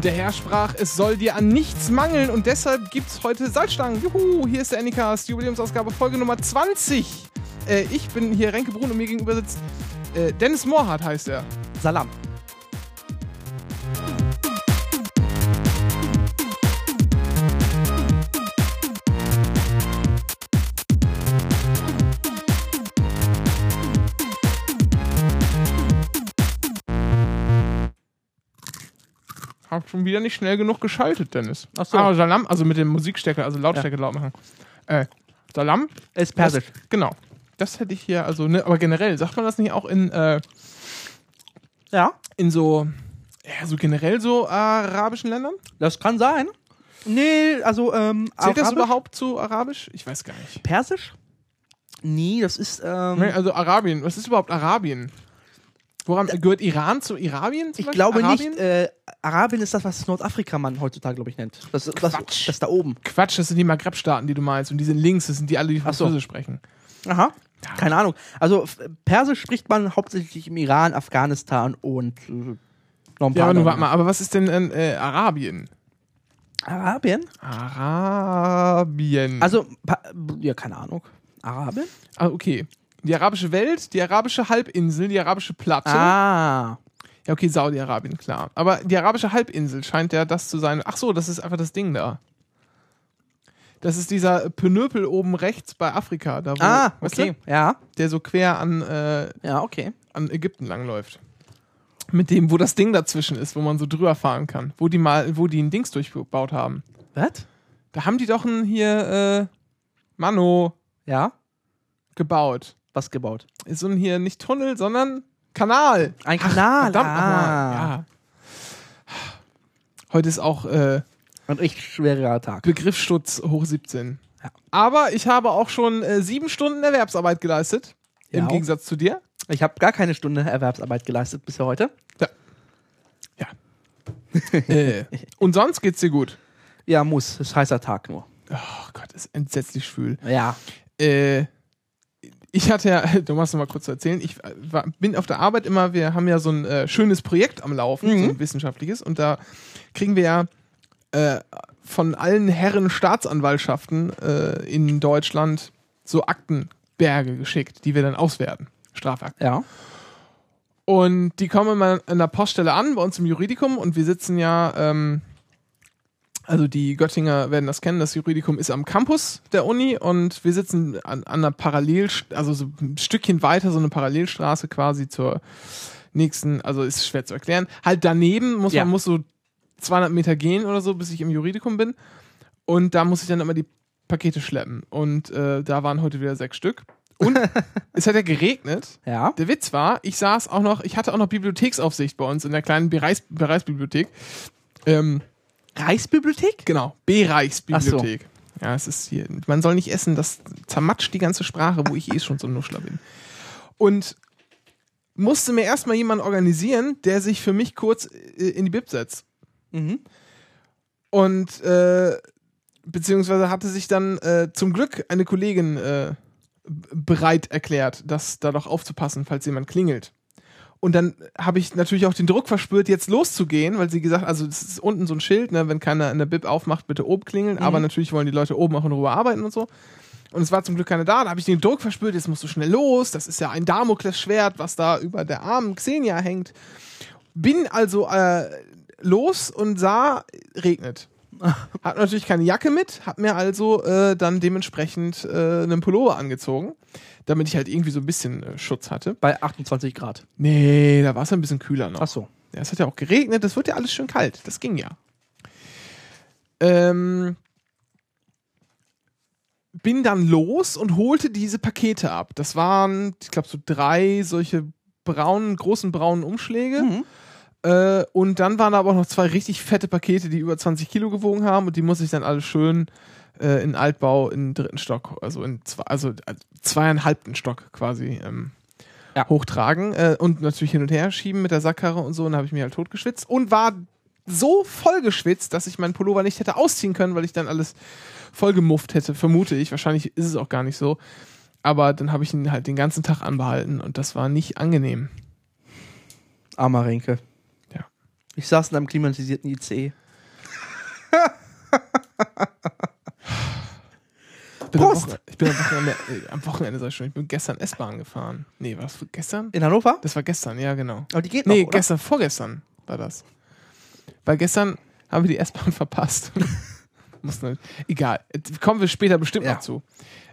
Und der Herr sprach, es soll dir an nichts mangeln und deshalb gibt's heute Salzstangen. Juhu, hier ist der Anycast, Jubiläumsausgabe, Folge Nummer 20. Äh, ich bin hier Renke Brun und mir gegenüber sitzt äh, Dennis Mohrhardt heißt er. Salam. Hab schon wieder nicht schnell genug geschaltet, Dennis. Ach so. Ah, Salam, also mit dem Musikstecker, also Lautstärke laut machen. Äh, Salam? Ist persisch. Das, genau. Das hätte ich hier, also, ne, aber generell, sagt man das nicht auch in, äh, Ja, in so, ja, so generell so arabischen Ländern? das kann sein. Nee, also, ähm, Zählt das Arabisch? überhaupt zu arabisch? Ich weiß gar nicht. Persisch? Nee, das ist, ähm, Nee, also Arabien. Was ist überhaupt Arabien? Woran gehört Iran zu Arabien? zum ich glaube Arabien? nicht, äh, Arabien ist das, was Nordafrika man heutzutage, glaube ich, nennt. Das, das, das, Quatsch. das da oben. Quatsch, das sind die Maghreb-Staaten, die du meinst. Und die sind links, das sind die alle, die Ach so. Französisch sprechen. Aha. Keine Ahnung. Also, Persisch spricht man hauptsächlich im Iran, Afghanistan und äh, noch ein Ja, paar aber nun andere. warte mal, aber was ist denn in äh, Arabien? Arabien? Arabien. Also, ja, keine Ahnung. Arabien? Ah, okay. Die arabische Welt, die arabische Halbinsel, die arabische Platte. Ah. Ja, okay, Saudi-Arabien, klar. Aber die arabische Halbinsel scheint ja das zu sein. Ach so, das ist einfach das Ding da. Das ist dieser Penöpel oben rechts bei Afrika, da wo, Ah, okay. Ja. du, der so quer an, äh, Ja, okay. an Ägypten langläuft. Mit dem, wo das Ding dazwischen ist, wo man so drüber fahren kann. Wo die mal, wo die ein Dings durchgebaut haben. Was? Da haben die doch ein hier, äh, Mano Ja. gebaut. Was gebaut? Ist so ein hier nicht Tunnel, sondern Kanal. Ein Kanal. Verdammt ah. nochmal. Ja. Heute ist auch äh, Ein echt schwerer Tag. Begriffsstutz hoch 17. Ja. Aber ich habe auch schon äh, sieben Stunden Erwerbsarbeit geleistet. Im Ja. Gegensatz zu dir. Ich habe gar keine Stunde Erwerbsarbeit geleistet bisher heute. Ja. äh, und sonst geht's dir gut. Ja, muss. Ist heißer Tag nur. Oh Gott, ist entsetzlich schwül. Ja. Äh, ich hatte ja, du machst noch mal kurz zu erzählen, ich äh, war, bin auf der Arbeit immer, wir haben ja so ein äh, schönes Projekt am Laufen, Mhm. so ein wissenschaftliches, und da kriegen wir ja äh, von allen Herren Staatsanwaltschaften äh, in Deutschland so Aktenberge geschickt, die wir dann auswerten. Strafakten. Ja. Und die kommen immer an der Poststelle an, bei uns im Juridikum, und wir sitzen ja, ähm, also die Göttinger werden das kennen, das Juridikum ist am Campus der Uni und wir sitzen an, an einer Parallel, also so ein Stückchen weiter, so eine Parallelstraße quasi zur nächsten, also ist schwer zu erklären. Halt daneben muss Ja. man muss so 200 Meter gehen oder so, bis ich im Juridikum bin. Und da muss ich dann immer die Pakete schleppen. Und äh, da waren heute wieder sechs Stück. Und es hat ja geregnet. Ja. Der Witz war, ich saß auch noch, ich hatte auch noch Bibliotheksaufsicht bei uns in der kleinen Bereichs Bereichsbibliothek. Ähm, Reichsbibliothek? genau, Bereichsbibliothek. Ja, es ist hier, man soll nicht essen, das zermatscht die ganze Sprache, wo ich eh schon so ein Nuschler bin. Und musste mir erstmal jemanden organisieren, der sich für mich kurz äh, in die Bib setzt. Mhm. Und äh, beziehungsweise hatte sich dann äh, zum Glück eine Kollegin äh, bereit erklärt, das da doch aufzupassen, falls jemand klingelt. Und dann habe ich natürlich auch den Druck verspürt, jetzt loszugehen, weil sie gesagt, also es ist unten so ein Schild, ne, wenn keiner in der Bib aufmacht, bitte oben klingeln. Aber natürlich wollen die Leute oben auch in Ruhe arbeiten und so. Und es war zum Glück keiner da. Da habe ich den Druck verspürt, jetzt musst du schnell los. Das ist ja ein Damoklesschwert, was da über der armen Xenia hängt. Bin also äh, los und sah, regnet. Hab natürlich keine Jacke mit, hab mir also äh, dann dementsprechend äh, einen Pullover angezogen, damit ich halt irgendwie so ein bisschen äh, Schutz hatte. Bei 28 Grad. Nee, da war es ein bisschen kühler noch. Ach so. Ja, es hat ja auch geregnet, das wird ja alles schön kalt. Das ging ja. Ähm, bin dann los und holte diese Pakete ab. Das waren, ich glaube, so drei solche braunen, großen braunen Umschläge. Mhm. Äh, und dann waren da aber auch noch zwei richtig fette Pakete, die über 20 Kilo gewogen haben. Und die muss ich dann alle schön äh, in Altbau in den dritten Stock, also in zwei, also äh, zweieinhalbten Stock quasi ähm, Ja. hochtragen äh, und natürlich hin und her schieben mit der Sackkarre und so. Und dann habe ich mich halt totgeschwitzt und war so voll geschwitzt, dass ich meinen Pullover nicht hätte ausziehen können, weil ich dann alles vollgemufft hätte, vermute ich. Wahrscheinlich ist es auch gar nicht so. Aber dann habe ich ihn halt den ganzen Tag anbehalten und das war nicht angenehm. Armer Renke. Ich saß in einem klimatisierten ICE. Bin, am Prost! Wochenende, ich bin am Wochenende, äh, am Wochenende sag ich schon, ich bin gestern S-Bahn gefahren. Nee, war das gestern? In Hannover? Das war gestern, ja, genau. Aber die geht noch, Nee, oder? gestern, vorgestern war das. Weil gestern haben wir die S-Bahn verpasst. Muss nicht. Egal, kommen wir später bestimmt Ja. noch zu.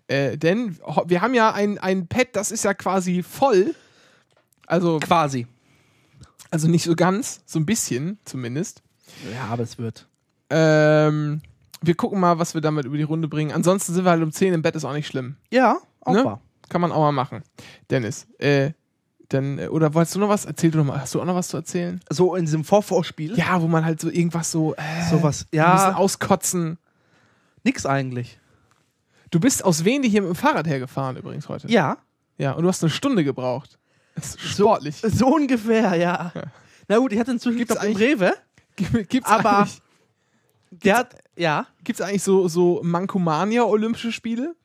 Äh, denn ho- wir haben ja ein, ein Pad, das ist ja quasi voll. Also, Quasi. also nicht so ganz, so ein bisschen zumindest. Ja, aber es wird. Ähm, wir gucken mal, was wir damit über die Runde bringen. Ansonsten sind wir halt um 10 im Bett, ist auch nicht schlimm. Ja, auch Ne? wahr. Kann man auch mal machen. Dennis, äh, dann, äh, oder wolltest du noch was? Erzähl du noch mal. Hast du auch noch was zu erzählen? So in diesem Vorvorspiel. Ja, wo man halt so irgendwas so, äh, Sowas. ein bisschen Ja, auskotzen. nix eigentlich. Du bist aus Wendi hier mit dem Fahrrad hergefahren übrigens heute. Ja, Ja, und du hast eine Stunde gebraucht. Das ist sportlich. so ungefähr, ja. Na gut, ich hatte inzwischen Gibt's Job im Rewe. Gibt- Gibt's aber- eigentlich, Der hat, ja. gibt's eigentlich so, so Mankomania-Olympische Spiele?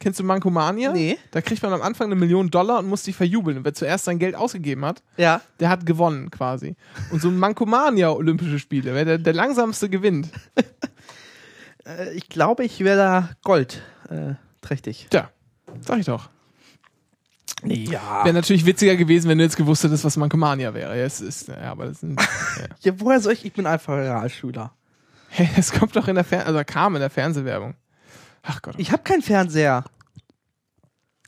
Kennst du Mankomania? Nee. Da kriegt man am Anfang eine Million Dollar und muss sich verjubeln. Und wer zuerst sein Geld ausgegeben hat, Ja. der hat gewonnen quasi. Und so Mankomania-Olympische Spiele, wer der, der langsamste gewinnt. Äh, ich glaube, ich wäre da Gold äh, trächtig. Tja, sag ich doch. Ja. Wäre natürlich witziger gewesen, wenn du jetzt gewusst hättest, was Mankomania wäre. Ja, es ist, ja, aber das, sind, ja. ja. Woher soll ich? Ich bin einfach Realschüler. Hey, es kommt doch in der Fer also kam in der Fernsehwerbung. Ach Gott. Ich habe keinen Fernseher.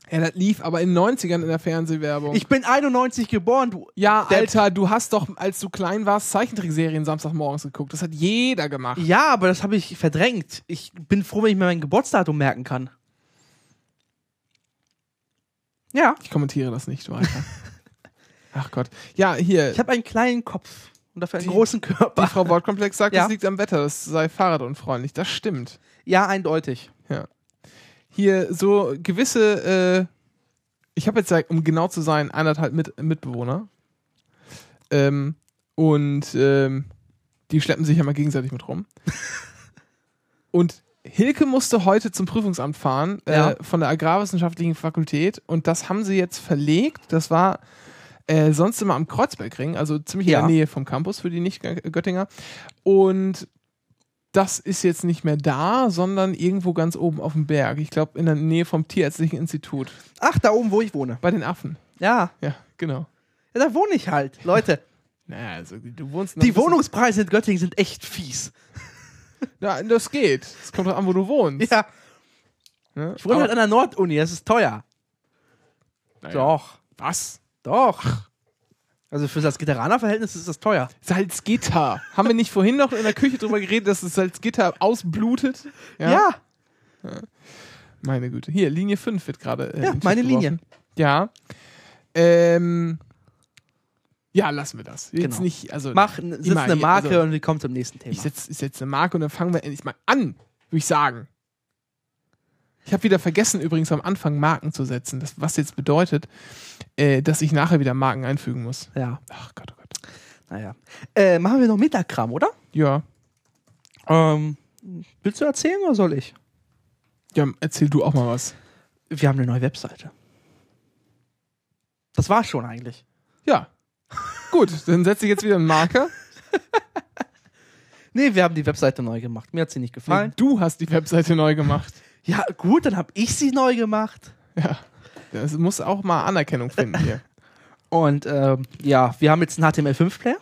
ja, das lief aber in den 90ern in der Fernsehwerbung. Ich bin 91 geboren, du. ja, Alter, du hast doch, als du klein warst, Zeichentrickserien Samstagmorgens geguckt. Das hat jeder gemacht. Ja, aber das habe ich verdrängt. Ich bin froh, wenn ich mir mein Geburtsdatum merken kann. Ja. Ich kommentiere das nicht weiter. Ach Gott. Ja, hier, Ich habe einen kleinen Kopf und dafür einen Die- großen die Körper. Frau Wortkomplex sagt, Ja. es liegt am Wetter, das sei fahrradunfreundlich. Das stimmt. Ja, eindeutig. Hier so gewisse, äh, ich habe jetzt, ja, um genau zu sein, eineinhalb Mit Mitbewohner. Ähm, und ähm, die schleppen sich ja mal gegenseitig mit rum. und Hilke musste heute zum Prüfungsamt fahren äh, Ja. von der Agrarwissenschaftlichen Fakultät und das haben sie jetzt verlegt. Das war äh, sonst immer am Kreuzbergring, also ziemlich in Ja. der Nähe vom Campus für die Nicht-Göttinger. Und das ist jetzt nicht mehr da, sondern irgendwo ganz oben auf dem Berg. Ich glaube, in der Nähe vom Tierärztlichen Institut. Ach, da oben, wo ich wohne. Bei den Affen. Ja. Ja, genau. Ja, da wohne ich halt. Leute, Naja, also du wohnst noch die Wohnungspreise in Göttingen sind echt fies. Ja, das geht. Es kommt doch an, wo du wohnst. Ja. Ne? Ich wohne Aber- halt an der Norduni, das ist teuer. naja. Doch. Was? Doch. Also für Salzgitteraner-Verhältnis ist das teuer. Salzgitter. Haben wir nicht vorhin noch in der Küche drüber geredet, dass das Salzgitter ausblutet? Ja. Meine Güte. Hier, Linie 5 wird gerade. Äh, Ja, meine geworfen. Linie. Ja. Ähm. Ja, lassen wir das. Jetzt Genau. nicht, also. Mach, setz eine Marke also- und wir kommen zum nächsten Thema. Ich setze setz eine Marke und dann fangen wir endlich mal an, würde ich sagen. Ich habe wieder vergessen, übrigens am Anfang Marken zu setzen. Das, was jetzt bedeutet, äh, dass ich nachher wieder Marken einfügen muss. ja, Ach Gott, oh Gott. naja. Äh, machen wir noch Mittagkram, oder? Ja. Ähm, willst du erzählen oder soll ich? Ja, erzähl du auch mal was. Wir haben eine neue Webseite. Das war's schon eigentlich. Ja. Gut, dann setze ich jetzt wieder einen Marker. Nee, wir haben die Webseite neu gemacht. Mir hat sie nicht gefallen. Du hast die Webseite neu gemacht. Ja, gut, dann habe ich sie neu gemacht. Ja. Das muss auch mal Anerkennung finden hier. Und ähm, ja, wir haben jetzt einen HTML5-Player.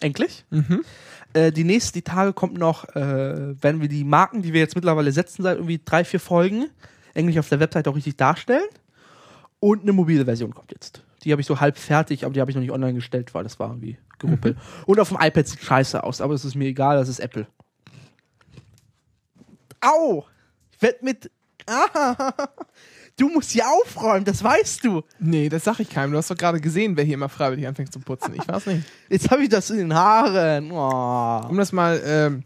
Endlich. Mhm. Äh, die nächsten die Tage kommt noch, äh, werden wir die Marken, die wir jetzt mittlerweile setzen, seit irgendwie drei, vier Folgen, endlich auf der Webseite auch richtig darstellen. Und eine mobile Version kommt jetzt. Die habe ich so halb fertig, aber die habe ich noch nicht online gestellt, weil das war irgendwie geruppelt. Und auf dem iPad sieht scheiße aus, aber es ist mir egal, das ist Apple. Au! Werd mit. Ah, du musst hier aufräumen, das weißt du. Nee, das sag ich keinem. Du hast doch gerade gesehen, wer hier immer freiwillig anfängt zu putzen. Ich weiß nicht. Jetzt habe ich das in den Haaren. Oh. Um das mal, ähm,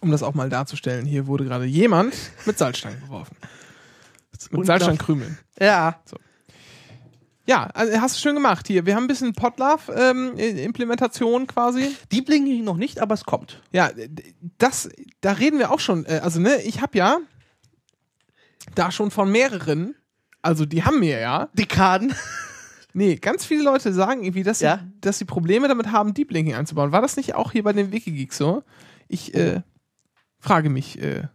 um das auch mal darzustellen, hier wurde gerade jemand mit Salzstangen beworfen. Mit Unglaublich. Salzstangkrümeln. Ja, Ja, also hast du schön gemacht hier. Wir haben ein bisschen Podlove ähm, quasi. die blinken noch nicht, aber es kommt. Ja, das, da reden wir auch schon. Äh, also ne, ich habe ja da schon von mehreren, also die haben mir ja Dekaden. Nee, ganz viele Leute sagen irgendwie, dass, Ja? sie, dass sie Probleme damit haben, Deep Linking einzubauen. War das nicht auch hier bei den Wikigeeks so? Ich äh, frage mich, äh,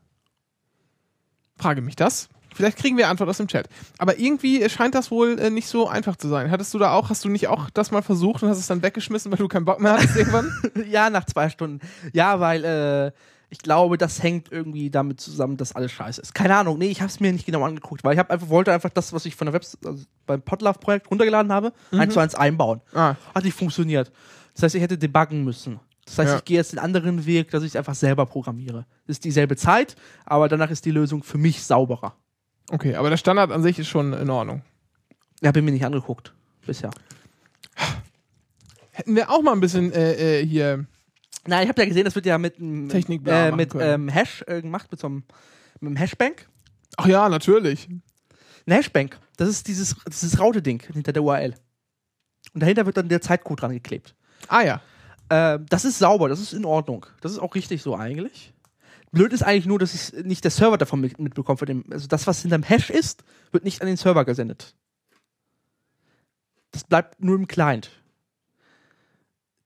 frage mich das. Vielleicht kriegen wir Antwort aus dem Chat. Aber irgendwie scheint das wohl äh, nicht so einfach zu sein. Hattest du da auch, hast du nicht auch das mal versucht und hast es dann weggeschmissen, weil du keinen Bock mehr hattest irgendwann? ja, nach zwei Stunden. Ja, weil äh, ich glaube, das hängt irgendwie damit zusammen, dass alles scheiße ist. Keine Ahnung, nee, ich habe es mir nicht genau angeguckt, weil ich hab einfach, wollte einfach das, was ich von der Website, also beim Podlove-Projekt runtergeladen habe, eins zu eins einbauen. ah, Hat nicht funktioniert. Das heißt, ich hätte debuggen müssen. Das heißt, Ja. ich gehe jetzt den anderen Weg, dass ich es einfach selber programmiere. Das ist dieselbe Zeit, aber danach ist die Lösung für mich sauberer. Okay, aber der Standard an sich ist schon in Ordnung. Ja, bin mir nicht angeguckt. Bisher. Hätten wir auch mal ein bisschen äh, äh, hier. Na, ich habe ja gesehen, das wird ja mit, einem- äh, mit ähm, Hash äh, gemacht, mit so einem, mit einem Hashbank. Ach ja, natürlich. Eine Hashbank, das ist dieses, dieses Raute-Ding hinter der URL. Und dahinter wird dann der Zeitcode dran geklebt. Ah ja. Ähm, das ist sauber, das ist in Ordnung. Das ist auch richtig so eigentlich. Blöd ist eigentlich nur, dass es nicht der Server davon mit, mitbekommt. Von dem, also das, was hinterm Hash ist, wird nicht an den Server gesendet. Das bleibt nur im Client.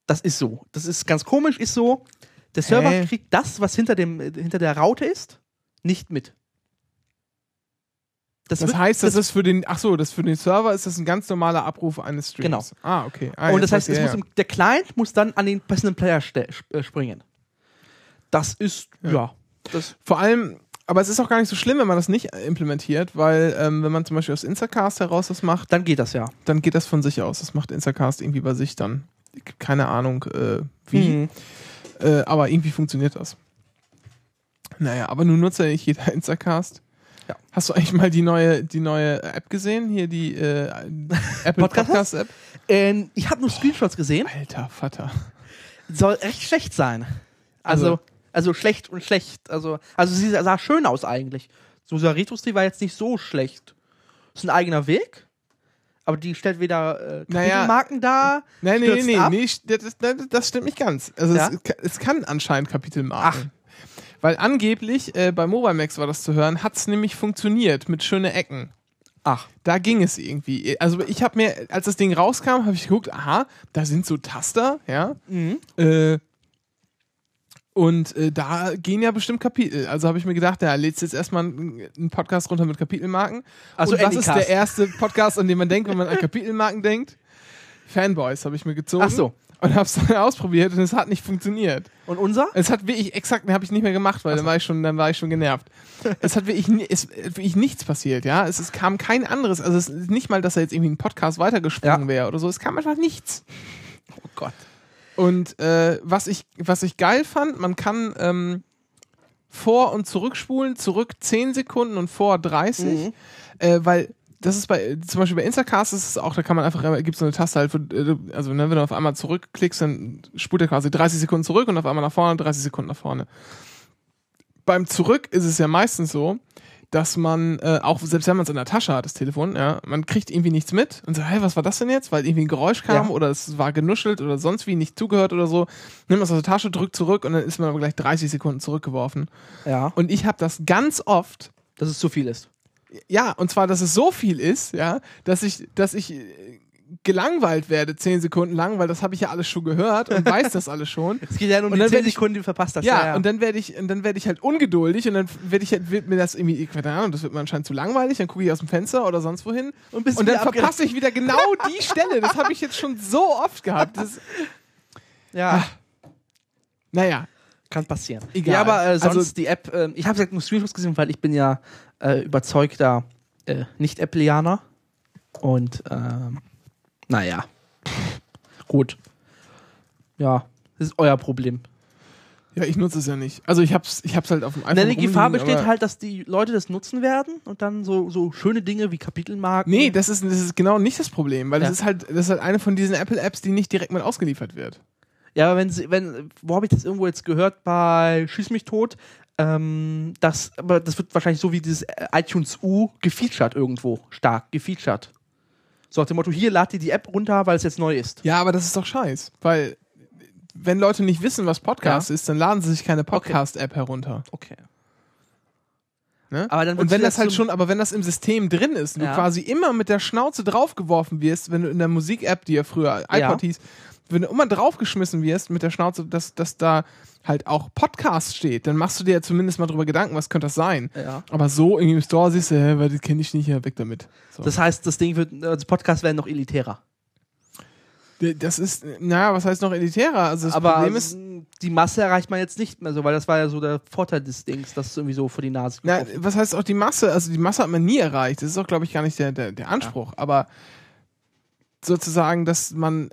Das ist so. Das ist ganz komisch, ist so. Der Server Hä? kriegt das, was hinter, dem, hinter der Raute ist, nicht mit. Das wird- heißt, das, ist für den, ach so, das für den Server ist das ein ganz normaler Abruf eines Streams. Genau. Ah, okay. Ah, und das heißt, ich, muss im, der Client muss dann an den passenden Player äh, springen. Das ist, ja. Das, Vor allem, aber es ist auch gar nicht so schlimm, wenn man das nicht implementiert, weil ähm, wenn man zum Beispiel aus Instacast heraus das macht, dann geht das ja. dann geht das von sich aus. Das macht Instacast irgendwie bei sich dann. Keine Ahnung, äh, wie. Mhm. Äh, aber irgendwie funktioniert das. Naja, aber nun nutzt ja nicht jeder Instacast. Ja. Hast du eigentlich mal die neue, die neue App gesehen? Hier die äh, Apple Podcast? Podcast App? Ähm, ich habe nur Screenshots gesehen. Alter Vater. Soll echt schlecht sein. Also, Also- also, schlecht und schlecht. Also, also sie sah schön aus eigentlich. So dieser Retro-Stil war jetzt nicht so schlecht. Ist ein eigener Weg. Aber die stellt weder äh, Naja. Kapitelmarken dar. Nein, nee, stürzt nee, das, das, stimmt nicht ganz. Also Ja? es, es kann anscheinend Kapitelmarken. Weil angeblich, äh, bei Mobile Max war das zu hören, hat es nämlich funktioniert mit schöne Ecken. Ach, Da ging es irgendwie. Also ich habe mir, als das Ding rauskam, habe ich geguckt, aha, da sind so Taster, ja. mhm. Äh, und äh, da gehen ja bestimmt Kapitel. Also habe ich mir gedacht, ja, lädst jetzt erstmal einen Podcast runter mit Kapitelmarken. Also und was ist der erste Podcast, an den man denkt, wenn man an Kapitelmarken denkt? Fanboys habe ich mir gezogen. Ach so. Und habe es dann ausprobiert und es hat nicht funktioniert. Und unser? Es hat wirklich exakt, habe ich nicht mehr gemacht, weil dann war ich schon, dann war ich schon genervt. es hat wirklich, es, wirklich nichts passiert, ja. Es, es kam kein anderes, also es ist nicht mal, dass er jetzt irgendwie ein Podcast weitergesprungen Ja. wäre oder so. Es kam einfach nichts. Oh Gott. Und äh, was, ich, was ich geil fand, man kann ähm, vor- und zurückspulen, zurück 10 Sekunden und vor 30, Mhm. äh, weil das ist bei, zum Beispiel bei Instacast ist es auch, da kann man einfach, gibt so eine Taste halt, für, äh, also ne, wenn du auf einmal zurückklickst, dann spult er quasi 30 Sekunden zurück und auf einmal nach vorne, 30 Sekunden nach vorne. Beim Zurück ist es ja meistens so, dass man, äh, auch selbst wenn man es in der Tasche hat, das Telefon, ja, man kriegt irgendwie nichts mit und so, hey, was war das denn jetzt? Weil irgendwie ein Geräusch kam Ja. oder es war genuschelt oder sonst wie nicht zugehört oder so. Nimmt man es aus der Tasche, drückt zurück und dann ist man aber gleich 30 Sekunden zurückgeworfen. Ja. Und ich habe das ganz oft, Dass es zu viel ist. ja, und zwar, dass es so viel ist, ja, dass ich, dass ich äh, gelangweilt werde, 10 Sekunden lang, weil das habe ich ja alles schon gehört und weiß das alles schon. Es geht ja nur um Und die dann 10 werd ich- Sekunden, die du verpasst hast. Ja, und dann werde ich, und dann werde ich halt ungeduldig und dann werde ich halt, wird mir das irgendwie, keine Ahnung, das wird mir anscheinend zu langweilig, dann gucke ich aus dem Fenster oder sonst wohin Und bist und dann verpasse ich wieder genau die Stelle. Das habe ich jetzt schon so oft gehabt. Das, ja. naja, Kann passieren. Egal. Ja, aber äh, sonst Also- die App, ähm, ich habe gesagt nur Screenshots gesehen, weil ich bin ja äh, überzeugter äh, Nicht-Appleianer. Und ähm, naja. Gut. Ja, das ist euer Problem. ja, ich nutze es ja nicht. Also ich hab's, ich hab's halt auf dem iPhone Na, die Gefahr besteht halt, dass die Leute das nutzen werden und dann so, so schöne Dinge wie Kapitelmarken. Nee, das ist, das ist genau nicht das Problem, weil Ja. das ist halt, das ist halt eine von diesen Apple-Apps, die nicht direkt mit ausgeliefert wird. Ja, aber wenn sie, wenn, wo habe ich das irgendwo jetzt gehört? Bei Schieß mich tot. Ähm, das, aber das wird wahrscheinlich so wie dieses iTunes U gefeatured irgendwo. Stark gefeatured. So nach dem Motto, hier lad dir die App runter, weil es jetzt neu ist. Ja, aber das ist doch scheiß, weil wenn Leute nicht wissen, was Podcast ist, dann laden sie sich keine Podcast-App herunter. Okay. Ne? Aber dann und wenn das halt schon, aber wenn das im System drin ist, und Ja. du quasi immer mit der Schnauze draufgeworfen wirst, wenn du in der Musik-App, die ja früher iPod Ja. hieß, wenn du immer draufgeschmissen wirst mit der Schnauze, dass, dass da halt auch Podcast steht, dann machst du dir ja zumindest mal drüber Gedanken, was könnte das sein. Ja. Aber so irgendwie im Store siehst du, hä, weil das kenne ich nicht, ja, weg damit. So. Das heißt, das Ding wird, also Podcasts werden noch elitärer. das ist, naja, was heißt noch elitärer? Also das Aber Problem ist, die Masse erreicht man jetzt nicht mehr so, weil das war ja so der Vorteil des Dings, dass es irgendwie so vor die Nase Na, was heißt auch die Masse? Also die Masse hat man nie erreicht. Das ist auch, glaube ich, gar nicht der, der, der Anspruch. Aber sozusagen, dass man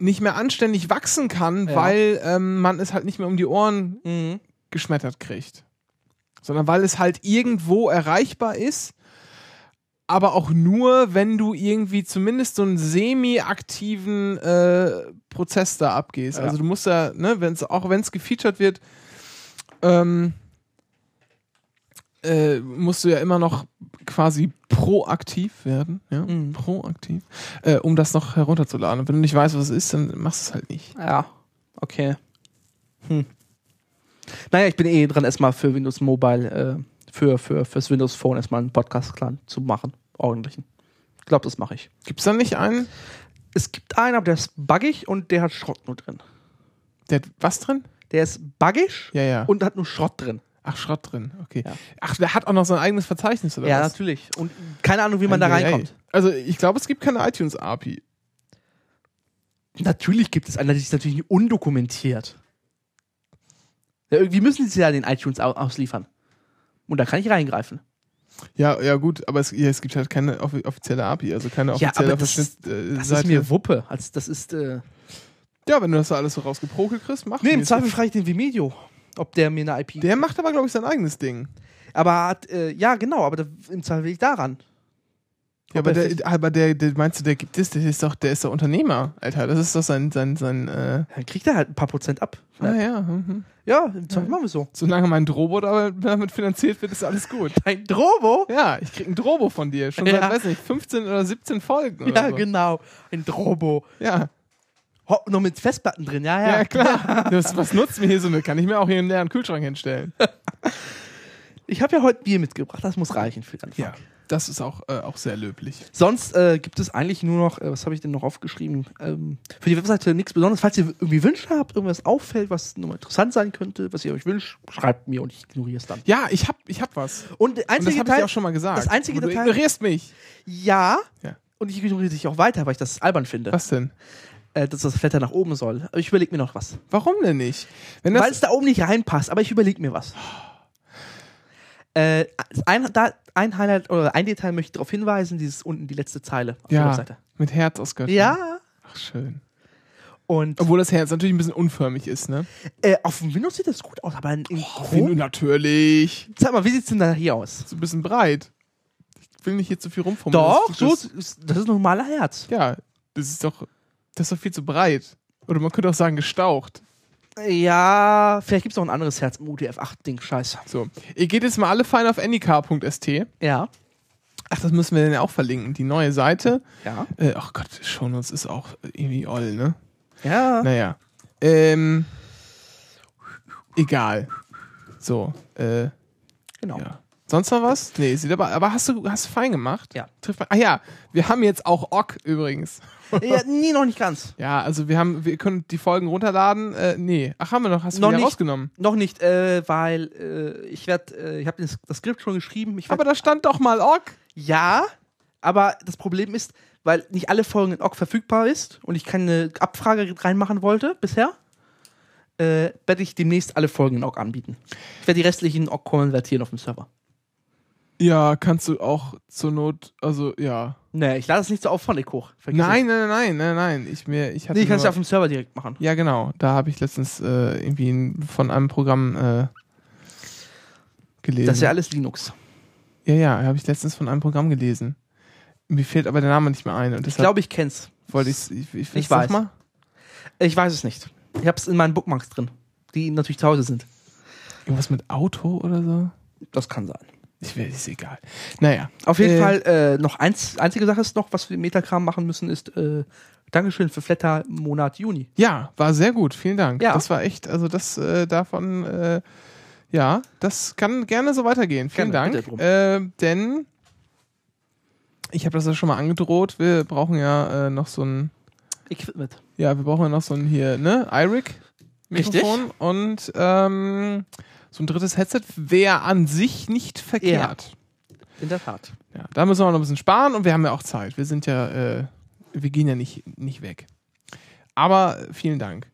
nicht mehr anständig wachsen kann, Ja. weil ähm, man es halt nicht mehr um die Ohren Mhm. geschmettert kriegt. Sondern weil es halt irgendwo erreichbar ist, aber auch nur, wenn du irgendwie zumindest so einen semi-aktiven äh, Prozess da abgehst. Ja. Also du musst ja, ne, wenn's, auch wenn es gefeatured wird, ähm, äh, musst du ja immer noch quasi proaktiv werden, ja, Mhm. proaktiv, äh, um das noch herunterzuladen. Und wenn du nicht weißt, was es ist, dann machst du es halt nicht. Ja, okay. Hm. Naja, ich bin eh dran, erstmal für Windows Mobile, äh, für, für fürs Windows Phone erstmal einen Podcast-Clan zu machen. Ordentlichen. Ich glaube, das mache ich. Gibt's da nicht einen, Es gibt einen, aber der ist buggig und der hat Schrott nur drin. der hat was drin? Der ist buggig Ja, ja. und hat nur Schrott drin. Ach, Schrott drin, okay. Ja. Ach, der hat auch noch sein eigenes Verzeichnis, oder ja, was? natürlich. Und keine Ahnung, wie man da ei, ei. reinkommt. Also, ich glaube, es gibt keine iTunes-API. Natürlich gibt es einen, das ist natürlich nicht undokumentiert. Ja, irgendwie müssen sie ja den iTunes au ausliefern. Und da kann ich reingreifen. Ja, ja, gut, aber es, ja, es gibt halt keine offi offizielle API, also keine Ja, offizielle aber das- Verschnitt, äh, Das Seite. ist mir Wuppe. Also das ist. Äh ja, wenn du das da alles so rausgeprokelt kriegst, mach nee, im. Zweifel frage ich den Vimeo, ob der mir eine IP. Der macht aber, glaube ich, sein eigenes Ding. aber hat, äh, ja, genau, aber da, im Zweifel will ich daran. Ja, Ob aber er der, aber der, der, meinst du, der gibt es, der ist doch, der ist doch Unternehmer, Alter. Das ist doch sein, sein, sein, äh, Dann kriegt er halt ein paar Prozent ab. ah, ja. Mhm. Ja, im Zweifel machen wir so. Solange mein Drobo damit, finanziert wird, ist alles gut. Ein Drobo? Ja, ich krieg ein Drobo von dir. Schon seit, Ja. weiß nicht, 15 oder 17 Folgen. Ja, oder so. genau. Ein Drobo. Ja, noch mit Festplatten drin, ja, ja. ja, klar. Das, was nutzt mir hier so eine? Kann ich mir auch hier einen leeren Kühlschrank hinstellen. Ich habe ja heute Bier mitgebracht, das muss reichen für den Anfang. Ja, das ist auch, äh, auch sehr löblich. Sonst äh, gibt es eigentlich nur noch, äh, was habe ich denn noch aufgeschrieben? Ähm, für die Webseite nichts Besonderes. Falls ihr irgendwie Wünsche habt, irgendwas auffällt, was nochmal interessant sein könnte, was ihr euch wünscht, schreibt mir und ich ignoriere es dann. Ja, ich hab, ich hab was. Und der Und das einzige habe ich dir auch schon mal gesagt. das einzige du Detail- ignorierst mich. ja, Ja. und ich ignoriere dich auch weiter, weil ich das albern finde, Was denn? Äh, dass das Flatter nach oben soll. Aber ich überlege mir noch was. Warum denn nicht? Weil es da oben nicht reinpasst, aber ich überlege mir was. Äh, ein, da, ein Highlight oder ein Detail möchte ich darauf hinweisen, dieses unten die letzte Zeile auf der ja, Webseite. mit Herz aus Göttingen. Ja, Ach, schön. und Obwohl das Herz natürlich ein bisschen unförmig ist, ne? äh, auf dem Windows sieht das gut aus, aber in, Wie Chrome, natürlich. Sag mal, wie sieht's denn da hier aus? So ein bisschen breit. Ich will nicht hier zu viel rumfummeln. Doch, Das- so das ist ein normaler Herz. Ja, das ist doch. Das ist doch viel zu breit. Oder man könnte auch sagen, gestaucht. Ja, vielleicht gibt's noch ein anderes Herz im UTF-8-Ding, scheiße. So. Ihr geht jetzt mal alle fein auf anycar.st. Ja, Ach, das müssen wir dann ja auch verlinken. Die neue Seite. ja. Äh, ach Gott, Shownotes ist auch irgendwie oll, ne? Ja, Naja. Ähm. Egal. So, äh, genau. ja. Sonst noch was? Nee, sieht aber, aber hast du, hast du fein gemacht? Ja. Trifft man- Ah ja, wir haben jetzt auch OGG übrigens. ja. Nee, noch nicht ganz. Ja, also wir haben, wir können die Folgen runterladen. Äh, nee. Ach, haben wir noch, hast du Noch nicht. rausgenommen. Noch nicht, äh, weil äh, ich werde, äh, ich habe das, Skript schon geschrieben. Aber da stand doch mal OGG. ja, aber das Problem ist, weil nicht alle Folgen in OGG verfügbar ist und ich keine Abfrage reinmachen wollte bisher, äh, werde ich demnächst alle Folgen in OGG anbieten. Ich werde die restlichen OGG konvertieren auf dem Server. Ja, kannst du auch zur Not, also ja. Nee, ich lade es nicht so aufwendig hoch. Vergiss Nein, nein, nein, nein, nein. Ich mir, ich hatte Nee, ich kann es ja auf dem Server direkt machen. Ja, genau. Da habe ich letztens äh, irgendwie von einem Programm äh, gelesen. Das ist ja alles Linux. ja, ja, habe ich letztens von einem Programm gelesen. Mir fehlt aber der Name nicht mehr ein. Ich glaube, ich kenn's. wollte ich, ich, Ich sag weiß. Mal. Ich weiß es nicht. Ich habe es in meinen Bookmarks drin, die natürlich zu Hause sind. Irgendwas mit Auto oder so? Das kann sein. Ich will, ist egal. Naja. Auf jeden Äh, Fall äh, noch eins, einzige Sache ist noch, was wir im Metakram machen müssen, ist äh, Dankeschön für Flatter Monat Juni. Ja, war sehr gut. Vielen Dank. Ja. Das war echt, also das äh, davon, äh, Ja, das kann gerne so weitergehen. Vielen Gerne, Dank. Äh, denn ich habe das ja schon mal angedroht. Wir brauchen ja äh, noch so ein, Equipment. ja, wir brauchen ja noch so ein hier, ne, Richtig. Mikrofon und ähm, so ein drittes Headset wäre an sich nicht verkehrt. In der Tat. Ja. da müssen wir noch ein bisschen sparen und wir haben ja auch Zeit. Wir sind ja, äh, wir gehen ja nicht, nicht weg. Aber vielen Dank.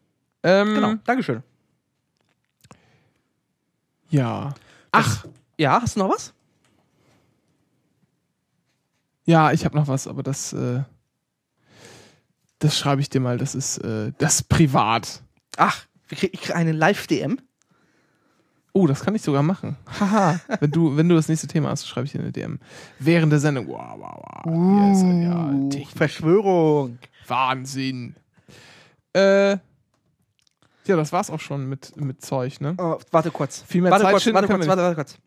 Ähm, Genau. Dankeschön. Ja. Ach, Ja, hast du noch was? Ja, ich habe noch was, aber das, äh, das schreibe ich dir mal. Das ist äh, das ist privat. Ach, ich krieg eine Live-DM. Oh, das kann ich sogar machen. Haha. wenn du, wenn du das nächste Thema hast, schreibe ich dir eine DM. Während der Sendung. Wow, wow, wow. Ist er, ja, Uh, Technik. Verschwörung. Wahnsinn. Äh, ja, das war's auch schon mit, mit Zeug, ne? Oh, warte kurz. Viel mehr warte Zeit kurz, schinden warte kurz, warte, warte kurz.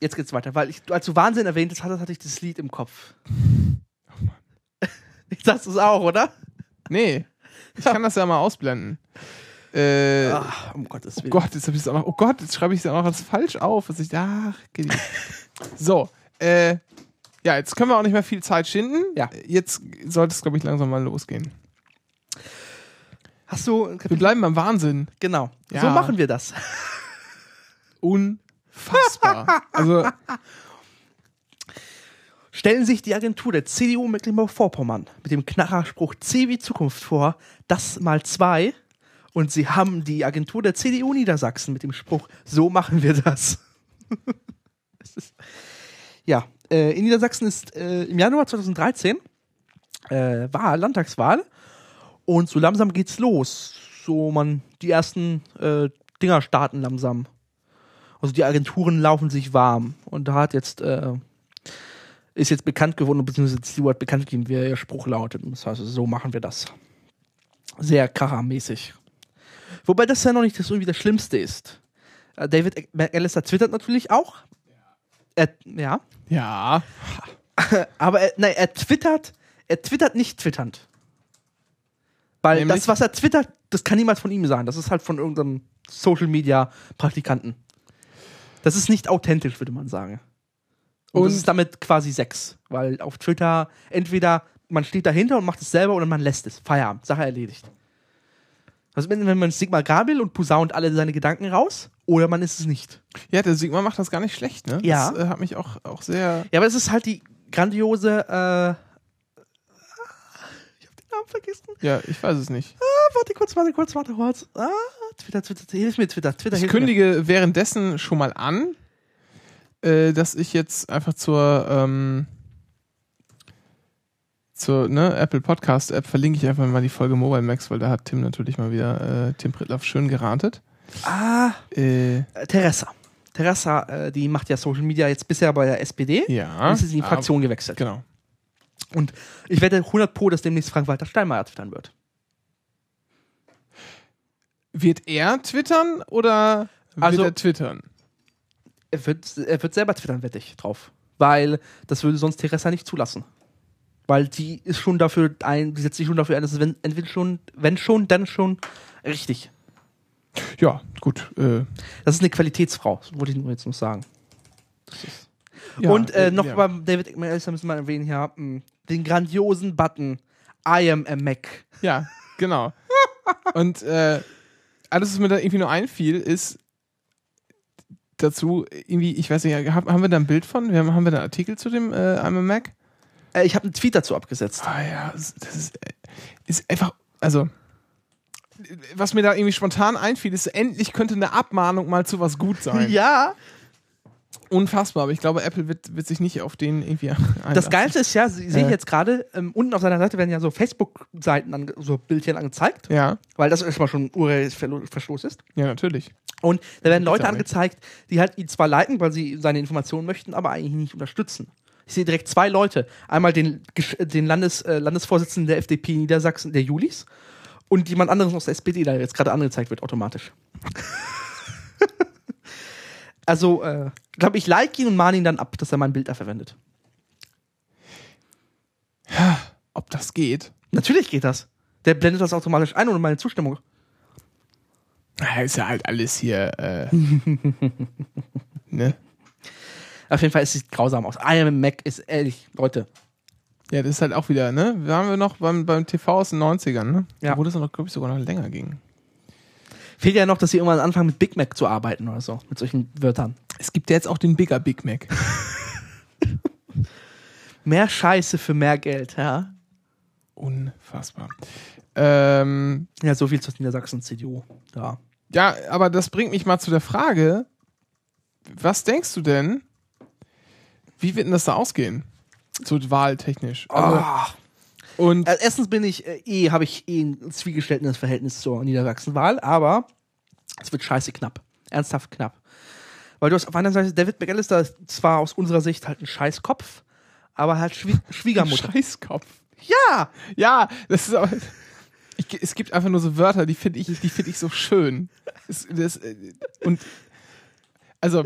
Jetzt geht's weiter, weil ich, als du Wahnsinn erwähnt hast, hatte ich das Lied im Kopf. Ich sagst du es auch, oder? Nee. Ich kann das ja mal ausblenden. Äh, Ach, um Gottes Oh Willen. Gott, jetzt ich auch. Oh Gott, jetzt schreibe ich es auch noch als falsch auf. Was ich, ach, so, äh, ja, jetzt können wir auch nicht mehr viel Zeit schinden. Ja. Jetzt sollte es, glaube ich, langsam mal losgehen. Hast du. Wir bleiben beim Wahnsinn. Genau. Ja. So machen wir das. Unfassbar. also, Stellen sich die Agentur der CDU Mecklenburg-Vorpommern mit dem Knarrerspruch C wie Zukunft vor, das mal zwei. Und sie haben die Agentur der CDU Niedersachsen mit dem Spruch, so machen wir das. Es ist, ja, äh, in Niedersachsen ist äh, im Januar 2013 äh, Wahl, Landtagswahl. Und so langsam geht's los. So man, die ersten äh, Dinger starten langsam. Also die Agenturen laufen sich warm. Und da hat jetzt äh, ist jetzt bekannt geworden, beziehungsweise Stewart bekannt gegeben, wie ihr Spruch lautet. Das heißt, so machen wir das. Sehr krachermäßig. Wobei das ja noch nicht das irgendwie das Schlimmste ist. Äh, David McAllister twittert natürlich auch. Er, ja. ja. Aber er, nein, er twittert, er twittert nicht twitternd. Weil Nämlich? das, was er twittert, das kann niemals von ihm sein. Das ist halt von irgendeinem Social Media Praktikanten. Das ist nicht authentisch, würde man sagen. Und, das Und- ist damit quasi Sex. Weil auf Twitter entweder man steht dahinter und macht es selber oder man lässt es. Feierabend, Sache erledigt. Also wenn wenn man Sigmar Gabriel und posaunt alle seine Gedanken raus oder man ist es nicht. Ja, der Sigmar macht das gar nicht schlecht, ne? Ja. Das äh, hat mich auch, auch sehr. Ja, aber es ist halt die grandiose. Äh, ich hab den Namen vergessen. Ja, ich weiß es nicht. Ah, warte kurz, warte kurz, warte kurz. Ah, Twitter, Twitter, hilf mir, Twitter, Twitter, Ich hilf mir. kündige währenddessen schon mal an, äh, dass ich jetzt einfach zur, ähm, zur ne, Apple Podcast App verlinke ich einfach mal die Folge Mobile Max, weil da hat Tim natürlich mal wieder äh, Tim Pritloff schön geratet. Ah, Äh, äh, Teresa. Teresa, äh, die macht ja Social Media jetzt bisher bei der SPD. ja. Und ist in die Fraktion gewechselt. Genau. Und ich wette 100 Pro, dass demnächst Frank-Walter Steinmeier twittern wird. Wird er twittern oder Also- wird er twittern? Er wird, er wird selber twittern, wette ich drauf. Weil das würde sonst Teresa nicht zulassen. Weil die ist schon dafür ein, die setzt sich schon dafür ein, dass es wenn, entweder schon, wenn schon, dann schon richtig. Ja, gut. Äh, Das ist eine Qualitätsfrau, wollte ich nur jetzt noch sagen. ja, Und äh, noch ja. beim David McAllister müssen wir erwähnen hier mh, den grandiosen Button I am a Mac. Ja, genau. Und äh, alles, was mir da irgendwie nur einfiel, ist dazu irgendwie, ich weiß nicht, haben, wir da ein Bild von? Wir haben, haben wir da einen Artikel zu dem äh, I'm a Mac? Äh, ich habe einen Tweet dazu abgesetzt. Ah ja, das ist, äh, ist einfach, also was mir da irgendwie spontan einfiel, ist, endlich könnte eine Abmahnung mal zu was gut sein. Ja, Unfassbar, aber ich glaube, Apple wird, wird sich nicht auf den irgendwie einlassen. das Geilste ist ja, sie- sehe ich Äh. jetzt gerade, ähm, unten auf seiner Seite werden ja so Facebook-Seiten, so Bildchen angezeigt, Ja, weil das erstmal schon Urheberrechtsverstoß ist. ja, natürlich. Und da werden Leute angezeigt, die halt ihn zwar liken, weil sie seine Informationen möchten, aber eigentlich nicht unterstützen. Ich sehe direkt zwei Leute. Einmal den, den Landes, äh, Landesvorsitzenden der FDP Niedersachsen, der Julis, und jemand anderes aus der SPD, der jetzt gerade angezeigt wird, automatisch. also, äh, glaube ich, like ihn und mahne ihn dann ab, dass er mein Bild da verwendet. Ob das geht? Natürlich geht das. Der blendet das automatisch ein ohne meine Zustimmung. Ja, ist ja halt alles hier, äh, ne? Auf jeden Fall, es sieht grausam aus. Iron Mac ist ehrlich, Leute. Ja, das ist halt auch wieder, ne? Waren wir noch beim, beim TV aus den 90ern, ne? Ja. Wo das noch, glaube ich, sogar noch länger ging. Fehlt ja noch, dass sie irgendwann anfangen mit Big Mac zu arbeiten oder so, mit solchen Wörtern. Es gibt ja jetzt auch den Bigger Big Mac. Mehr Scheiße für mehr Geld, ja. Unfassbar. Ähm, Ja, so viel zur Niedersachsen CDU. Ja. ja, aber das bringt mich mal zu der Frage, was denkst du denn, wie wird denn das da ausgehen? So wahltechnisch. Also, Ah. Und Äh, erstens bin ich äh, eh, habe ich eh ein zwiegestelltes Verhältnis zur Niedersachsenwahl, aber es wird scheiße knapp. Ernsthaft knapp. Weil du hast auf einer Seite David McAllister ist zwar aus unserer Sicht halt ein Scheißkopf, aber halt Schwie Schwiegermutter. Scheißkopf. Ja! Ja, das ist aber. Ich, es gibt einfach nur so Wörter, die finde ich, die finde ich so schön. Es, das, äh, und also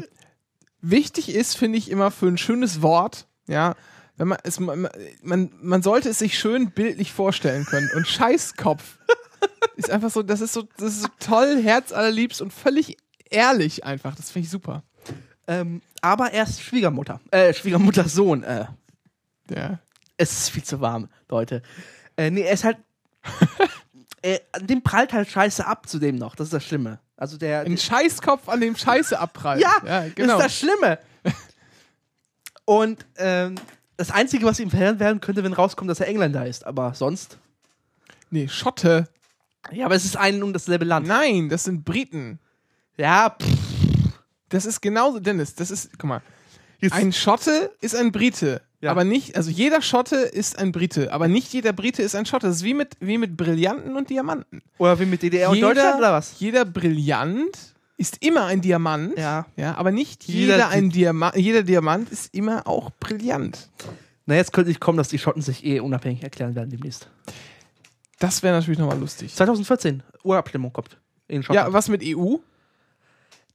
wichtig ist, finde ich immer für ein schönes Wort, ja, wenn man es, man, man, man sollte es sich schön bildlich vorstellen können. Und Scheißkopf ist einfach so, das ist so, das ist so toll, herzallerliebst und völlig ehrlich einfach. Das finde ich super. Ähm, aber erst Schwiegermutter. Äh, Schwiegermutters Sohn. Äh, Ja. es ist viel zu warm, Leute. Äh, nee, er ist halt. äh, dem prallt halt Scheiße ab zu dem noch. Das ist das Schlimme. Also der. Ein Scheißkopf, an dem Scheiße abprallt. Ja, ja genau. ist das Schlimme. Und ähm, das Einzige, was ihm verhindert werden könnte, wenn rauskommt, dass er Engländer ist. Aber sonst. nee, Schotte. Ja, aber es ist ein und dasselbe Land. Nein, das sind Briten. Ja, pff, Das ist genauso, Dennis, das ist, guck mal, Jetzt- ein Schotte ist ein Brite, Ja. aber nicht, also jeder Schotte ist ein Brite, aber nicht jeder Brite ist ein Schotte. Das ist wie mit, wie mit Brillanten und Diamanten. oder wie mit DDR und Deutschland oder was? Jeder Brillant ist immer ein Diamant, Ja. ja aber nicht Jeder jeder, ein Diamant, jeder Diamant ist immer auch brillant. Na, jetzt könnte ich kommen, dass die Schotten sich eh unabhängig erklären werden demnächst. Das wäre natürlich nochmal lustig. 2014, Urabstimmung kommt. In Schottland. Ja, was mit EU?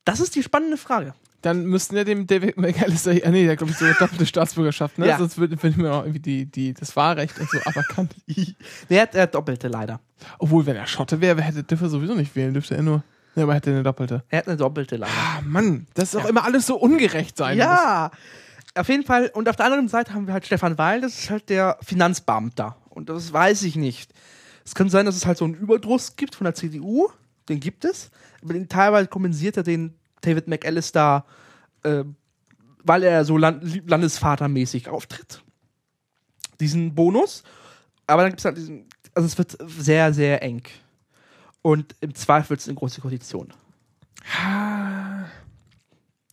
das ist die spannende Frage. Dann müssten wir dem David McAllister, ah nee, der glaube ich so doppelte Staatsbürgerschaft, ne? Ja. Sonst würde würd mir auch irgendwie die, die, das Wahlrecht und so aberkannt. Nee, er hat, er hat doppelte leider. Obwohl, wenn er Schotte wäre, hätte dürfte er sowieso nicht wählen, dürfte er nur. Ja, aber er hätte eine doppelte. Er hat eine doppelte leider. Ah, Mann, das ist auch immer alles so ungerecht sein. muss. Ja, auf jeden Fall. Und auf der anderen Seite haben wir halt Stefan Weil, das ist halt der Finanzbeamter. Und das weiß ich nicht. Es kann sein, dass es halt so einen Überdruss gibt von der CDU. Den gibt es. Aber den teilweise kompensiert er den David McAllister, äh, weil er so land landesvatermäßig auftritt. Diesen Bonus. Aber dann gibt es halt diesen. Also es wird sehr, sehr eng. Und im Zweifel wird es eine große Koalition.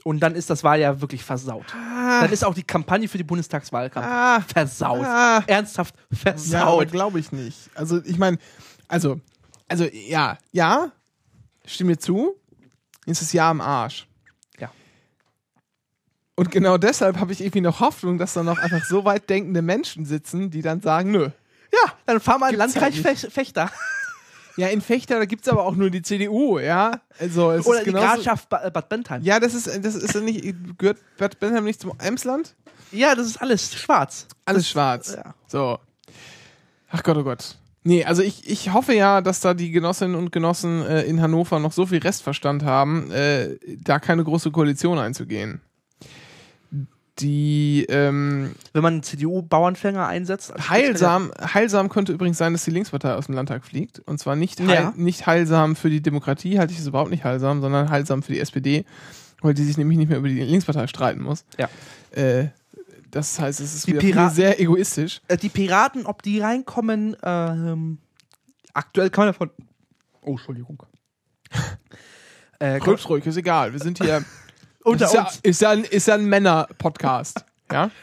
Und dann ist das Wahljahr wirklich versaut. Dann ist auch die Kampagne für die Bundestagswahlkampf Ah, versaut. ah. Ernsthaft Ja, versaut. glaube ich nicht. Also, ich meine, also, also, ja, ja, stimme mir zu, ist das Jahr am Arsch. Ja. Und genau deshalb habe ich irgendwie noch Hoffnung, dass da noch einfach so weit denkende Menschen sitzen, die dann sagen, nö. ja, dann fahr mal Landkreis Fech- Fechter. Ja, in Fechter, da gibt es aber auch nur die CDU, ja. Also, es Oder ist die Grafschaft Ba- äh, Bad Bentheim. Ja, das ist, das ist ja nicht, gehört Bad Bentheim nicht zum Emsland? Ja, das ist alles schwarz. Alles schwarz. Ja. So. Ach Gott, oh Gott. Nee, also ich, ich hoffe ja, dass da die Genossinnen und Genossen äh, in Hannover noch so viel Restverstand haben, äh, da keine große Koalition einzugehen. Die ähm, Wenn man einen CDU-Bauernfänger einsetzt. heilsam, heilsam könnte übrigens sein, dass die Linkspartei aus dem Landtag fliegt. Und zwar nicht, heil, Ja. nicht heilsam für die Demokratie, halte ich es überhaupt nicht heilsam, sondern heilsam für die SPD, weil die sich nämlich nicht mehr über die Linkspartei streiten muss. Ja. Äh, das heißt, es ist Die wieder sehr egoistisch. Äh, die Piraten, ob die reinkommen, ähm, aktuell kann man davon. Oh, Entschuldigung. äh, Rülps ruhig, ist egal. Wir sind hier. unter ist, ja, uns. ist ja ein, ist ja ein Männer-Podcast. Ja?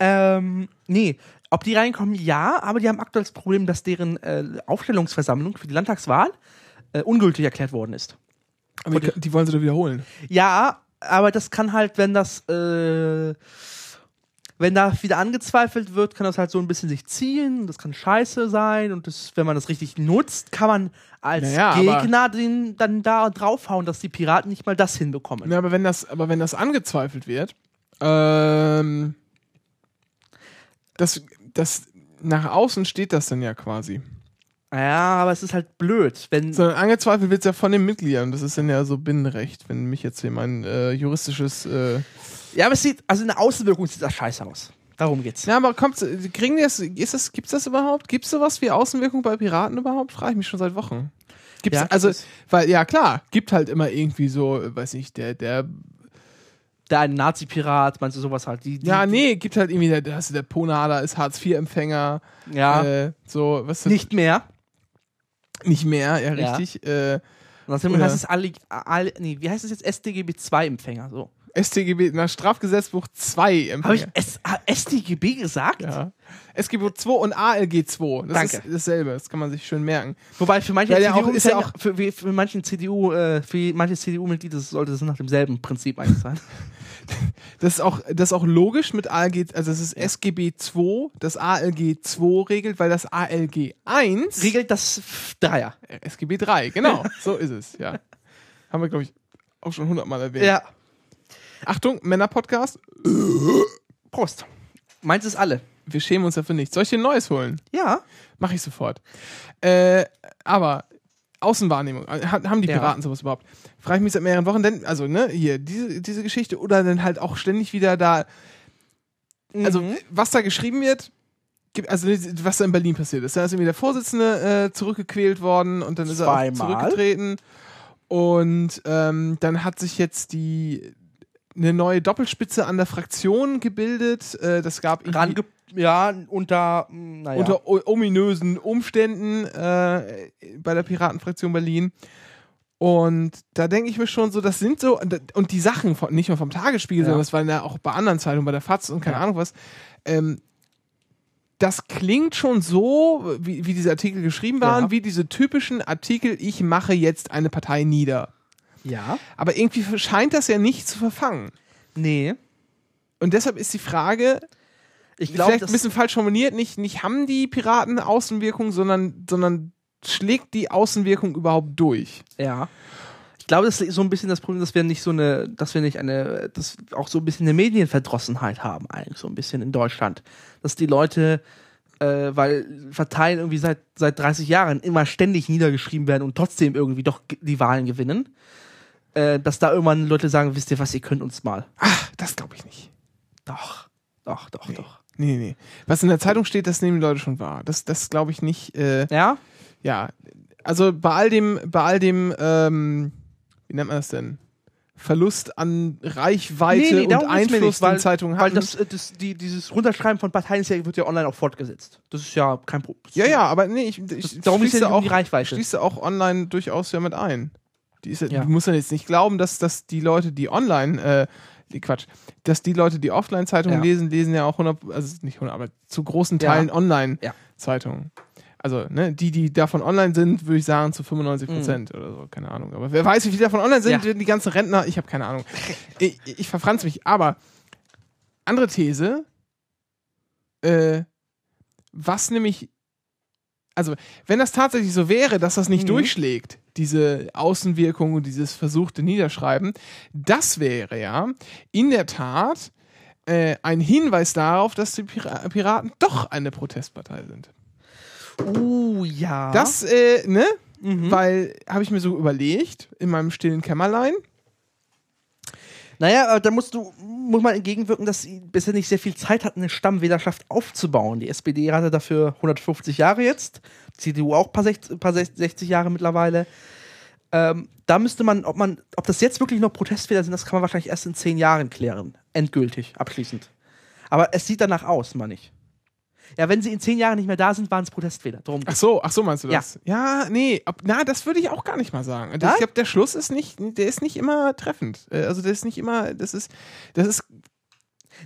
Ähm, nee. Ob die reinkommen, ja, aber die haben aktuell das Problem, dass deren äh, Aufstellungsversammlung für die Landtagswahl äh, ungültig erklärt worden ist. Aber die, die wollen sie doch wiederholen. Ja, aber das kann halt, wenn das, äh, wenn da wieder angezweifelt wird, kann das halt so ein bisschen sich ziehen. Das kann scheiße sein und das, wenn man das richtig nutzt, kann man als Naja, Gegner den dann da draufhauen, dass die Piraten nicht mal das hinbekommen. Ja, aber wenn das, aber wenn das angezweifelt wird, ähm, das, das nach außen steht das dann ja quasi. Ja, aber es ist halt blöd, wenn. Sondern angezweifelt wird es ja von den Mitgliedern. Das ist dann ja so Binnenrecht, wenn mich jetzt hier mein äh, juristisches. Äh Ja, aber es sieht, also in der Außenwirkung sieht das scheiße aus. Darum geht's. ja, aber kommt, kriegen die das, ist das, gibt's das überhaupt? Gibt's sowas wie Außenwirkung bei Piraten überhaupt? Frage ich mich schon seit Wochen. Gibt's, Ja, also, weil, ja klar, gibt halt immer irgendwie so, weiß nicht, der, der, Der ein Nazi-Pirat, meinst du sowas halt? Die, die, ja, nee, gibt halt irgendwie, der, der, der Ponada ist Hartz-IV-Empfänger, Ja, äh, so, was nicht mehr. nicht mehr, ja, Ja. richtig, äh, Und Oder- heißt es alle, alle, nee, wie heißt es jetzt? StGB 2-Empfänger, so. StGB, nach Strafgesetzbuch 2 Habe ich. S ah, StGB gesagt? Ja. SGB 2 und ALG 2. Das Danke. ist dasselbe, das kann man sich schön merken. Wobei für manche ja CDU ist ja auch für, für manchen CDU, äh, für manche CDU-Mitglieder sollte es nach demselben Prinzip eigentlich sein. Das ist auch, das ist auch logisch mit ALG, also es ist SGB 2, das ALG 2 regelt, weil das ALG 1 Regelt das Dreier. SGB 3, genau, so ist es, ja. Haben wir, glaube ich, auch schon hundertmal erwähnt. Ja. Achtung, Männer-Podcast, Prost. Meins ist alle. wir schämen uns dafür nicht. Soll ich dir ein neues holen? Ja. Mache ich sofort. Äh, aber Außenwahrnehmung, ha- haben die Ja. Piraten sowas überhaupt? Frage ich mich seit mehreren Wochen, denn, also, ne, hier, diese, diese Geschichte oder dann halt auch ständig wieder da, also, Mhm. was da geschrieben wird, also, was da in Berlin passiert ist. Da ist irgendwie der Vorsitzende äh, zurückgequält worden und dann ist er auch Zweimal. zurückgetreten. Und ähm, dann hat sich jetzt die eine neue Doppelspitze an der Fraktion gebildet. Äh, das gab Range ja, unter, naja. unter ominösen Umständen äh, bei der Piratenfraktion Berlin. Und da denke ich mir schon so, das sind so, und die Sachen, von, nicht nur vom Tagesspiegel, Ja. sondern das waren ja auch bei anderen Zeitungen, bei der FAZ und keine Ja. Ahnung was, ähm, das klingt schon so, wie, wie diese Artikel geschrieben waren, Ja. wie diese typischen Artikel, ich mache jetzt eine Partei nieder. Ja. Aber irgendwie scheint das ja nicht zu verfangen. Nee. Und deshalb ist die Frage, Ich glaube, vielleicht ein bisschen falsch formuliert, nicht, nicht haben die Piraten Außenwirkung, sondern, sondern schlägt die Außenwirkung überhaupt durch? Ja. Ich glaube, das ist so ein bisschen das Problem, dass wir nicht so eine, dass wir nicht eine, dass auch so ein bisschen eine Medienverdrossenheit haben, eigentlich so ein bisschen in Deutschland. Dass die Leute, äh, weil Parteien irgendwie seit, seit 30 Jahren immer ständig niedergeschrieben werden und trotzdem irgendwie doch die Wahlen gewinnen, äh, dass da irgendwann Leute sagen, wisst ihr was, ihr könnt uns mal. Ach, das glaube ich nicht. Doch, doch, doch, doch. Nee, nee, nee. Was in der Zeitung steht, das nehmen die Leute schon wahr. Das, das glaube ich nicht. Äh, Ja? ja, also bei all dem, bei all dem, ähm, wie nennt man das denn? Verlust an Reichweite und darum geht's mir Einfluss, nicht, weil, den Zeitungen weil haben. das, äh, das, die, dieses Runterschreiben von Parteien ja, wird ja online auch fortgesetzt. Das ist ja kein Problem. ja, ja, aber nee, ich, ich Darum ist ja schließe um auch, die Reichweite. schließe auch online durchaus ja mit ein. Ja, Ja. Du musst ja jetzt nicht glauben, dass, dass die Leute, die online, äh, die Quatsch, dass die Leute, die Offline-Zeitungen Ja. lesen, lesen ja auch 100, also nicht 100, aber zu großen. Teilen Ja. Online-Zeitungen. Also, ne, die, die davon online sind, würde ich sagen, zu 95 Prozent oder so, keine Ahnung. Aber wer weiß, wie viele davon online sind, Mhm. Die ganzen Rentner, ich habe keine Ahnung. ich, ich verfranz mich, aber andere These, äh, was nämlich, also, wenn das tatsächlich so wäre, dass das nicht Mhm. durchschlägt, diese Außenwirkung und dieses versuchte Niederschreiben, das wäre ja in der Tat äh, ein Hinweis darauf, dass die Pira Piraten doch eine Protestpartei sind. Uh, ja. Das, äh, ne? Mhm. Weil, habe ich mir so überlegt, in meinem stillen Kämmerlein. Naja, aber da musst du, muss man entgegenwirken, dass sie bisher nicht sehr viel Zeit hatten, eine Stammwählerschaft aufzubauen. Die SPD hatte dafür 150 Jahre jetzt, CDU auch ein paar, 60, paar 60 Jahre mittlerweile. Ähm, da müsste man, ob man, ob das jetzt wirklich noch Protestwähler sind, das kann man wahrscheinlich erst in zehn Jahren klären. Endgültig, abschließend. Aber es sieht danach aus, meine ich. Ja, wenn sie in zehn Jahren nicht mehr da sind, waren es Protestwähler. Darum Ach so, ach so meinst du Ja. das? Ja, nee, ob, na, das würde ich auch gar nicht mal sagen. Also Nein? Ich glaube, der Schluss ist nicht, der ist nicht immer treffend. Äh, Also der ist nicht immer, das ist, das ist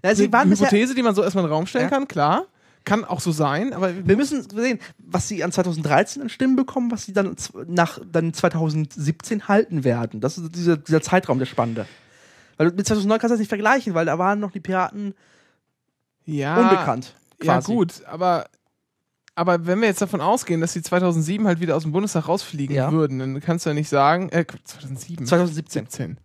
Na, sie eine Hypothese, die man so erstmal in den Raum stellen Ja. kann, klar. Kann auch so sein, aber Wir müssen sehen, was sie an 2013 an Stimmen bekommen, was sie dann nach dann 2017 halten werden. Das ist dieser, dieser Zeitraum der Spannende. Weil mit 2009 kannst du das nicht vergleichen, weil da waren noch die Piraten ja, unbekannt. Ja, quasi. gut, aber, aber wenn wir jetzt davon ausgehen, dass sie 2007 halt wieder aus dem Bundestag rausfliegen Ja. würden, dann kannst du ja nicht sagen, äh, 2007. 2017. 17.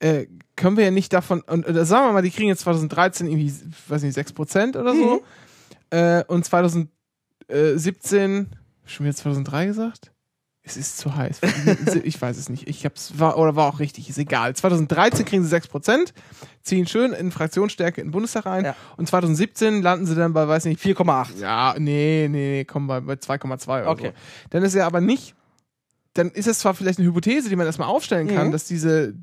Äh, können wir ja nicht davon, und, oder sagen wir mal, die kriegen jetzt 2013 irgendwie, weiß nicht, 6% oder so. Mhm. Äh, und 2017 Schon wieder 2003 gesagt? Es ist zu heiß. Ich weiß es nicht. Ich hab's, war, oder war auch richtig, ist egal. 2013 kriegen sie 6%, ziehen schön in Fraktionsstärke in den Bundestag ein. Ja. Und 2017 landen sie dann bei, weiß nicht, 4,8. ja, nee, nee, nee, kommen bei, bei 2,2 oder Okay. so. Dann ist er aber nicht, dann ist es zwar vielleicht eine Hypothese, die man erstmal aufstellen kann, Mhm. dass diese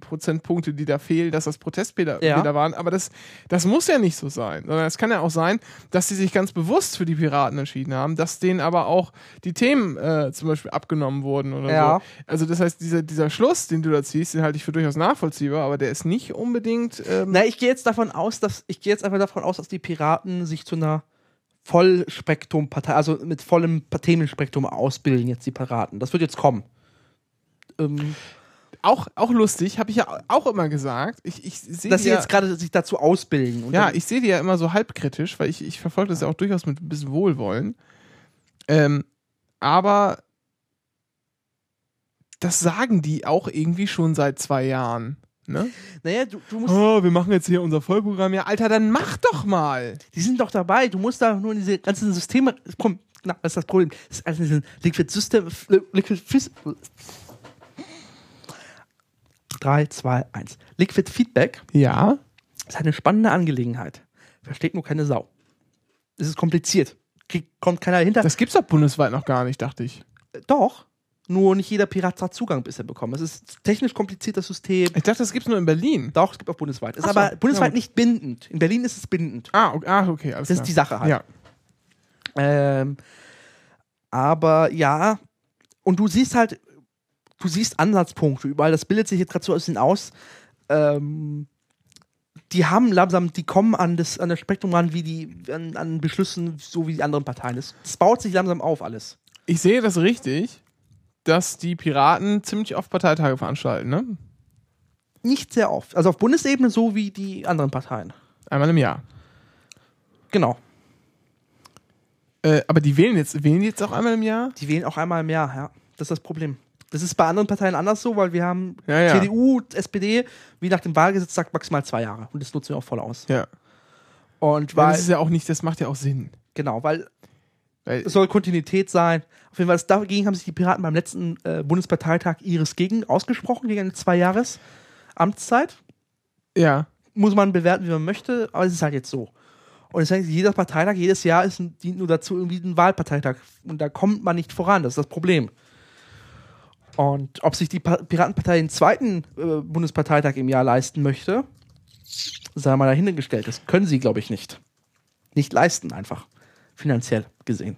Prozentpunkte, die da fehlen, dass das Protestbilder Ja. Waren, aber das, das muss ja nicht so sein, sondern es kann ja auch sein, dass die sich ganz bewusst für die Piraten entschieden haben, dass denen aber auch die Themen äh, zum Beispiel abgenommen wurden oder Ja. so. Also das heißt, dieser, dieser Schluss, den du da ziehst, den halte ich für durchaus nachvollziehbar, aber der ist nicht unbedingt ähm, Na, ich gehe jetzt davon aus, dass ich gehe jetzt einfach davon aus, dass die Piraten sich zu einer Vollspektrum-Partei, also mit vollem Themenspektrum ausbilden jetzt die Piraten. Das wird jetzt kommen. Ähm, auch, auch lustig, habe ich ja auch immer gesagt. Ich, ich sehe dass sie ja, jetzt gerade sich dazu ausbilden. Ja, ich sehe die ja immer so halbkritisch, weil ich, ich verfolge das ja auch durchaus mit ein bisschen Wohlwollen. Ähm, aber das sagen die auch irgendwie schon seit zwei Jahren. Ne? naja, du, du musst, Oh, wir machen jetzt hier unser Vollprogramm. Ja, Alter, dann mach doch mal. die sind doch dabei. Du musst da nur in diese ganzen Systeme. Komm, na, das ist das Problem. Das ist alles in diesen Liquid System. Liquid Fis 3, 2, 1. Liquid Feedback Ja. ist eine spannende Angelegenheit. Versteht nur keine Sau. Es ist kompliziert. Kommt keiner hinter. Das gibt's doch bundesweit noch gar nicht, dachte ich. Doch. Nur nicht jeder Pirat hat Zugang bisher bekommen. Es ist ein technisch kompliziertes System. Ich dachte, das gibt's nur in Berlin. Doch, es gibt auch bundesweit. Ist Ach so, aber bundesweit ja nicht bindend. In Berlin ist es bindend. Ah, okay, ah, okay alles Das ist klar. die Sache halt. Ja. Ähm, aber ja, und du siehst halt, du siehst Ansatzpunkte überall. Das bildet sich jetzt gerade so ein bisschen aus. Ähm, die haben langsam, die kommen an das, an das Spektrum ran, wie die, an, an Beschlüssen, so wie die anderen Parteien. Das baut sich langsam auf alles. Ich sehe das richtig, dass die Piraten ziemlich oft Parteitage veranstalten, ne? Nicht sehr oft. Also auf Bundesebene so wie die anderen Parteien. Einmal im Jahr. Genau. Äh, aber die wählen jetzt, wählen die jetzt auch einmal im Jahr? Die wählen auch einmal im Jahr, ja. Das ist das Problem. Das ist bei anderen Parteien anders so, weil wir haben Ja, ja. CDU, SPD, wie nach dem Wahlgesetz sagt, maximal zwei Jahre. Und das nutzen wir auch voll aus. Ja. Und Weil weil, das ist ja auch nicht, das macht ja auch Sinn. genau, weil es soll Kontinuität sein. Auf jeden Fall, dagegen haben sich die Piraten beim letzten äh, Bundesparteitag ihres gegen ausgesprochen, gegen eine zwei Jahres Amtszeit. ja. Muss man bewerten, wie man möchte, aber es ist halt jetzt so. Und das heißt, jeder Parteitag, jedes Jahr ist dient nur dazu irgendwie ein Wahlparteitag. Und da kommt man nicht voran, das ist das Problem. Und ob sich die Pa- Piratenpartei den zweiten äh, Bundesparteitag im Jahr leisten möchte, sei mal dahingestellt. Das können sie, glaube ich, nicht. Nicht leisten, einfach. Finanziell gesehen.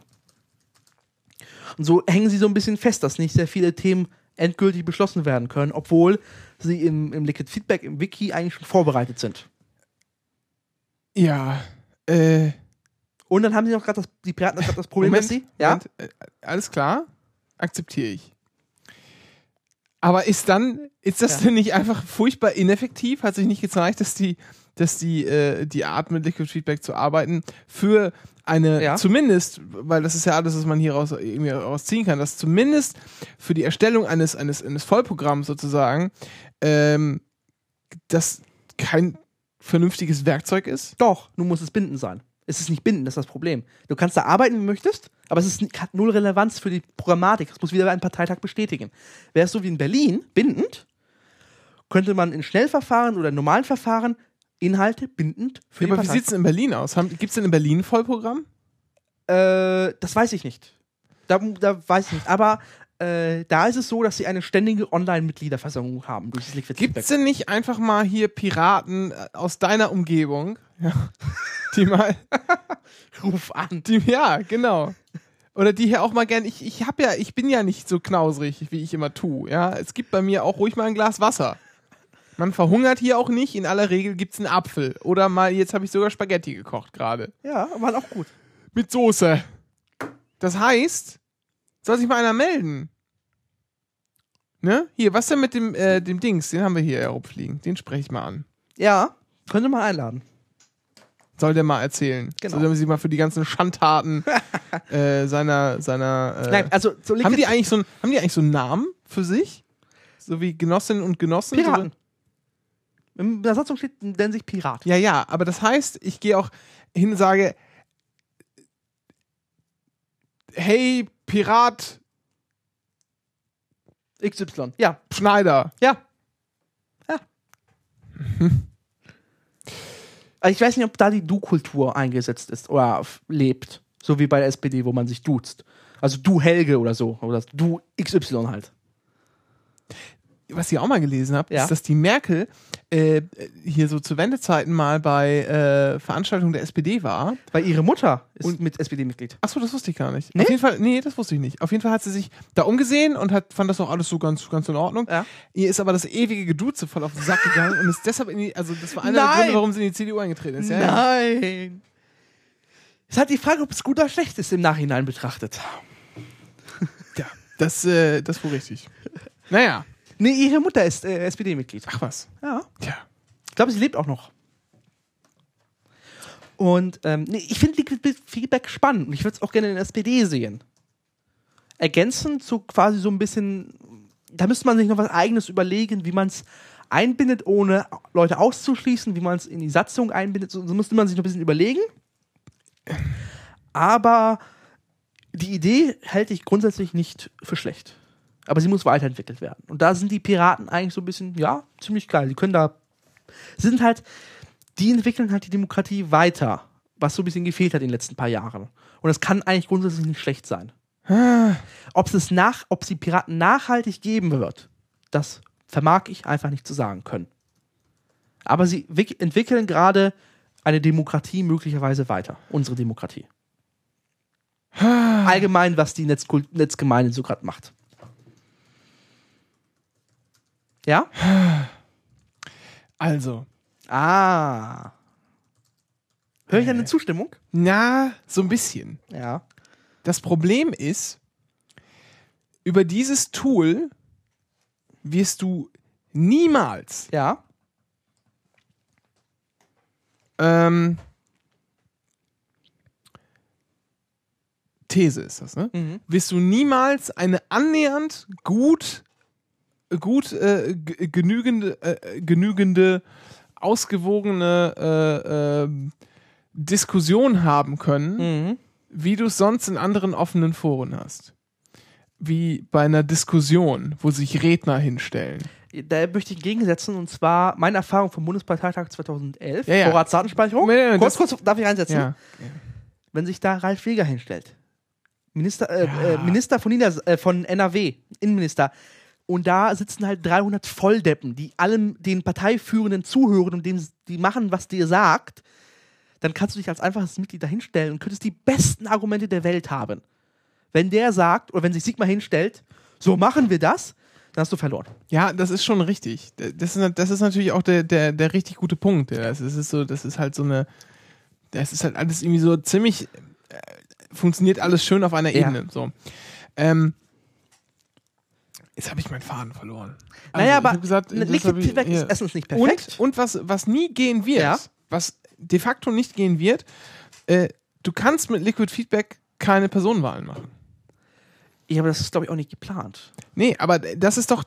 Und so hängen sie so ein bisschen fest, dass nicht sehr viele Themen endgültig beschlossen werden können, obwohl sie im, im Liquid Feedback, im Wiki eigentlich schon vorbereitet sind. Ja. Äh, Und dann haben sie noch gerade das, die Piraten das Problem, Moment, dass sie. Ja? Moment, äh, alles klar. Akzeptiere ich. Aber ist dann, ist das Ja. denn nicht einfach furchtbar ineffektiv? Hat sich nicht gezeigt, dass die, dass die, äh, die Art mit Liquid Feedback zu arbeiten für eine, Ja. zumindest, weil das ist ja alles, was man hier raus, irgendwie rausziehen kann, dass zumindest für die Erstellung eines, eines, eines Vollprogramms sozusagen, ähm, das kein vernünftiges Werkzeug ist? Doch, nun muss es bindend sein. Es ist nicht bindend, das ist das Problem. Du kannst da arbeiten, wie du möchtest, aber es ist, hat null Relevanz für die Programmatik. Das muss wieder ein Parteitag bestätigen. Wäre es so wie in Berlin, bindend, könnte man in Schnellverfahren oder in normalen Verfahren Inhalte bindend für Ja, die aber wie sieht es in Berlin aus? Gibt es denn in Berlin ein Vollprogramm? Äh, das weiß ich nicht. Da, da weiß ich nicht. Aber äh, da ist es so, dass sie eine ständige Online-Mitgliederversammlung haben durch das Liquid Gibt es denn nicht einfach mal hier Piraten äh, aus deiner Umgebung, ja, die mal, Ruf an. die, ja, genau. Oder die hier auch mal gern, ich, ich hab ja, ich bin ja nicht so knausrig, wie ich immer tue, ja. Es gibt bei mir auch ruhig mal ein Glas Wasser. Man verhungert hier auch nicht, in aller Regel gibt's einen Apfel. Oder mal, jetzt habe ich sogar Spaghetti gekocht gerade. Ja, waren auch gut. Mit Soße. Das heißt, soll sich mal einer melden. Ne? Hier, was denn mit dem, äh, dem Dings? Den haben wir hier herumfliegen. Den spreche ich mal an. Ja, könnte man einladen. Soll der mal erzählen. Genau. Soll der sich mal für die ganzen Schandtaten äh, seiner, seiner äh, Nein, also so haben die eigentlich so einen, haben die eigentlich so einen Namen für sich? So wie Genossinnen und Genossen? Piraten. So, der Satzung steht, nennen sich Pirat. ja, ja, aber das heißt, ich gehe auch hin und sage, hey Pirat XY. Ja, Schneider. ja. Ja. Also ich weiß nicht, ob da die Du-Kultur eingesetzt ist oder lebt. So wie bei der SPD, wo man sich duzt. Also du Helge oder so. Oder du XY halt. Was ich auch mal gelesen habe, Ja. ist, dass die Merkel äh, hier so zu Wendezeiten mal bei äh, Veranstaltungen der SPD war. Weil ihre Mutter ist Und- mit SPD-Mitglied. Achso, das wusste ich gar nicht. Nee? Auf jeden Fall, nee, das wusste ich nicht. Auf jeden Fall hat sie sich da umgesehen und hat, fand das auch alles so ganz, ganz in Ordnung. Ja. Ihr ist aber das ewige Geduze voll auf den Sack gegangen und ist deshalb in die, also das war einer der Nein! Gründe, warum sie in die CDU eingetreten ist. Ja. Nein. Es halt die Frage, ob es gut oder schlecht ist im Nachhinein betrachtet. ja das, äh, das war richtig. Naja. Nee, ihre Mutter ist äh, SPD-Mitglied. Ach was. Ja. Tja. Ich glaube, sie lebt auch noch. Und ähm, nee, ich finde Liquid Feedback spannend und ich würde es auch gerne in der SPD sehen. Ergänzend zu quasi so ein bisschen, da müsste man sich noch was Eigenes überlegen, wie man es einbindet, ohne Leute auszuschließen, wie man es in die Satzung einbindet. So, so müsste man sich noch ein bisschen überlegen. Aber die Idee halte ich grundsätzlich nicht für schlecht. Aber sie muss weiterentwickelt werden. Und da sind die Piraten eigentlich so ein bisschen, ja, ziemlich geil. Die können da, sind halt, die entwickeln halt die Demokratie weiter, was so ein bisschen gefehlt hat in den letzten paar Jahren. Und das kann eigentlich grundsätzlich nicht schlecht sein. Ob es nach, ob es die Piraten nachhaltig geben wird, das vermag ich einfach nicht zu sagen können. Aber sie wick- entwickeln gerade eine Demokratie möglicherweise weiter. Unsere Demokratie. Allgemein, was die Netzkult Netzgemeinde so gerade macht. Ja? Also. Ah. Höre ich eine Äh. Zustimmung? Na, so ein bisschen. Ja. Das Problem ist, über dieses Tool wirst du niemals Ja. ähm, These ist das, ne? Mhm. Wirst du niemals eine annähernd gut, gut äh, genügende, äh, genügende, ausgewogene äh, ähm, Diskussion haben können, Mhm. wie du es sonst in anderen offenen Foren hast. Wie bei einer Diskussion, wo sich Redner hinstellen. Da möchte ich gegensetzen und zwar meine Erfahrung vom Bundesparteitag 2011, Ja, ja. Vorratsdatenspeicherung. Nee, nee, kurz, kurz, darf ich einsetzen? Ja. Wenn sich da Ralf Weger hinstellt, Minister, äh, Ja. äh, Minister von, Nieder äh, von NRW, Innenminister, und da sitzen halt 300 Volldeppen, die allem den Parteiführenden zuhören und dem, die machen, was dir sagt, dann kannst du dich als einfaches Mitglied da hinstellen und könntest die besten Argumente der Welt haben. Wenn der sagt, oder wenn sich Sigmar hinstellt, so machen wir das, dann hast du verloren. Ja, das ist schon richtig. Das ist, das ist natürlich auch der, der, der richtig gute Punkt. Ja. Das ist so, das ist halt so eine, das ist halt alles irgendwie so ziemlich, äh, funktioniert alles schön auf einer Ja. Ebene. So. Ähm, jetzt habe ich meinen Faden verloren. Also, naja, ich aber gesagt, ich- Feedback ist ja. erstens nicht perfekt. Und, und was, was nie gehen wird, Ja. was de facto nicht gehen wird, äh, du kannst mit Liquid Feedback keine Personenwahlen machen. ja, aber das ist, glaube ich, auch nicht geplant. Nee, aber das ist doch,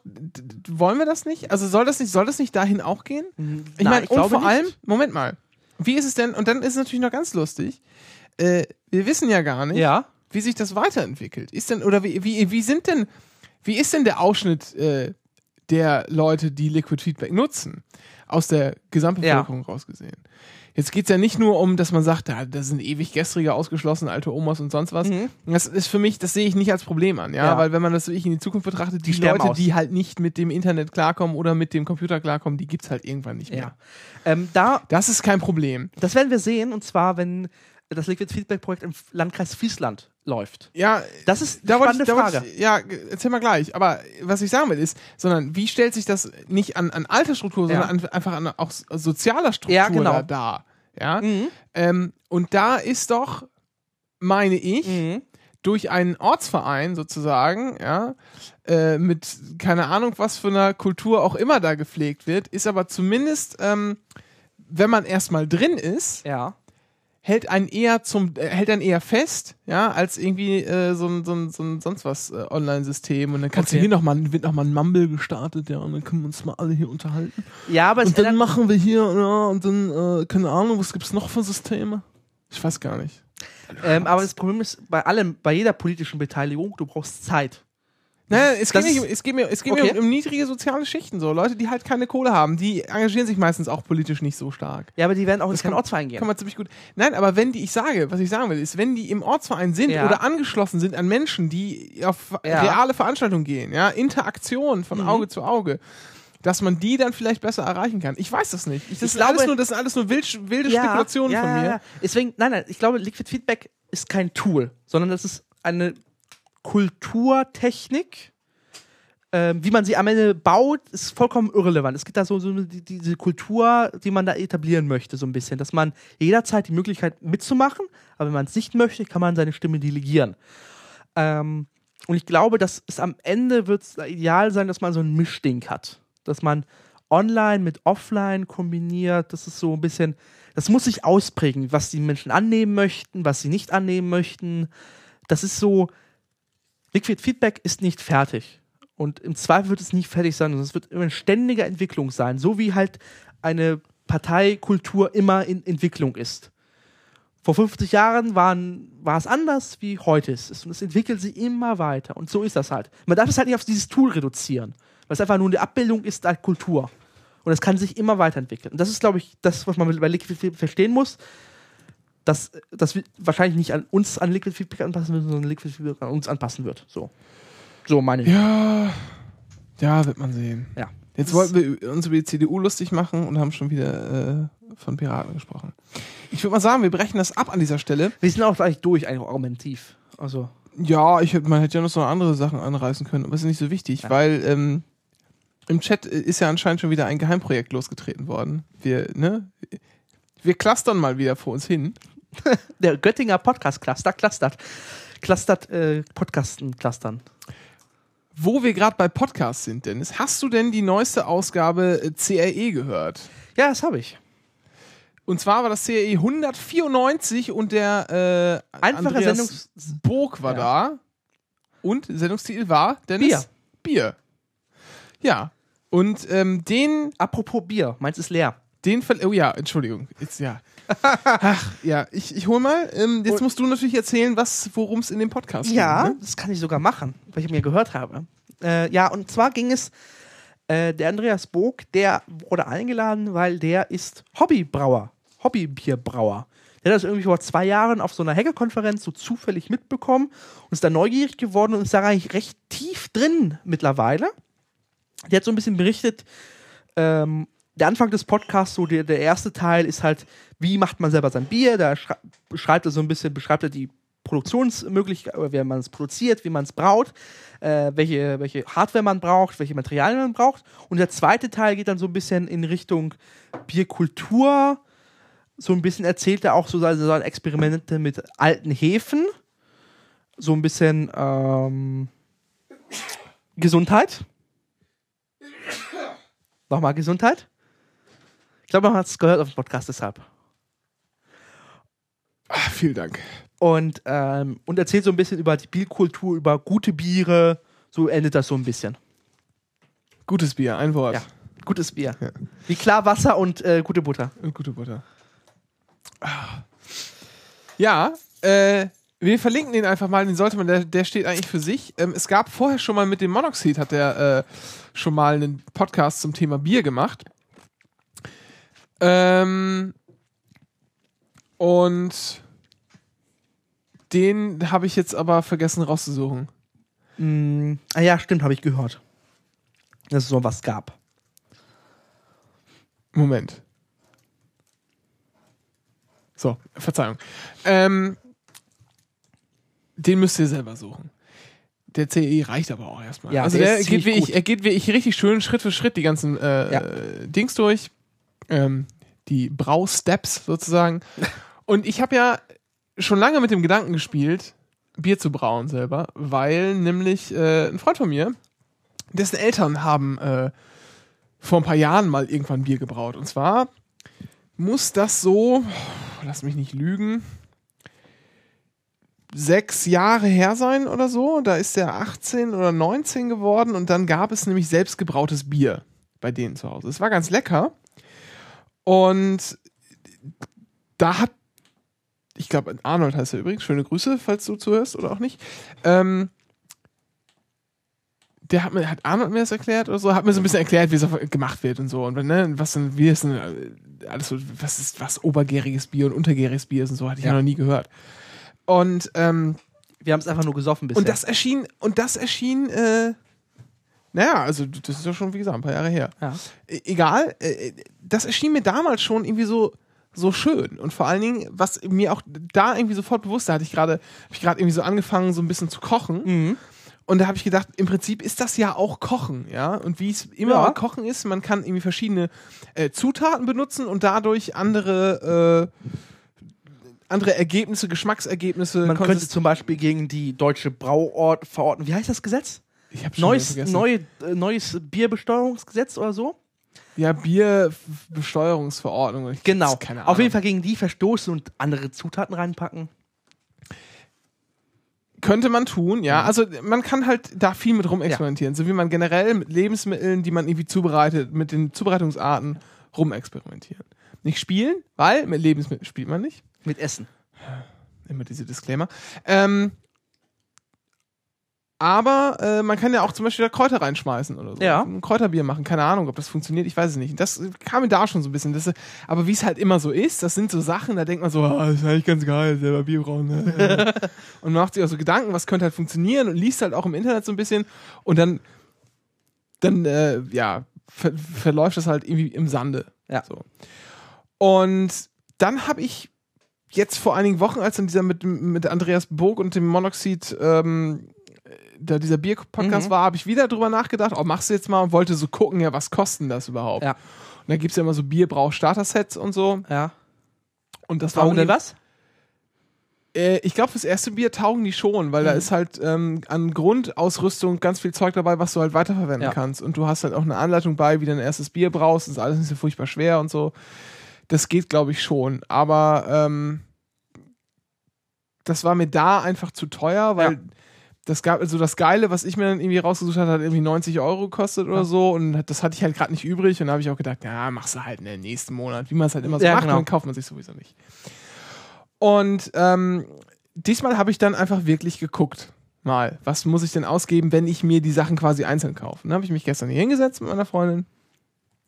wollen wir das nicht? Also soll das nicht, soll das nicht dahin auch gehen? Ich Nein, meine, und glaube vor nicht. allem, Moment mal, wie ist es denn, und dann ist es natürlich noch ganz lustig, äh, wir wissen ja gar nicht, Ja. wie sich das weiterentwickelt. Ist denn, oder wie, wie, wie sind denn, wie ist denn der Ausschnitt äh, der Leute, die Liquid Feedback nutzen, aus der Gesamtbevölkerung rausgesehen? Jetzt geht es ja nicht nur um, dass man sagt, da, da sind ewig Gestrige ausgeschlossen, alte Omas und sonst was. Mhm. Das ist für mich, das sehe ich nicht als Problem an, ja, Ja. weil wenn man das wirklich in die Zukunft betrachtet, die, Die Leute, aus. die halt nicht mit dem Internet klarkommen oder mit dem Computer klarkommen, die gibt es halt irgendwann nicht mehr. Ja. Ähm, da, Das ist kein Problem. das werden wir sehen, und zwar, wenn das Liquid Feedback Projekt im Landkreis Friesland läuft. Ja, Das ist da eine wollte spannende ich, da Frage. ich, ja, erzähl mal gleich. Aber was ich sagen will ist, sondern wie stellt sich das nicht an, an Altersstruktur, Ja. sondern an, einfach an auch sozialer Struktur Ja, genau. da dar? Ja. Mhm. Ähm, und da ist doch, meine ich, Mhm. durch einen Ortsverein sozusagen, ja, äh, mit keine Ahnung, was für einer Kultur auch immer da gepflegt wird, ist aber zumindest, ähm, wenn man erstmal drin ist, Ja. Hält einen eher zum, äh, hält einen eher fest, ja, als irgendwie äh, so ein, so ein, so ein sonst was äh, Online-System. Und dann kannst Okay. du hier nochmal, wird nochmal ein Mumble gestartet, ja, und dann können wir uns mal alle hier unterhalten. Ja, aber es Und dann machen wir hier, ja, und dann, äh, keine Ahnung, was gibt's noch für Systeme? Ich weiß gar nicht. Ähm, aber das Problem ist, bei allem, bei jeder politischen Beteiligung, du brauchst Zeit. Nein, es geht, nicht, ist- es geht mir, es geht Okay. mir um, um niedrige soziale Schichten. So Leute, die halt keine Kohle haben, die engagieren sich meistens auch politisch nicht so stark. Ja, aber die werden auch in Das keinen kann- Ortsverein gehen. Kann man ziemlich gut. Nein, aber wenn die, ich sage, was ich sagen will, ist, wenn die im Ortsverein sind Ja. oder angeschlossen sind an Menschen, die auf Ja. reale Veranstaltungen gehen, ja, Interaktion von Mhm. Auge zu Auge, dass man die dann vielleicht besser erreichen kann. Ich weiß das nicht. Ich, das, Ich alles glaube- nur, das sind alles nur wild, wilde Spekulationen ja, von ja, mir. Ja. Deswegen, nein, nein, ich glaube, Liquid Feedback ist kein Tool, sondern das ist eine Kulturtechnik. Ähm, wie man sie am Ende baut, ist vollkommen irrelevant. Es gibt da so, so die, diese Kultur, die man da etablieren möchte, so ein bisschen, dass man jederzeit die Möglichkeit mitzumachen, aber wenn man es nicht möchte, kann man seine Stimme delegieren. Ähm, und ich glaube, dass es am Ende wird es ideal sein, dass man so ein Mischding hat. Dass man online mit offline kombiniert. Das ist so ein bisschen, das muss sich ausprägen, was die Menschen annehmen möchten, was sie nicht annehmen möchten. Das ist so, Liquid Feedback ist nicht fertig. Und im Zweifel wird es nicht fertig sein, sondern es wird immer eine ständige Entwicklung sein, so wie halt eine Parteikultur immer in Entwicklung ist. Vor 50 Jahren waren, war es anders, wie heute ist es. Und es entwickelt sich immer weiter. Und so ist das halt. Man darf es halt nicht auf dieses Tool reduzieren, weil es einfach nur eine Abbildung ist der Kultur. Und es kann sich immer weiterentwickeln. Und das ist, glaube ich, das, was man bei Liquid Feedback verstehen muss, dass das wahrscheinlich nicht an uns an Liquid Feedback anpassen wird, sondern Liquid Feedback an uns anpassen wird. So. So meine ich. Ja, ja, wird man sehen. Ja. Jetzt wollten wir uns über die CDU lustig machen und haben schon wieder äh, von Piraten gesprochen. Ich würde mal sagen, wir brechen das ab an dieser Stelle. Wir sind auch eigentlich durch, eigentlich argumentativ. Also, Ja, ich, man hätte ja noch so andere Sachen anreißen können, aber ist nicht so wichtig, Ja. weil ähm, im Chat ist ja anscheinend schon wieder ein Geheimprojekt losgetreten worden. Wir, ne? Wir clustern mal wieder vor uns hin. der Göttinger Podcast-Cluster clustert. Clustert, äh, Podcasten clustern. Wo wir gerade bei Podcasts sind, Dennis, hast du denn die neueste Ausgabe äh, CRE gehört? Ja, das habe ich. Und zwar war das CRE 194 und der äh, Einfache Andreas Sendungs... Burg war Ja. da. Und Sendungstitel war, Dennis? Bier. Bier. Ja. Und ähm, den, Apropos Bier, meins ist leer. den, ver- oh ja, Entschuldigung, jetzt ja. Ach, ja, ich, ich hol mal. Ähm, jetzt musst du natürlich erzählen, was, worum es in dem Podcast Ja, ging. Ne? das kann ich sogar machen, weil ich mir gehört habe. Äh, ja, und zwar ging es, äh, der Andreas Bog, der wurde eingeladen, weil der ist Hobbybrauer, Hobbybierbrauer. Der hat das irgendwie vor zwei Jahren auf so einer Hackerkonferenz so zufällig mitbekommen und ist da neugierig geworden und ist da eigentlich recht tief drin mittlerweile. Der hat so ein bisschen berichtet, ähm, der Anfang des Podcasts, so der, der erste Teil ist halt, wie macht man selber sein Bier? Da schrei- beschreibt er so ein bisschen, beschreibt er die Produktionsmöglichkeit, oder wie man es produziert, wie man es braut, äh, welche, welche Hardware man braucht, welche Materialien man braucht. Und der zweite Teil geht dann so ein bisschen in Richtung Bierkultur. So ein bisschen erzählt er auch so seine, seine Experimente mit alten Hefen. So ein bisschen ähm, Gesundheit. Nochmal Gesundheit. Ich glaube, man hat es gehört auf dem Podcast deshalb. Ah, vielen Dank. Und, ähm, und erzählt so ein bisschen über die Bierkultur, über gute Biere. So endet das so ein bisschen. Gutes Bier, ein Wort. Ja. Gutes Bier. Ja. Wie klar Wasser und äh, gute Butter. Und gute Butter. Ah. Ja, äh, wir verlinken den einfach mal, den sollte man, der, der steht eigentlich für sich. Ähm, es gab vorher schon mal mit dem Monoxid, hat der äh, schon mal einen Podcast zum Thema Bier gemacht. Ähm, und den habe ich jetzt aber vergessen rauszusuchen. Mm, ah ja, stimmt, habe ich gehört. Dass es so was gab. Moment. So, Verzeihung. Ähm, den müsst ihr selber suchen. Der CE reicht aber auch erstmal. Ja, also der der geht wie ich, er geht wie ich richtig schön Schritt für Schritt die ganzen äh, Ja. Dings durch. Ähm, die Brausteps sozusagen. Und ich habe ja schon lange mit dem Gedanken gespielt, Bier zu brauen selber, weil nämlich äh, ein Freund von mir, dessen Eltern haben äh, vor ein paar Jahren mal irgendwann Bier gebraut. Und zwar muss das so, lass mich nicht lügen, sechs Jahre her sein oder so. Da ist er 18 oder 19 geworden und dann gab es nämlich selbstgebrautes Bier bei denen zu Hause. Es war ganz lecker. Und da hat, ich glaube, Arnold heißt er übrigens, schöne Grüße, falls du zuhörst oder auch nicht. Ähm, der hat mir, hat Arnold mir das erklärt oder so, hat mir so ein bisschen erklärt, wie es gemacht wird und so. Und ne, was denn, wie ist denn äh, alles so, was ist, was obergäriges Bier und untergäriges Bier ist und so, hatte ich ja, Ja. noch nie gehört. Und, ähm, Wir haben es einfach nur gesoffen bisher. und das erschien, und das erschien, äh, naja, also das ist ja schon, wie gesagt, ein paar Jahre her. ja. E- egal, äh, das erschien mir damals schon irgendwie so so schön und vor allen Dingen, was mir auch da irgendwie sofort bewusst, da hatte ich gerade, habe ich gerade irgendwie so angefangen, so ein bisschen zu kochen Mhm. und da habe ich gedacht, im Prinzip ist das ja auch Kochen, ja und wie es immer Ja. Kochen ist, man kann irgendwie verschiedene äh, Zutaten benutzen und dadurch andere äh, andere Ergebnisse, Geschmacksergebnisse. Man könnte zum Beispiel gegen die deutsche Brauort verordnen. Wie heißt das Gesetz? Neues, neue, äh, neues Bierbesteuerungsgesetz oder so? ja Bierbesteuerungsverordnung. Ich- Genau. Keine Ahnung. Auf jeden Fall gegen die verstoßen und andere Zutaten reinpacken. Könnte man tun, ja. Also man kann halt da viel mit rumexperimentieren. So wie man generell mit Lebensmitteln, die man irgendwie zubereitet, mit den Zubereitungsarten rumexperimentieren. Nicht spielen, weil mit Lebensmitteln spielt man nicht. Mit Essen. Immer diese Disclaimer. Ähm, aber äh, man kann ja auch zum Beispiel da Kräuter reinschmeißen oder so. Ja. Ein Kräuterbier machen, keine Ahnung, ob das funktioniert, ich weiß es nicht. Das kam mir da schon so ein bisschen. Das, aber wie es halt immer so ist, das sind so Sachen, da denkt man so, ah, das ist eigentlich ganz geil, selber Bier brauen. Ne? und man macht sich auch so Gedanken, was könnte halt funktionieren und liest halt auch im Internet so ein bisschen und dann, dann äh, ja, ver verläuft das halt irgendwie im Sande. Ja. So. Und dann habe ich jetzt vor einigen Wochen, als dann dieser mit, mit Andreas Burg und dem Monoxid, ähm, da dieser Bier-Podcast Mhm. war, habe ich wieder drüber nachgedacht, oh, machst du jetzt mal und wollte so gucken, ja, was kosten das überhaupt? Ja. Und da gibt es ja immer so Bierbrauch-Starter-Sets und so. Ja. Und das war Taugen die was? äh, ich glaube, fürs erste Bier taugen die schon, weil da Mhm. ist halt ähm, an Grundausrüstung ganz viel Zeug dabei, was du halt weiterverwenden Ja. kannst. Und du hast halt auch eine Anleitung bei, wie du dein erstes Bier brauchst. Das ist alles nicht so furchtbar schwer und so. Das geht, glaube ich, schon. Aber ähm, das war mir da einfach zu teuer, weil Ja. Das gab, also das Geile, was ich mir dann irgendwie rausgesucht hatte, hat irgendwie 90 Euro gekostet oder Ja. so. Und das hatte ich halt gerade nicht übrig. Und da habe ich auch gedacht, ja, machst du halt in den nächsten Monat, wie man es halt immer so Ja, macht, genau. dann kauft man sich sowieso nicht. Und ähm, diesmal habe ich dann einfach wirklich geguckt. Mal, was muss ich denn ausgeben, wenn ich mir die Sachen quasi einzeln kaufe? Dann habe ich mich gestern hier hingesetzt mit meiner Freundin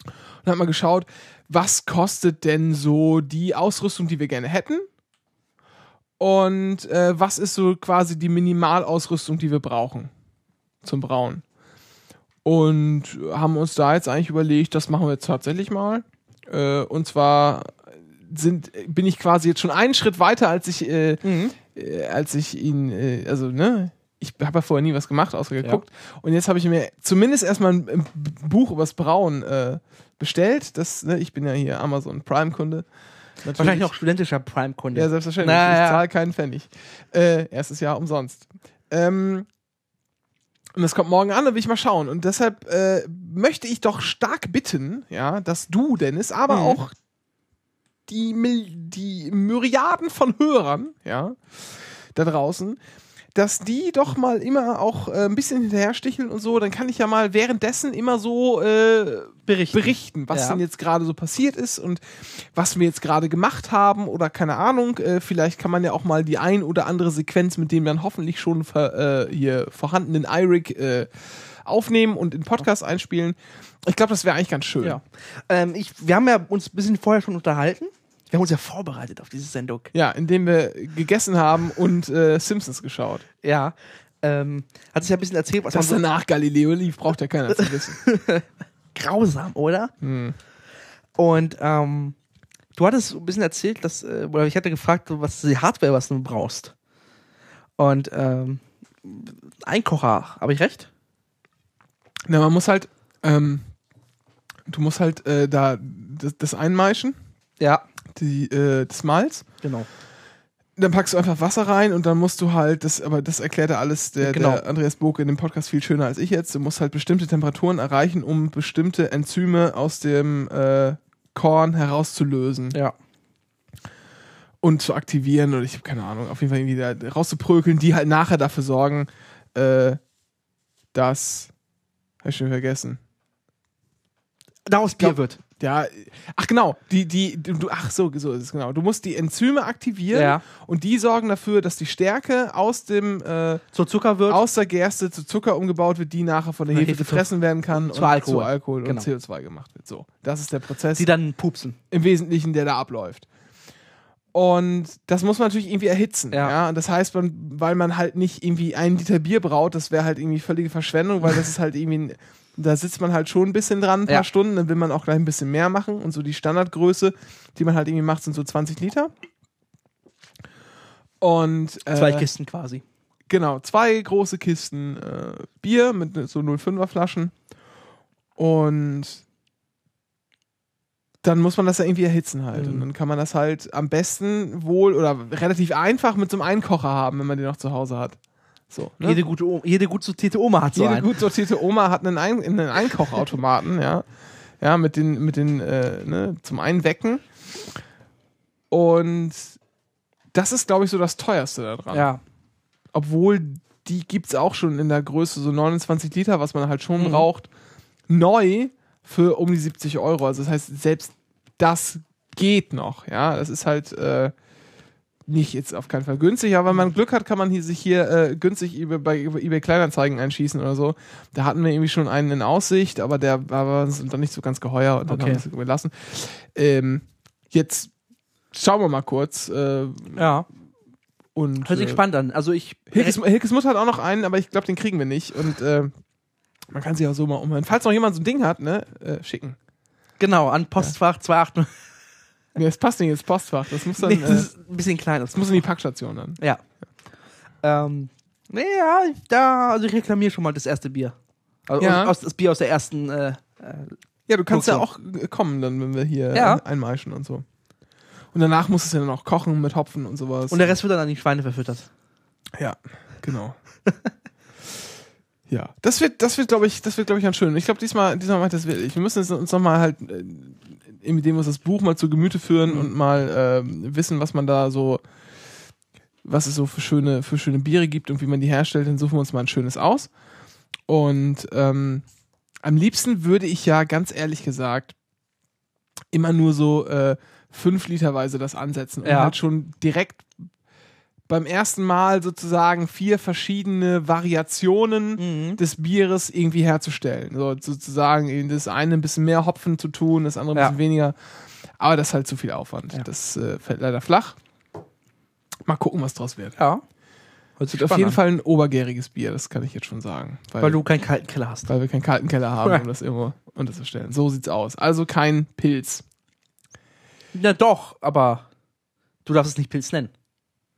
und habe mal geschaut, was kostet denn so die Ausrüstung, die wir gerne hätten? Und äh, was ist so quasi die Minimalausrüstung, die wir brauchen zum Brauen? Und haben uns da jetzt eigentlich überlegt, das machen wir jetzt tatsächlich mal. Äh, und zwar sind, bin ich quasi jetzt schon einen Schritt weiter, als ich, äh, äh, als ich ihn, äh, also, ne, ich habe ja vorher nie was gemacht, außer geguckt. Und jetzt habe ich mir zumindest erstmal ein, ein Buch übers Brauen äh, bestellt. Das, ne, ich bin ja hier Amazon Prime-Kunde. Natürlich. Wahrscheinlich auch studentischer Prime-Kunde. Ja, selbstverständlich. Na, ich zahle keinen Pfennig. Äh, erstes Jahr umsonst. Ähm, und das kommt morgen an, da will ich mal schauen. Und deshalb äh, möchte ich doch stark bitten, ja, dass du, Dennis, aber Mhm. auch die, Mil die Myriaden von Hörern, ja, da draußen, dass die doch mal immer auch äh, ein bisschen hinterher sticheln und so, dann kann ich ja mal währenddessen immer so äh, Berichten. berichten, was Ja. denn jetzt gerade so passiert ist und was wir jetzt gerade gemacht haben oder keine Ahnung. Äh, vielleicht kann man ja auch mal die ein oder andere Sequenz mit dem dann hoffentlich schon ver, äh, hier vorhandenen IRIC äh, aufnehmen und in Podcast einspielen. Ich glaube, das wäre eigentlich ganz schön. Ja. Ähm, ich, wir haben ja uns ein bisschen vorher schon unterhalten. Wir haben uns ja vorbereitet auf diese Sendung. Ja, indem wir gegessen haben und äh, Simpsons geschaut. Ja. Ähm, hat sich ja ein bisschen erzählt, was Was man so danach Galileo lief, braucht ja keiner zu wissen. grausam, oder? Hm. Und ähm, du hattest ein bisschen erzählt, dass, äh, oder ich hatte gefragt, was die Hardware, was du brauchst. Und ähm, ein Kocher, habe ich recht? Na, man muss halt, ähm, du musst halt äh, da das, das einmeischen, Ja, die, äh, das Malz. genau. Dann packst du einfach Wasser rein und dann musst du halt, das, aber das erklärt ja alles der, Genau. der Andreas Boke in dem Podcast viel schöner als ich jetzt. Du musst halt bestimmte Temperaturen erreichen, um bestimmte Enzyme aus dem äh, Korn herauszulösen Ja. und zu aktivieren oder ich habe keine Ahnung, auf jeden Fall irgendwie da rauszuprökeln, die halt nachher dafür sorgen, äh, dass, hab ich schon vergessen, Daraus Bier glaub- wird. Ja, ach genau, die, die, du, ach so, so ist es genau. Du musst die Enzyme aktivieren Ja. und die sorgen dafür, dass die Stärke aus dem äh, So Zucker wird. aus der Gerste zu Zucker umgebaut wird, die nachher von der Hefe, Hefe gefressen werden kann zu und Alkohol. zu Alkohol Genau. und CO2 gemacht wird. So, das ist der Prozess die dann pupsen. im Wesentlichen, der da abläuft. Und das muss man natürlich irgendwie erhitzen. Ja. Ja. Und das heißt, man, weil man halt nicht irgendwie einen Liter Bier braut, das wäre halt irgendwie völlige Verschwendung, weil das ist halt irgendwie, ein- da sitzt man halt schon ein bisschen dran, ein paar Ja. Stunden, dann will man auch gleich ein bisschen mehr machen. Und so die Standardgröße, die man halt irgendwie macht, sind so 20 Liter. Und äh, Zwei Kisten quasi. Genau, zwei große Kisten äh, Bier mit so 05er Flaschen. Und dann muss man das ja irgendwie erhitzen halt. Mhm. Und dann kann man das halt am besten wohl oder relativ einfach mit so einem Einkocher haben, wenn man den noch zu Hause hat. So, ne? Jede gute, jede gut sortierte Oma hat so Jede einen. gut sortierte Oma hat einen, Ein einen Einkochautomaten, ja. Ja, mit den, mit den, äh, ne, zum Einwecken. Und das ist, glaube ich, so das teuerste daran Ja. obwohl die gibt es auch schon in der Größe so 29 Liter, was man halt schon Mhm. braucht, neu für um die 70 Euro. Also das heißt, selbst das geht noch. Ja, das ist halt äh, nicht jetzt auf keinen Fall günstig, aber wenn man Glück hat, kann man hier sich hier äh, günstig über, bei eBay Kleinanzeigen einschießen oder so. Da hatten wir irgendwie schon einen in Aussicht, aber der war uns dann nicht so ganz geheuer und dann Okay. haben wir es gelassen. Ähm, jetzt schauen wir mal kurz. Äh, Ja. und, Hört sich äh, spannend an. Also ich. Hilkes, Hilkes Mutter hat auch noch einen, aber ich glaube, den kriegen wir nicht. Und äh, man kann sich auch so mal umhören. Falls noch jemand so ein Ding hat, ne, äh, schicken. Genau, an Postfach 280. Nee, das passt nicht ins Postfach. Das muss dann, Nee, äh, das das ist ein bisschen kleiner. muss in die Packstation dann. Ja. Ähm, naja, da, also ich reklamiere schon mal das erste Bier. Also Ja. aus, das Bier aus der ersten. Äh, äh, Ja, du kannst ja auch Produktion. äh, kommen, dann, wenn wir hier Ja. äh, einmeischen und so. Und danach muss es ja dann auch kochen mit Hopfen und sowas. und der Rest wird dann an die Schweine verfüttert. Ja, genau. ja, das wird, das wird, glaube ich, das wird, glaube ich, ganz schön. Ich glaube, diesmal, diesmal mache ich das wirklich. Wir müssen uns nochmal halt, äh, indem wir uns das Buch mal zu Gemüte führen Mhm. und mal äh, wissen, was man da so, was es so für schöne, für schöne Biere gibt und wie man die herstellt, dann suchen wir uns mal ein schönes aus. Und ähm, am liebsten würde ich ja, ganz ehrlich gesagt, immer nur so äh, fünf Literweise das ansetzen und Ja. halt schon direkt beim ersten Mal sozusagen vier verschiedene Variationen Mhm. des Bieres irgendwie herzustellen. So, sozusagen das eine ein bisschen mehr Hopfen zu tun, das andere ein Ja. bisschen weniger. Aber das ist halt zu viel Aufwand. Ja. Das äh, fällt leider flach. Mal gucken, was draus wird. Ja. Sich Wird auf jeden. Fall ein obergäriges Bier, das kann ich jetzt schon sagen. Weil, Weil du keinen kalten Keller hast. weil wir keinen kalten Keller haben, um das irgendwo unterzustellen. So sieht's aus. Also kein Pilz. Na doch, aber du darfst es nicht Pilz nennen.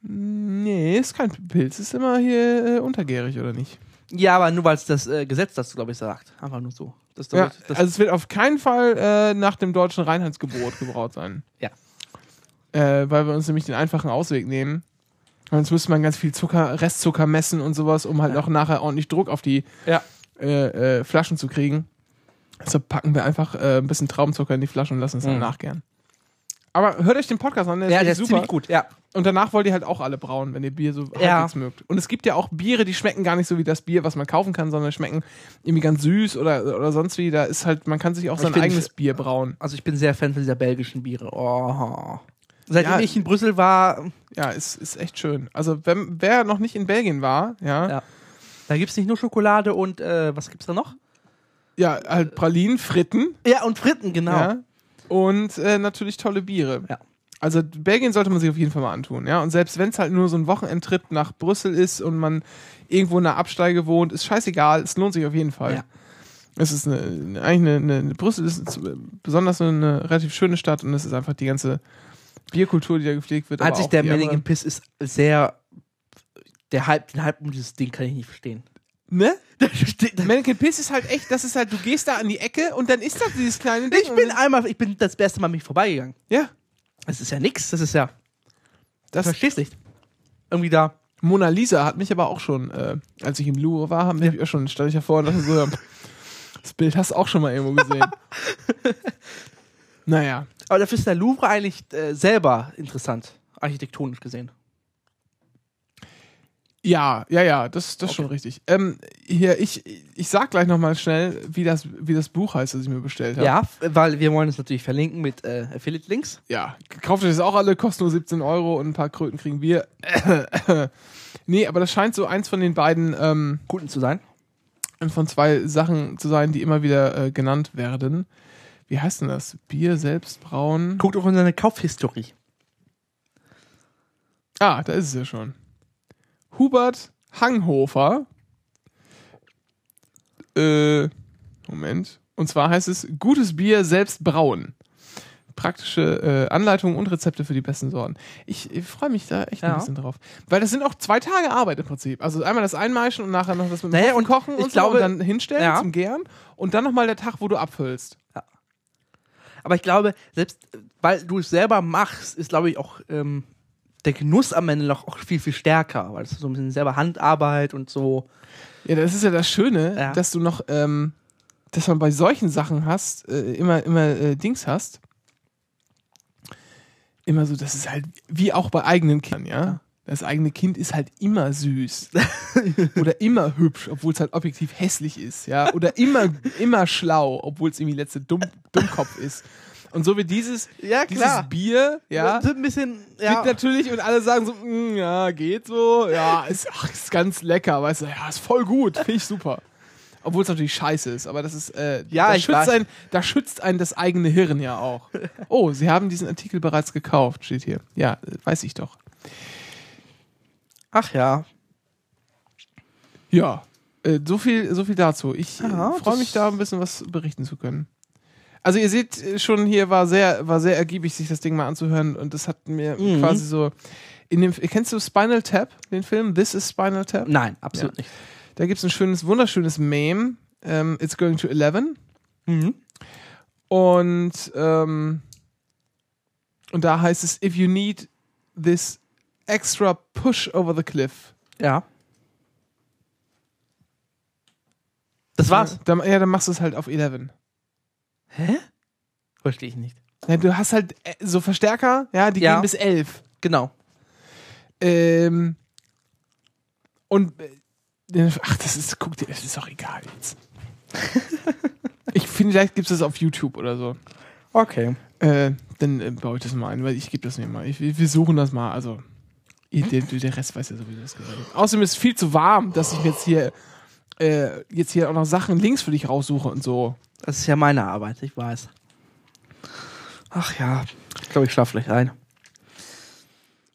Nee, ist kein Pilz. Ist immer hier äh, untergärig, oder nicht? Ja, aber nur weil es das äh, Gesetz das, glaube ich, sagt. Einfach nur so. Das, Ja, das, also es wird auf keinen Fall äh, nach dem deutschen Reinheitsgebot gebraut sein. Ja. Äh, weil wir uns nämlich den einfachen Ausweg nehmen. Sonst müsste man ganz viel Zucker, Restzucker messen und sowas, um halt Ja. auch nachher ordentlich Druck auf die Ja. äh, äh, Flaschen zu kriegen. Deshalb packen wir einfach äh, ein bisschen Traubenzucker in die Flasche und lassen es dann Mhm. nachgären. Aber hört euch den Podcast an, der ist, ja, der ist super. ziemlich gut. Ja. Und danach wollt ihr halt auch alle brauen, wenn ihr Bier so Ja. halbwegs mögt. Und es gibt ja auch Biere, die schmecken gar nicht so wie das Bier, was man kaufen kann, sondern schmecken irgendwie ganz süß oder, oder sonst wie. Da ist halt, man kann sich auch sein eigenes Bier brauen. Also ich bin sehr Fan von dieser belgischen Biere. Oh. Seitdem Ja. ich in Brüssel war, Ja, ist, ist echt schön. Also, wenn, wer noch nicht in Belgien war, ja, ja, Ja. da gibt es nicht nur Schokolade und äh, was gibt's da noch? halt Pralinen, Fritten, Ja, und Fritten, genau. ja, und äh, natürlich tolle Biere. Ja. Also, Belgien sollte man sich auf jeden Fall mal antun, ja. Und selbst wenn es halt nur so ein Wochenendtrip nach Brüssel ist und man irgendwo in der Absteige wohnt, ist scheißegal, es lohnt sich auf jeden Fall. Ja. Es ist eine, eigentlich eine, eine, Brüssel ist besonders eine relativ schöne Stadt und es ist einfach die ganze Bierkultur, die da gepflegt wird. Einzig auch der Manning Piss ist sehr. Der Hype, den um dieses Ding kann ich nicht verstehen. Ne? Mannequin Piss ist halt echt, das ist halt, du gehst da an die Ecke und dann ist das dieses kleine Ding. Ich bin einmal, ich bin das beste Mal mich vorbeigegangen. ja, Das ist ja nix, das ist ja. das Ich versteh's nicht. Irgendwie da. Mona Lisa hat mich aber auch schon, äh, als ich im Louvre war, haben mich auch schon, stand ich davor und dachte so, ja, das Bild hast du auch schon mal irgendwo gesehen. naja, Aber dafür ist der Louvre eigentlich äh, selber interessant, architektonisch gesehen. Ja, ja, ja, das, das ist schon richtig. Ähm, hier, ich, ich sag gleich nochmal schnell, wie das, wie das Buch heißt, das ich mir bestellt habe. Ja, weil wir wollen es natürlich verlinken mit äh, Affiliate-Links. Ja, kauft euch das auch alle, kostet nur 17 Euro und ein paar Kröten kriegen wir. nee, aber das scheint so eins von den beiden, ähm, Guten zu sein. von zwei Sachen zu sein, die immer wieder äh, genannt werden. Wie heißt denn das? Bier selbst brauen. Guckt auch in seine Kaufhistorie. Ah, da ist es ja schon. Hubert Hanghofer. Äh, Moment. Und zwar heißt es gutes Bier selbst brauen. Praktische äh, Anleitungen und Rezepte für die besten Sorten. Ich, ich freue mich da echt Ja. ein bisschen drauf. Weil das sind auch zwei Tage Arbeit im Prinzip. Also einmal das Einmeischen und nachher noch das mit dem Naja, und kochen und, glaube- so und dann hinstellen Ja. zum Gären. Und dann nochmal der Tag, wo du abfüllst. Aber ich glaube, selbst weil du es selber machst, ist, glaube ich, auch ähm, der Genuss am Ende noch auch viel, viel stärker, weil es so ein bisschen selber Handarbeit und so. Ja, das ist ja das Schöne, Ja. dass du noch, ähm, dass man bei solchen Sachen hast, äh, immer, immer äh, Dings hast. Immer so, das ist halt wie auch bei eigenen Kindern, ja. Das eigene Kind ist halt immer süß. Oder immer hübsch, obwohl es halt objektiv hässlich ist, ja. Oder immer, immer schlau, obwohl es irgendwie letzte Dumm, Dummkopf ist. Und so wie dieses, Ja, dieses Bier, ja. So ein bisschen, ja. natürlich und alle sagen so, "Mm, ja, geht so, ja, ist, ach, ist ganz lecker, weißt du, ja, ist voll gut, finde ich super. Obwohl es natürlich scheiße ist, aber das ist, äh, Ja, da, ich schützt ein, da schützt einen das eigene Hirn ja auch. Oh, Sie haben diesen Artikel bereits gekauft, steht hier. Ja, weiß ich doch. Ach ja. Ja, äh, so viel, so viel dazu. Ich äh, freue mich da ein bisschen was berichten zu können. Also ihr seht äh, schon hier war sehr, war sehr ergiebig, sich das Ding mal anzuhören und das hat mir Mhm. quasi so in dem, kennst du Spinal Tap, den Film? This is Spinal Tap? Nein, absolut nicht. Da gibt es ein schönes, wunderschönes Meme. Ähm, It's going to 11. Mhm. Und, ähm, und da heißt es, if you need this extra push over the cliff. Ja. Das war's. Ja, dann, ja, dann machst du es halt auf 11. Hä? Verstehe ich nicht. Ja, du hast halt äh, so Verstärker, ja, die Ja. gehen bis 11. Genau. Ähm, und, äh, ach, das ist, guck dir, das ist doch egal jetzt. ich finde, vielleicht gibt es das auf YouTube oder so. Okay. Äh, dann äh, baue ich das mal ein, weil ich gebe das mir mal. Ich, wir suchen das mal. Also, ihr, der, der Rest weiß ja sowieso das Gerät. Außerdem ist es viel zu warm, dass ich jetzt hier, äh, jetzt hier auch noch Sachen links für dich raussuche und so. Das ist ja meine Arbeit, ich weiß. Ach ja. Ich glaube, ich schlafe gleich ein.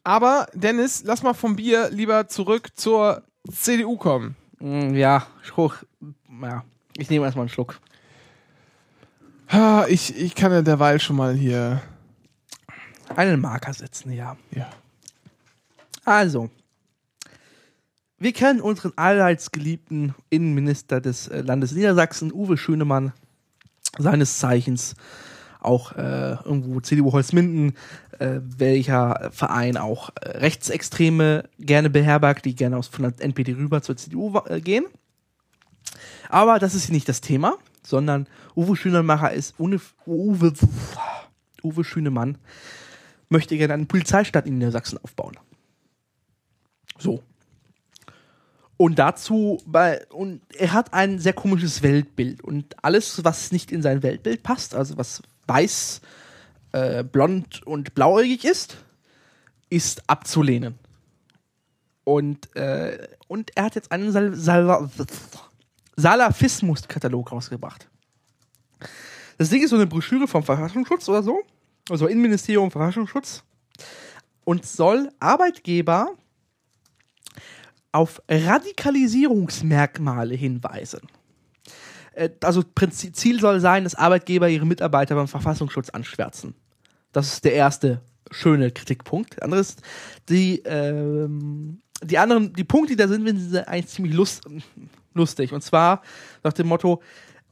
Aber, Dennis, lass mal vom Bier lieber zurück zur CDU kommen. Mm, Ja, Schruch. Ja. Ich nehme erstmal einen Schluck. Ha, Ich, ich kann ja derweil schon mal hier. Einen Marker setzen, ja. Ja. Also, wir kennen unseren allseits geliebten Innenminister des äh, Landes Niedersachsen, Uwe Schönemann, seines Zeichens auch äh, irgendwo CDU Holzminden, äh, welcher Verein auch äh, Rechtsextreme gerne beherbergt, die gerne aus von der NPD rüber zur CDU äh, gehen. Aber das ist hier nicht das Thema, sondern Uwe Schönemann ist Uwe, Uwe, Uwe Schönemann möchte gerne eine Polizeistadt in Niedersachsen aufbauen. So. Und dazu, und er hat ein sehr komisches Weltbild. Und alles, was nicht in sein Weltbild passt, also was weiß, äh, blond und blauäugig ist, ist abzulehnen. Und, äh, und er hat jetzt einen Sal Sal Salafismus-Katalog rausgebracht. Das Ding ist so eine Broschüre vom Verfassungsschutz oder so, also Innenministerium Verfassungsschutz, und soll Arbeitgeber auf Radikalisierungsmerkmale hinweisen. Äh, Also Ziel soll sein, dass Arbeitgeber ihre Mitarbeiter beim Verfassungsschutz anschwärzen. Das ist der erste schöne Kritikpunkt. Der andere ist, die, ähm, die anderen, die Punkte, die da sind, sind eigentlich ziemlich lust, lustig. Und zwar nach dem Motto,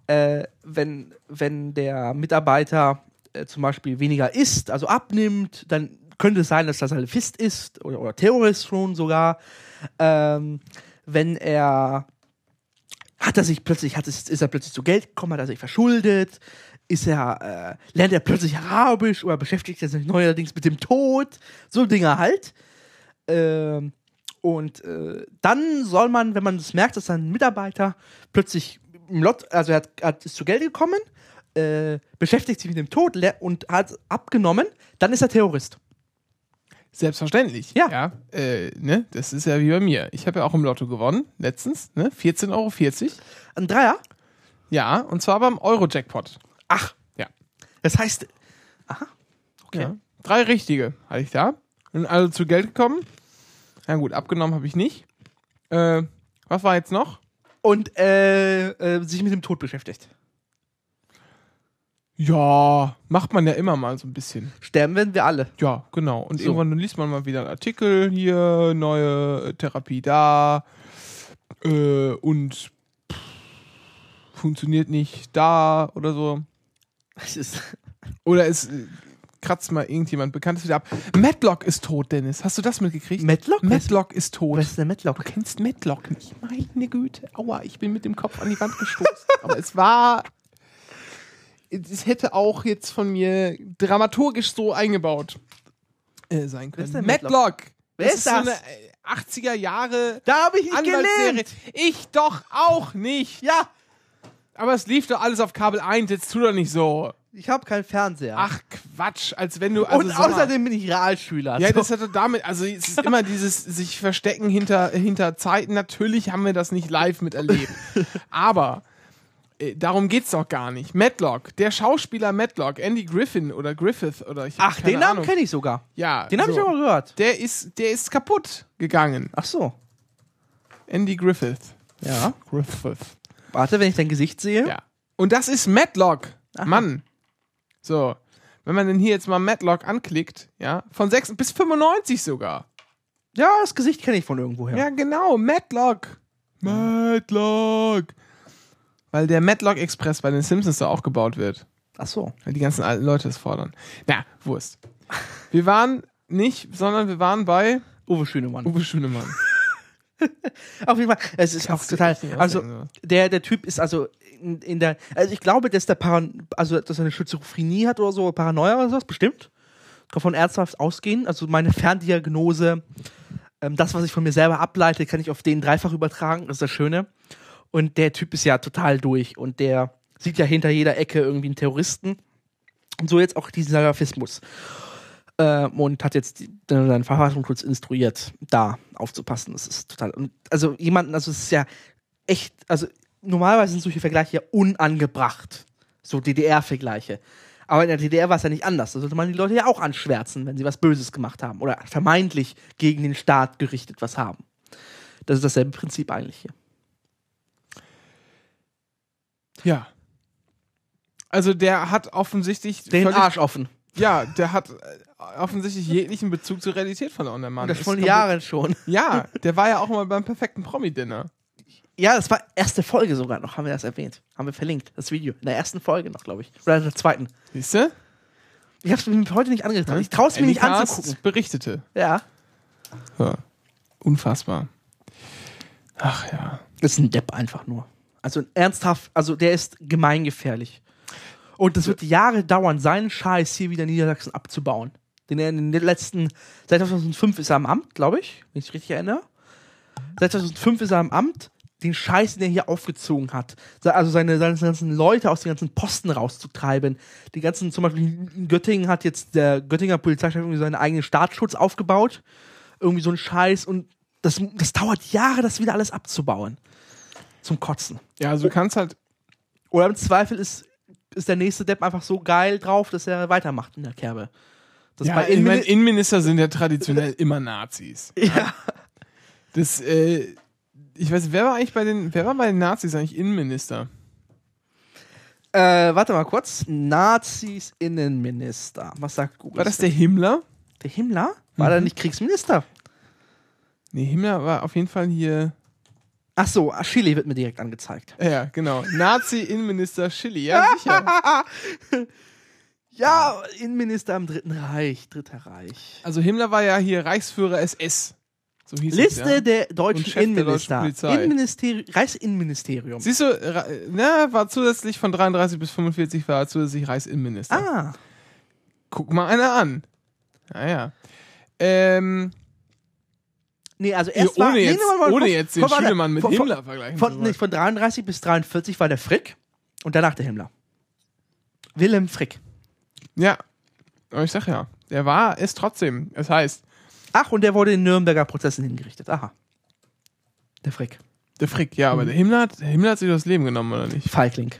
äh, wenn, wenn der Mitarbeiter äh, zum Beispiel weniger isst, also abnimmt, dann könnte es sein, dass das Salafist ist oder, oder Terrorist schon sogar. Ähm, wenn er hat er sich plötzlich, hat es, ist er plötzlich zu Geld gekommen, hat er sich verschuldet, ist er, äh, lernt er plötzlich Arabisch oder beschäftigt er sich neuerdings mit dem Tod, so Dinge halt. Ähm, Und äh, dann soll man, wenn man das merkt, dass ein Mitarbeiter plötzlich im Lot, also er hat, hat, ist zu Geld gekommen, äh, beschäftigt sich mit dem Tod und hat abgenommen, dann ist er Terrorist. Selbstverständlich. Ja. ja äh, ne? Das ist ja wie bei mir. Ich habe ja auch im Lotto gewonnen, letztens, ne? 14,40 Euro. Ein Dreier? Ja, und zwar beim Euro-Jackpot. Ach. Ja. Das heißt, aha, okay. Ja. Drei richtige hatte ich da. Und also zu Geld gekommen. Na gut, abgenommen habe ich nicht. Äh, was war jetzt noch? Und äh, äh, sich mit dem Tod beschäftigt. Ja, macht man ja immer mal so ein bisschen. Sterben werden wir alle. Ja, genau. Und So. irgendwann liest man mal wieder einen Artikel hier, neue äh, Therapie da äh, und pff, funktioniert nicht da oder so. Das ist, Oder es äh, kratzt mal irgendjemand Bekanntes wieder ab. Matlock ist tot, Dennis. Hast du das mitgekriegt? Matlock? Matlock ist tot. was ist der Matlock? Du kennst Matlock nicht. Meine Güte. Aua, ich bin mit dem Kopf an die Wand gestoßen. Aber es war. Es hätte auch jetzt von mir dramaturgisch so eingebaut äh, sein Wer ist können. Matlock? Wer ist so das? eine äh, 80er Jahre Da habe ich nicht gelernt. Ich doch auch nicht. Ja, Aber es lief doch alles auf Kabel 1. Jetzt tu doch nicht so. ich habe keinen Fernseher. Ach Quatsch, als wenn du. Also und mal- außerdem bin ich Realschüler. Ja, So. das hat doch damit, also es ist immer dieses sich verstecken hinter, hinter Zeiten. Natürlich haben wir das nicht live miterlebt. Aber darum geht's doch gar nicht. Matlock, der Schauspieler Matlock, Andy Griffin oder Griffith oder ich Ach, den Namen kenne ich sogar. Ja, Den habe so. ich aber gehört. Der ist, der ist kaputt gegangen. Ach so. Andy Griffith. Ja. Griffith. Warte, wenn ich dein Gesicht sehe. Ja. Und das ist Matlock. Aha. Mann. So. Wenn man denn hier jetzt mal Matlock anklickt, ja, von 6 bis 95 sogar. Ja, das Gesicht kenne ich von irgendwoher. Ja, genau, Matlock. Matlock. Weil der Matlock Express bei den Simpsons da auch gebaut wird. Ach so. Weil die ganzen alten Leute es fordern. Na, Wurst. Wir waren nicht, sondern wir waren bei Uwe Schönemann. Uwe Schönemann. Auf jeden Fall. Es ist auch Kannst total. Also, der, der Typ ist also in, in der. Also, ich glaube, dass der Paran also, dass er eine Schizophrenie hat oder so, Paranoia oder sowas, bestimmt. Kann von ernsthaft ausgehen. Also, meine Ferndiagnose, ähm, das, was ich von mir selber ableite, kann ich auf den dreifach übertragen. Das ist das Schöne. Und der Typ ist ja total durch. Und der sieht ja hinter jeder Ecke irgendwie einen Terroristen. Und so jetzt auch diesen Salafismus. Ähm, und hat jetzt seinen Verfassungsschutz instruiert, da aufzupassen. Das ist total. Und also jemanden, also es ist ja echt, also normalerweise sind solche Vergleiche ja unangebracht. So DDR-Vergleiche. Aber in der DDR war es ja nicht anders. Da sollte man die Leute ja auch anschwärzen, wenn sie was Böses gemacht haben oder vermeintlich gegen den Staat gerichtet was haben. Das ist dasselbe Prinzip eigentlich hier. Ja. Also der hat offensichtlich Den Arsch offen. Ja, der hat äh, offensichtlich jeglichen Bezug zur Realität verloren, der Mann. Und das komplett- Jahren schon. Ja, der war ja auch mal beim perfekten Promi-Dinner. Ja, das war erste Folge sogar noch, haben wir das erwähnt. Haben wir verlinkt, das Video. In der ersten Folge noch, glaube ich. Oder in der zweiten. Siehst du? Ich habe es mir heute nicht angetan. Ich traue es mir nicht anzugucken. berichtete. Ja. Ja. Unfassbar. Ach ja. Das ist ein Depp einfach nur. Also ernsthaft, also der ist gemeingefährlich. Und das wird Jahre dauern, seinen Scheiß hier wieder in Niedersachsen abzubauen. Den er in den letzten, seit 2005 ist er am Amt, glaube ich, wenn ich mich richtig erinnere. Seit 2005 ist er am Amt. Den Scheiß, den er hier aufgezogen hat. Also seine, seine ganzen Leute aus den ganzen Posten rauszutreiben. Die ganzen, zum Beispiel in Göttingen hat jetzt der Göttinger Polizeichef irgendwie seinen eigenen Staatsschutz aufgebaut. Irgendwie so ein Scheiß. Und das, das dauert Jahre, das wieder alles abzubauen. Zum Kotzen. Ja, also du kannst halt. Oder im Zweifel ist, ist der nächste Depp einfach so geil drauf, dass er weitermacht in der Kerbe. Das Ja, bei ich meine, Innenmini- Innenminister sind ja traditionell immer Nazis. ja. Das, äh, ich weiß, wer war eigentlich bei den, wer war bei den Nazis eigentlich Innenminister? Äh, warte mal kurz. Nazis Innenminister. Was sagt Google? War das der Himmler? der Himmler? War der nicht Kriegsminister? Nee, Himmler war auf jeden Fall hier. Ach so, ah, Chile wird mir direkt angezeigt. Ja, genau. Nazi-Innenminister Chili, ja, sicher. Ja, Innenminister im Dritten Reich. Dritter Reich. Also Himmler war ja hier Reichsführer SS. So hieß Liste es, ja. der deutschen Chef der Innenminister. deutschen Reichsinnenministerium. Siehst du, na, war zusätzlich von 33 bis 45 war zusätzlich Reichsinnenminister. ah. Guck mal einer an. Naja. Ähm, Nee, also erst war, ohne nee, jetzt, nee, warte, ohne von- jetzt den Schünemann mit von, Himmler vergleichen Von, nee, von 33 bis 43 war der Frick und danach der Himmler. Wilhelm Frick. Ja, aber ich sag ja, der war es trotzdem. Es heißt, Ach, und der wurde in Nürnberger Prozessen hingerichtet. Aha. Der Frick. der Frick, ja, aber der Himmler, hat, der Himmler hat sich das Leben genommen, oder nicht? Feigling.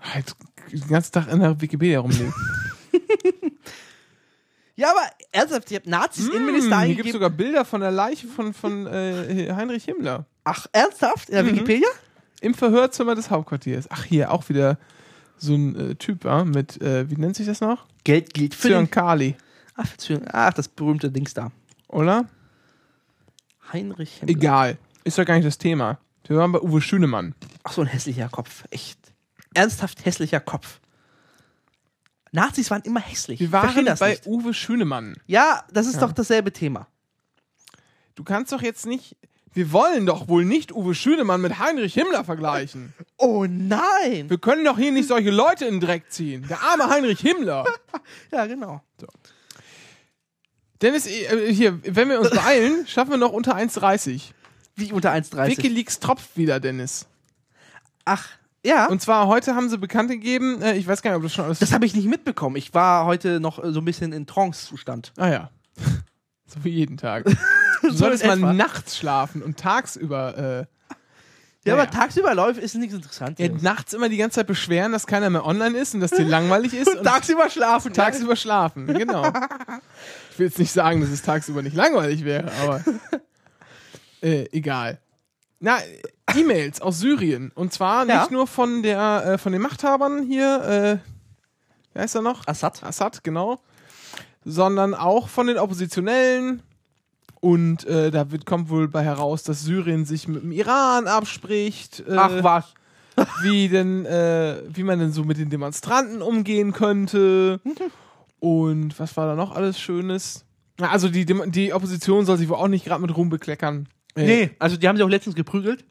Halt den ganzen Tag in der Wikipedia rumlegen. Ja, aber ernsthaft, ihr habt Nazis Innenminister Hm, hier gibt es eingegeben. sogar Bilder von der Leiche von, von äh, Heinrich Himmler. Ach, ernsthaft? In der Mhm. Wikipedia? Im Verhörzimmer des Hauptquartiers. Ach, hier auch wieder so ein äh, Typ, ja, mit, äh, wie nennt sich das noch? Geld gilt für den, Zyankali, ach, für ach, das berühmte Dings da. oder? Heinrich Himmler. Egal. Ist doch gar nicht das Thema. Wir waren bei Uwe Schünemann. Ach, so ein hässlicher Kopf. Echt. Ernsthaft hässlicher Kopf. Nazis waren immer hässlich. Wir waren das bei nicht. Uwe Schünemann. Ja, das ist Ja. doch dasselbe Thema. Du kannst doch jetzt nicht. Wir wollen doch wohl nicht Uwe Schünemann mit Heinrich Himmler vergleichen. Oh nein! Wir können doch hier nicht solche Leute in den Dreck ziehen. Der arme Heinrich Himmler. Ja, genau. Dennis, äh, hier, wenn wir uns beeilen, schaffen wir noch unter 1,30. Wie unter 1,30. Wikileaks tropft wieder, Dennis. Ach, ja. Und zwar heute haben sie bekannt gegeben, äh, ich weiß gar nicht, ob das schon alles. das habe ich nicht mitbekommen. Ich war heute noch äh, so ein bisschen in Trance-Zustand. ah ja. so wie jeden Tag. Du solltest in mal nachts schlafen und tagsüber. Äh, Ja, Ja, aber tagsüber läuft, ist nichts interessant. ja, nachts immer die ganze Zeit beschweren, dass keiner mehr online ist und dass dir langweilig ist. Und tagsüber schlafen. tagsüber schlafen, genau. Ich will jetzt nicht sagen, dass es tagsüber nicht langweilig wäre, aber äh, egal. Na, E-Mails aus Syrien. Und zwar Ja. nicht nur von der äh, von den Machthabern hier, äh, wie heißt er noch? Assad. Assad, genau. Sondern auch von den Oppositionellen. Und äh, da wird, kommt wohl bei heraus, dass Syrien sich mit dem Iran abspricht. Äh, Ach was. wie denn, äh, wie man denn so mit den Demonstranten umgehen könnte. Und was war da noch alles Schönes? Na, Also die, die Opposition soll sich wohl auch nicht gerade mit Ruhm bekleckern. Äh, Nee, also die haben sich auch letztens geprügelt.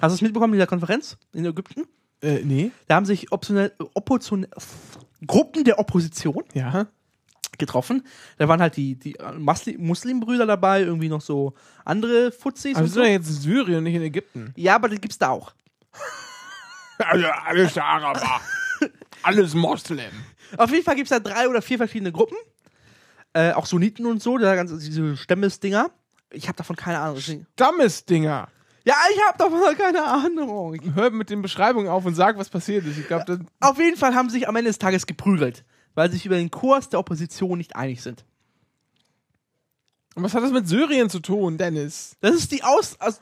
Hast du es mitbekommen in der Konferenz in Ägypten? Äh, nee. Da haben sich Opposition, Gruppen der Opposition Ja. getroffen. Da waren halt die, die Musli Muslimbrüder dabei, irgendwie noch so andere Fuzis. Aber wir und sind so. ja jetzt in Syrien und nicht in Ägypten. Ja, aber das gibt's da auch. Also alles Araber. alles Moslem. Auf jeden Fall gibt's da drei oder vier verschiedene Gruppen. Äh, auch Sunniten und so, da ganz, diese Stämmesdinger. Ich habe davon keine Ahnung. Stammesdinger. Ja, ich habe davon keine Ahnung. Hör mit den Beschreibungen auf und sag, was passiert ist. Ich glaube, das. Auf jeden Fall haben sie sich am Ende des Tages geprügelt, weil sie sich über den Kurs der Opposition nicht einig sind. Und was hat das mit Syrien zu tun, Dennis? Das ist die Aus... Aus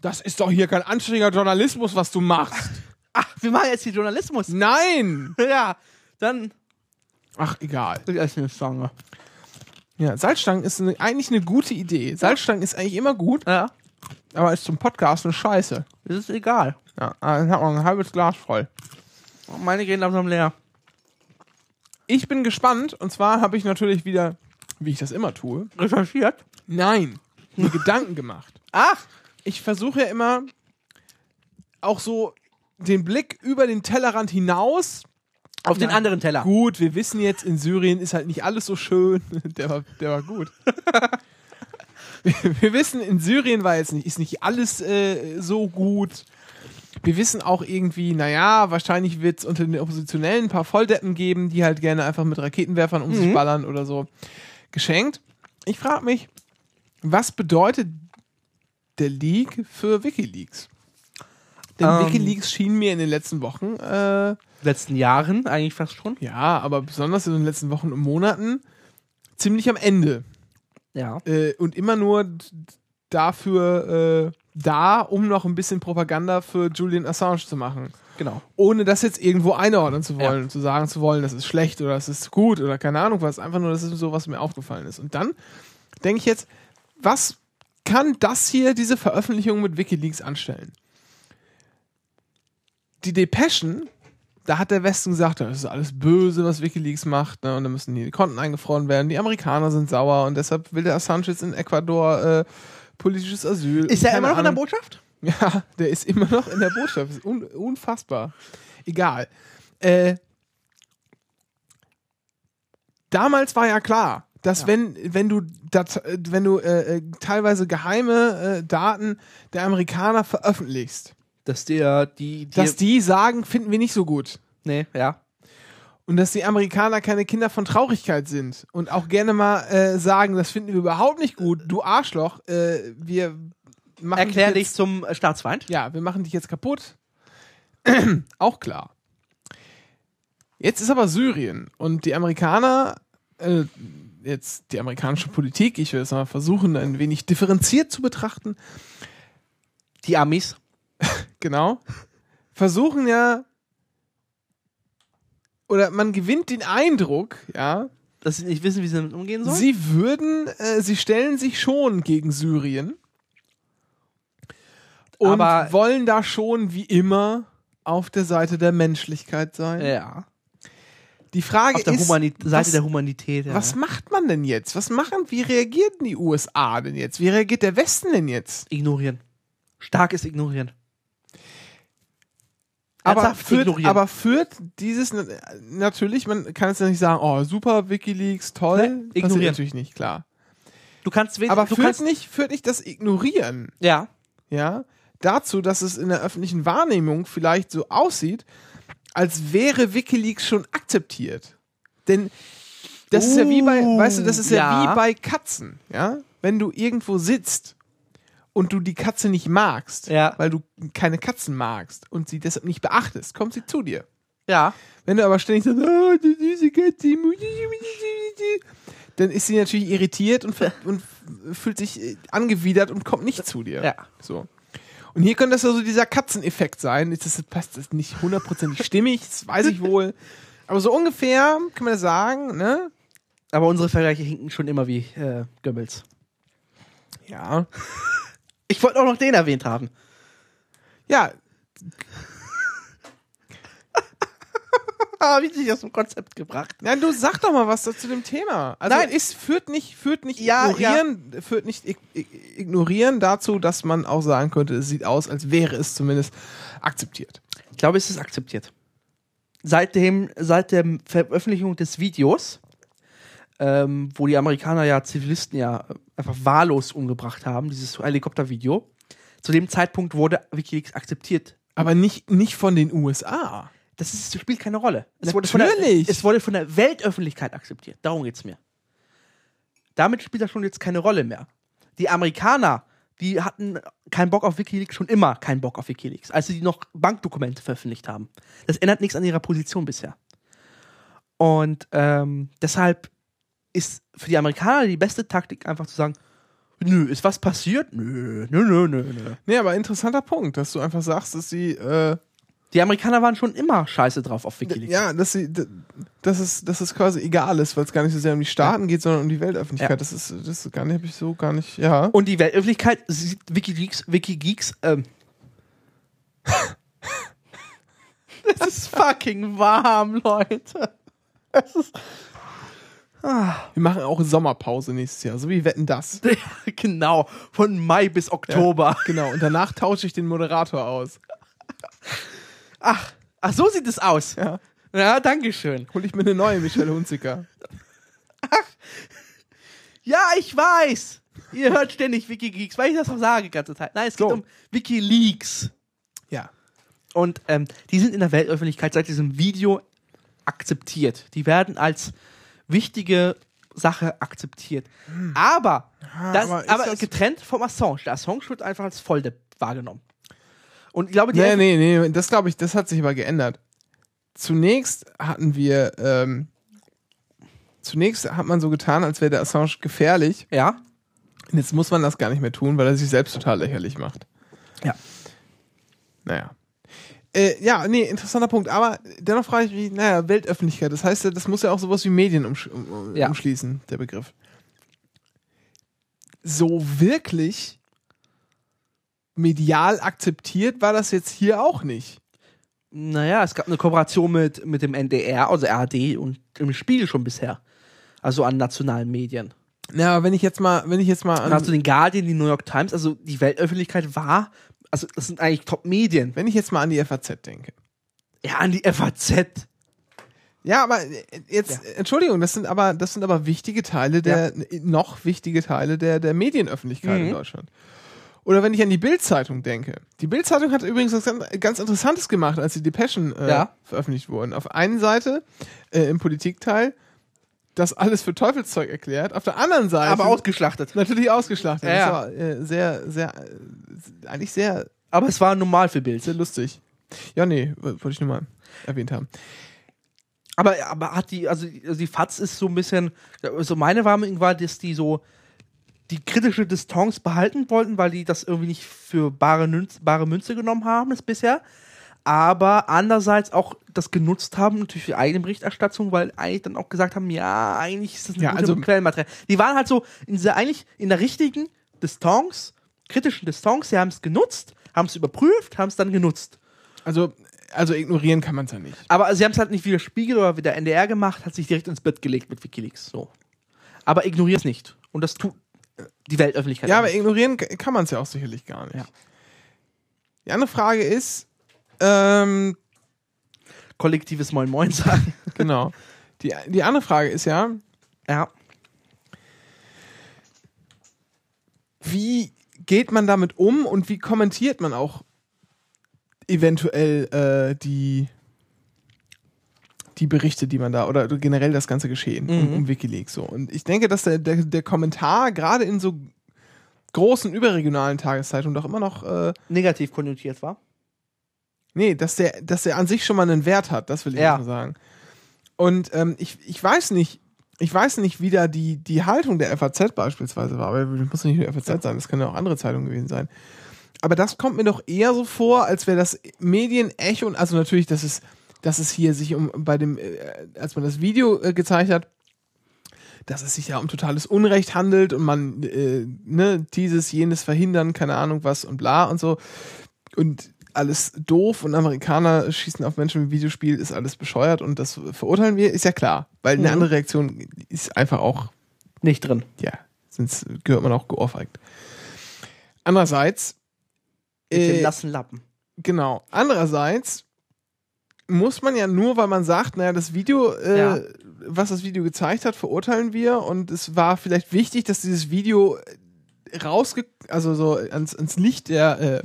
Das ist doch hier kein anständiger Journalismus, was du machst. Ach, wir machen jetzt hier Journalismus. Nein! Ja, dann... Ach, egal. Ich esse eine Stange. Ja, Salzstangen ist eine, eigentlich eine gute Idee. Salzstangen ist eigentlich immer gut, Ja, aber ist zum Podcast eine Scheiße. das ist egal. Ja, dann hat man ein halbes Glas voll. Meine gehen langsam leer. Ich bin gespannt und zwar habe ich natürlich wieder, wie ich das immer tue, Recherchiert? nein, mir Gedanken gemacht. Ach, Ich versuche ja immer auch so den Blick über den Tellerrand hinaus. Auf den anderen Teller. Gut, wir wissen jetzt, in Syrien ist halt nicht alles so schön. Der war, der war gut. wir, wir wissen, in Syrien war jetzt nicht, ist nicht alles äh, so gut. Wir wissen auch irgendwie, naja, wahrscheinlich wird es unter den Oppositionellen ein paar Volldeppen geben, die halt gerne einfach mit Raketenwerfern um sich ballern oder so. Geschenkt. Ich frage mich, was bedeutet der Leak für Wikileaks? Denn Ähm. Wikileaks schien mir in den letzten Wochen äh, letzten Jahren eigentlich fast schon. ja, aber besonders in den letzten Wochen und Monaten ziemlich am Ende. Ja. Äh, und immer nur dafür äh, da, um noch ein bisschen Propaganda für Julian Assange zu machen. Genau. Ohne das jetzt irgendwo einordnen zu wollen, Ja. zu sagen zu wollen, das ist schlecht oder das ist gut oder keine Ahnung was. Einfach nur, das ist so, was mir aufgefallen ist. Und dann denke ich jetzt, was kann das hier, diese Veröffentlichung mit Wikileaks anstellen? Die Depeschen, da hat der Westen gesagt, das ist alles böse, was Wikileaks macht, ne? und da müssen die Konten eingefroren werden. Die Amerikaner sind sauer und deshalb will der Assange jetzt in Ecuador äh, politisches Asyl. Ist er immer noch in der Ahnung. Botschaft? Ja, der ist immer noch in der Botschaft. Ist un unfassbar. Egal. Äh, damals war ja klar, dass Ja. wenn, wenn du, dat, wenn du äh, äh, teilweise geheime äh, Daten der Amerikaner veröffentlichst, Dass der, die, die dass die sagen, finden wir nicht so gut. nee, ja. Und dass die Amerikaner keine Kinder von Traurigkeit sind und auch gerne mal äh, sagen, das finden wir überhaupt nicht gut, du Arschloch, äh, wir machen Erklär dich dich jetzt, zum äh, Staatsfeind. ja, wir machen dich jetzt kaputt. auch klar. Jetzt ist aber Syrien und die Amerikaner, äh, jetzt die amerikanische Politik, ich will es mal versuchen, ein wenig differenziert zu betrachten, Die Amis. genau, versuchen ja, oder man gewinnt den Eindruck, ja, Dass sie nicht wissen, wie sie damit umgehen sollen. Sie würden, äh, sie stellen sich schon gegen Syrien und Aber- wollen da schon wie immer auf der Seite der Menschlichkeit sein. ja. Die Frage Auf der ist, Humani Seite was, der Humanität. Ja. was macht man denn jetzt? Was machen, wie reagieren die USA denn jetzt? Wie reagiert der Westen denn jetzt? Ignorieren. Starkes Ignorieren. Aber führt, aber führt dieses na- natürlich, man kann jetzt ja nicht sagen, oh super, WikiLeaks, toll. Nee, ignorieren. natürlich nicht, klar. du kannst Aber du führt kannst nicht, führt nicht das Ignorieren Ja. ja, dazu, dass es in der öffentlichen Wahrnehmung vielleicht so aussieht, als wäre WikiLeaks schon akzeptiert. Denn das ist ja wie bei, Uh, weißt du, das ist ja, ja. wie bei Katzen, ja? Wenn du irgendwo sitzt und du die Katze nicht magst, Ja. weil du keine Katzen magst und sie deshalb nicht beachtest, kommt sie zu dir. Ja. Wenn du aber ständig sagst, oh, die süße Katze, dann ist sie natürlich irritiert und, und fühlt sich äh, angewidert und kommt nicht zu dir. Ja. So. Und hier könnte das also dieser Katzeneffekt sein. Jetzt ist, das passt das nicht hundertprozentig stimmig, das weiß ich wohl. Aber so ungefähr kann man das sagen, ne? Aber unsere Vergleiche hinken schon immer wie äh, Goebbels. Ja. Ich wollte auch noch den erwähnt haben. Ja, Ah, wie sich das zum Konzept gebracht. ja, du sag doch mal was zu dem Thema. Also Nein. ist führt nicht führt nicht Ja, ignorieren führt nicht ig ig ignorieren dazu, dass man auch sagen könnte, es sieht aus, als wäre es zumindest akzeptiert. Ich glaube, es ist akzeptiert. Seit, dem, seit der Veröffentlichung des Videos, ähm, wo die Amerikaner ja Zivilisten ja einfach wahllos umgebracht haben, dieses Helikoptervideo, zu dem Zeitpunkt wurde Wikileaks akzeptiert. Aber nicht nicht von den USA. Das ist, spielt keine Rolle. Es Natürlich. Wurde von der, es wurde von der Weltöffentlichkeit akzeptiert. Darum geht's mir. Damit spielt das schon jetzt keine Rolle mehr. Die Amerikaner, die hatten keinen Bock auf Wikileaks, schon immer keinen Bock auf Wikileaks, als sie noch Bankdokumente veröffentlicht haben. Das ändert nichts an ihrer Position bisher. Und ähm, deshalb ist für die Amerikaner die beste Taktik einfach zu sagen, nö, ist was passiert? Nö, nö, nö, nö, nö. Nee, aber interessanter Punkt, dass du einfach sagst, dass sie äh, Die Amerikaner waren schon immer scheiße drauf auf Wikileaks. ja, dass sie dass es dass es quasi egal ist, weil es gar nicht so sehr um die Staaten geht, sondern um die Weltöffentlichkeit. Ja. Das ist das ist gar nicht habe ich so gar nicht, ja. Und die Weltöffentlichkeit sieht Wikileaks, Wikigeeks, ähm. Es ist fucking warm, Leute. Es ist. Wir machen auch Sommerpause nächstes Jahr, so wie wetten das. genau, von Mai bis Oktober. Genau, und danach tausche ich den Moderator aus. Ach, ach, so sieht es aus. Ja. Ja, danke schön. Hol ich mir eine neue Michelle Hunziker. Ja, ich weiß. Ihr hört ständig Wikigeeks, weil ich das auch sage die ganze Zeit. Nein, es geht So. um Wikileaks. Ja. Und ähm, die sind in der Weltöffentlichkeit seit diesem Video akzeptiert. Die werden als wichtige Sache akzeptiert. Aber, das, aber aber, das- getrennt vom Assange. Der Assange wird einfach als Volldepp wahrgenommen. Und ich glaube, die Nee, nee, nee, das glaube ich, das hat sich aber geändert. Zunächst hatten wir, ähm, zunächst hat man so getan, als wäre der Assange gefährlich. Ja, Und jetzt muss man das gar nicht mehr tun, weil er sich selbst total lächerlich macht. Ja. Naja. Äh, ja, nee, interessanter Punkt. Aber dennoch frage ich mich, naja, Weltöffentlichkeit, das heißt ja, das muss ja auch sowas wie Medien umsch um, Ja. umschließen, der Begriff. So wirklich medial akzeptiert war das jetzt hier auch nicht. naja, es gab eine Kooperation mit, mit dem NDR, also RAD und im Spiegel schon bisher. Also an nationalen Medien. Ja, aber wenn ich jetzt mal, wenn ich jetzt mal Dann hast du den Guardian, die New York Times, also die Weltöffentlichkeit war, also das sind eigentlich Top-Medien. wenn ich jetzt mal an die FAZ denke. Ja, an die FAZ. Ja, aber äh, jetzt, Ja. Entschuldigung, das sind aber, das sind aber wichtige Teile der, noch wichtige Teile der, der Medienöffentlichkeit in Mhm. Deutschland. Oder wenn ich an die Bild-Zeitung denke. Die Bild-Zeitung hat übrigens was ganz, ganz Interessantes gemacht, als die Depeschen äh, Ja. veröffentlicht wurden. Auf einen Seite, äh, im Politikteil, das alles für Teufelszeug erklärt. Auf der anderen Seite. Aber ausgeschlachtet. Natürlich ausgeschlachtet. Ja, Das ja. war äh, sehr, sehr, äh, eigentlich sehr, Aber es war normal für Bild. sehr lustig. Ja, nee, wollte ich nur mal erwähnt haben. Aber, aber hat die, also die- also die FATS ist so ein bisschen, also meine Wahrnehmung war, dass die so die kritische Distanz behalten wollten, weil die das irgendwie nicht für bare, Münze, bare Münze genommen haben, das bisher. Aber andererseits auch das genutzt haben, natürlich für eigene Berichterstattung, weil eigentlich dann auch gesagt haben, ja, eigentlich ist das ein Ja, gutes also- Quellenmaterial. Die waren halt so in dieser, eigentlich in der richtigen Distanz, kritischen Distanz, sie haben es genutzt, haben es überprüft, haben es dann genutzt. Also, also ignorieren kann man es ja nicht. Aber sie haben es halt nicht wie der Spiegel oder wie der NDR gemacht, hat sich direkt ins Bett gelegt mit Wikileaks. So. Aber ignoriert es nicht. Und das tut äh, die Weltöffentlichkeit. Ja, aber nicht. ignorieren kann man es ja auch sicherlich gar nicht. Ja. Die andere Frage ist, ähm, kollektives Moin Moin sagen. genau. Die, die andere Frage ist ja, ja. wie geht man damit um und wie kommentiert man auch eventuell äh, die, die Berichte, die man da oder generell das ganze Geschehen um, Mhm. um Wikileaks so. Und ich denke, dass der, der, der Kommentar gerade in so großen überregionalen Tageszeitungen doch immer noch äh, Negativ konnotiert war. Nee, dass der, dass der an sich schon mal einen Wert hat, das will ich Ja. mal sagen. Und ähm, ich, ich weiß nicht, ich weiß nicht, wie da die, die Haltung der FAZ beispielsweise war, aber das muss nicht nur FAZ sein, das können ja auch andere Zeitungen gewesen sein. Aber das kommt mir doch eher so vor, als wäre das Medienecho, und also natürlich, dass es, dass es hier sich um bei dem, äh, als man das Video äh, gezeigt hat, dass es sich ja um totales Unrecht handelt und man äh, ne, dieses, jenes verhindern, keine Ahnung was und bla und so. Und alles doof und Amerikaner schießen auf Menschen im Videospiel, ist alles bescheuert und das verurteilen wir, ist ja klar. Weil eine Mhm. andere Reaktion ist einfach auch, Nicht drin. ja, sonst gehört man auch geohrfeigt. Andererseits, Mit dem äh, nassen Lappen. genau, andererseits muss man ja nur, weil man sagt, naja, das Video, äh, Ja. was das Video gezeigt hat, verurteilen wir und es war vielleicht wichtig, dass dieses Video rausge also so ans, ans Licht der äh,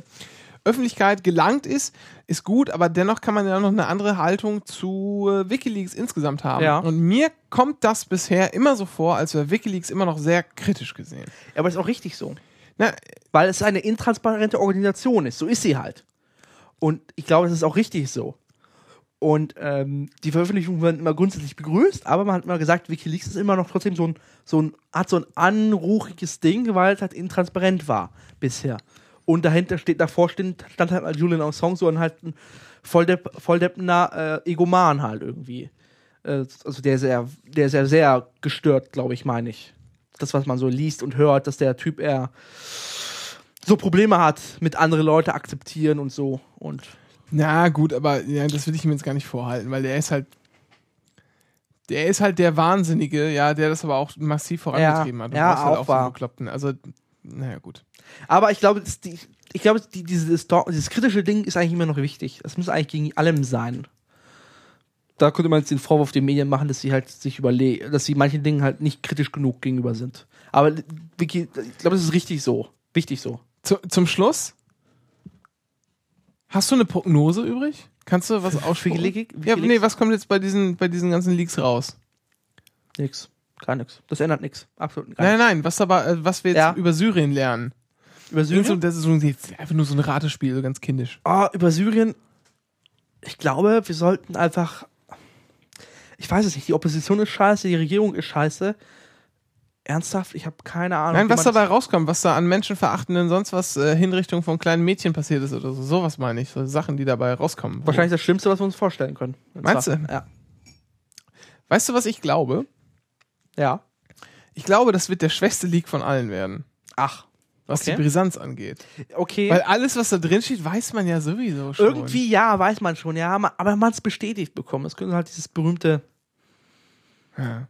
Öffentlichkeit gelangt ist, ist gut, aber dennoch kann man ja noch eine andere Haltung zu äh, WikiLeaks insgesamt haben. Ja. Und mir kommt das bisher immer so vor, als wäre WikiLeaks immer noch sehr kritisch gesehen. Aber ist auch richtig so. Na, Weil es eine intransparente Organisation ist. So ist sie halt. Und ich glaube, es ist auch richtig so. Und ähm, die Veröffentlichungen werden immer grundsätzlich begrüßt, aber man hat immer gesagt, Wikileaks ist immer noch trotzdem so ein, so ein, hat so ein anruchiges Ding, weil es halt intransparent war bisher. Und dahinter steht, davor stand, stand halt Julian Assange, so ein halt ein volldepp, volldeppender äh, Egoman halt irgendwie. Äh, also der sehr, der sehr, sehr gestört, glaube ich, meine ich. Das, was man so liest und hört, dass der Typ eher so Probleme hat mit andere Leute akzeptieren und so. Und Na gut, aber ja, das will ich ihm jetzt gar nicht vorhalten, weil der ist halt. Der ist halt der Wahnsinnige, ja, der das aber auch massiv vorangetrieben Ja, hat. Du ja, brauchst halt auch wahr. Bekloppten. Also, naja, gut. Aber ich glaube, die, ich glaube, die, dieses, dieses kritische Ding ist eigentlich immer noch wichtig. Das muss eigentlich gegen allem sein. Da könnte man jetzt den Vorwurf den Medien machen, dass sie halt sich überlegen, dass sie manchen Dingen halt nicht kritisch genug gegenüber sind. Aber Wiki, ich glaube, das ist richtig so. Wichtig so. Zu, zum Schluss. Hast du eine Prognose übrig? Kannst du was aussprechen? Ja, nee, was kommt jetzt bei diesen, bei diesen ganzen Leaks raus? Nix. Gar nichts. Das ändert nichts. Absolut gar Nein, nein, was aber, äh, was wir jetzt Ja. über Syrien lernen. Über Syrien? Syrien? Das ist so, einfach nur so ein Ratespiel, so ganz kindisch. Ah, über Syrien. Ich glaube, wir sollten einfach. Ich weiß es nicht. Die Opposition ist scheiße, die Regierung ist scheiße. Ernsthaft? Ich habe keine Ahnung. Nein, was dabei rauskommt, was da an menschenverachtenden sonst was äh, Hinrichtung von kleinen Mädchen passiert ist oder so, sowas meine ich, so Sachen, die dabei rauskommen. Wahrscheinlich das Schlimmste, was wir uns vorstellen können. Und Meinst du? Ja. Weißt du, was ich glaube? Ja. Ich glaube, das wird der schwächste Leak von allen werden, Ach. Was Okay. die Brisanz angeht. Okay. Weil alles, was da drin steht, weiß man ja sowieso schon. Irgendwie ja, weiß man schon, ja, aber man hat es bestätigt bekommen. Es könnte halt dieses berühmte Ja.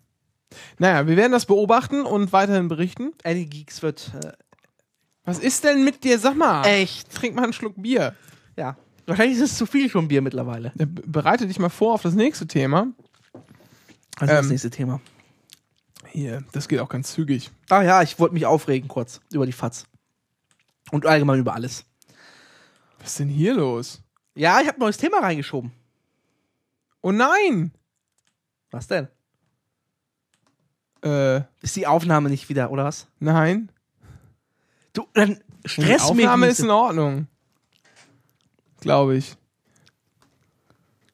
Naja, wir werden das beobachten und weiterhin berichten. Any Geeks wird äh, Was ist denn mit dir? Sag mal. echt. Trink mal einen Schluck Bier. Ja. Wahrscheinlich ist es zu viel schon Bier mittlerweile. Ja, be- Bereite dich mal vor auf das nächste Thema. Also das Ähm. nächste Thema. Hier, das geht auch ganz zügig. Ah ja, ich wollte mich aufregen kurz über die FATS. Und allgemein über alles. Was ist denn hier los? Ja, ich habe ein neues Thema reingeschoben. Oh nein! Was denn? Äh, Ist die Aufnahme nicht wieder, oder was? nein. Du, dann Die stress mich Aufnahme nicht. ist in Ordnung. Glaube ich.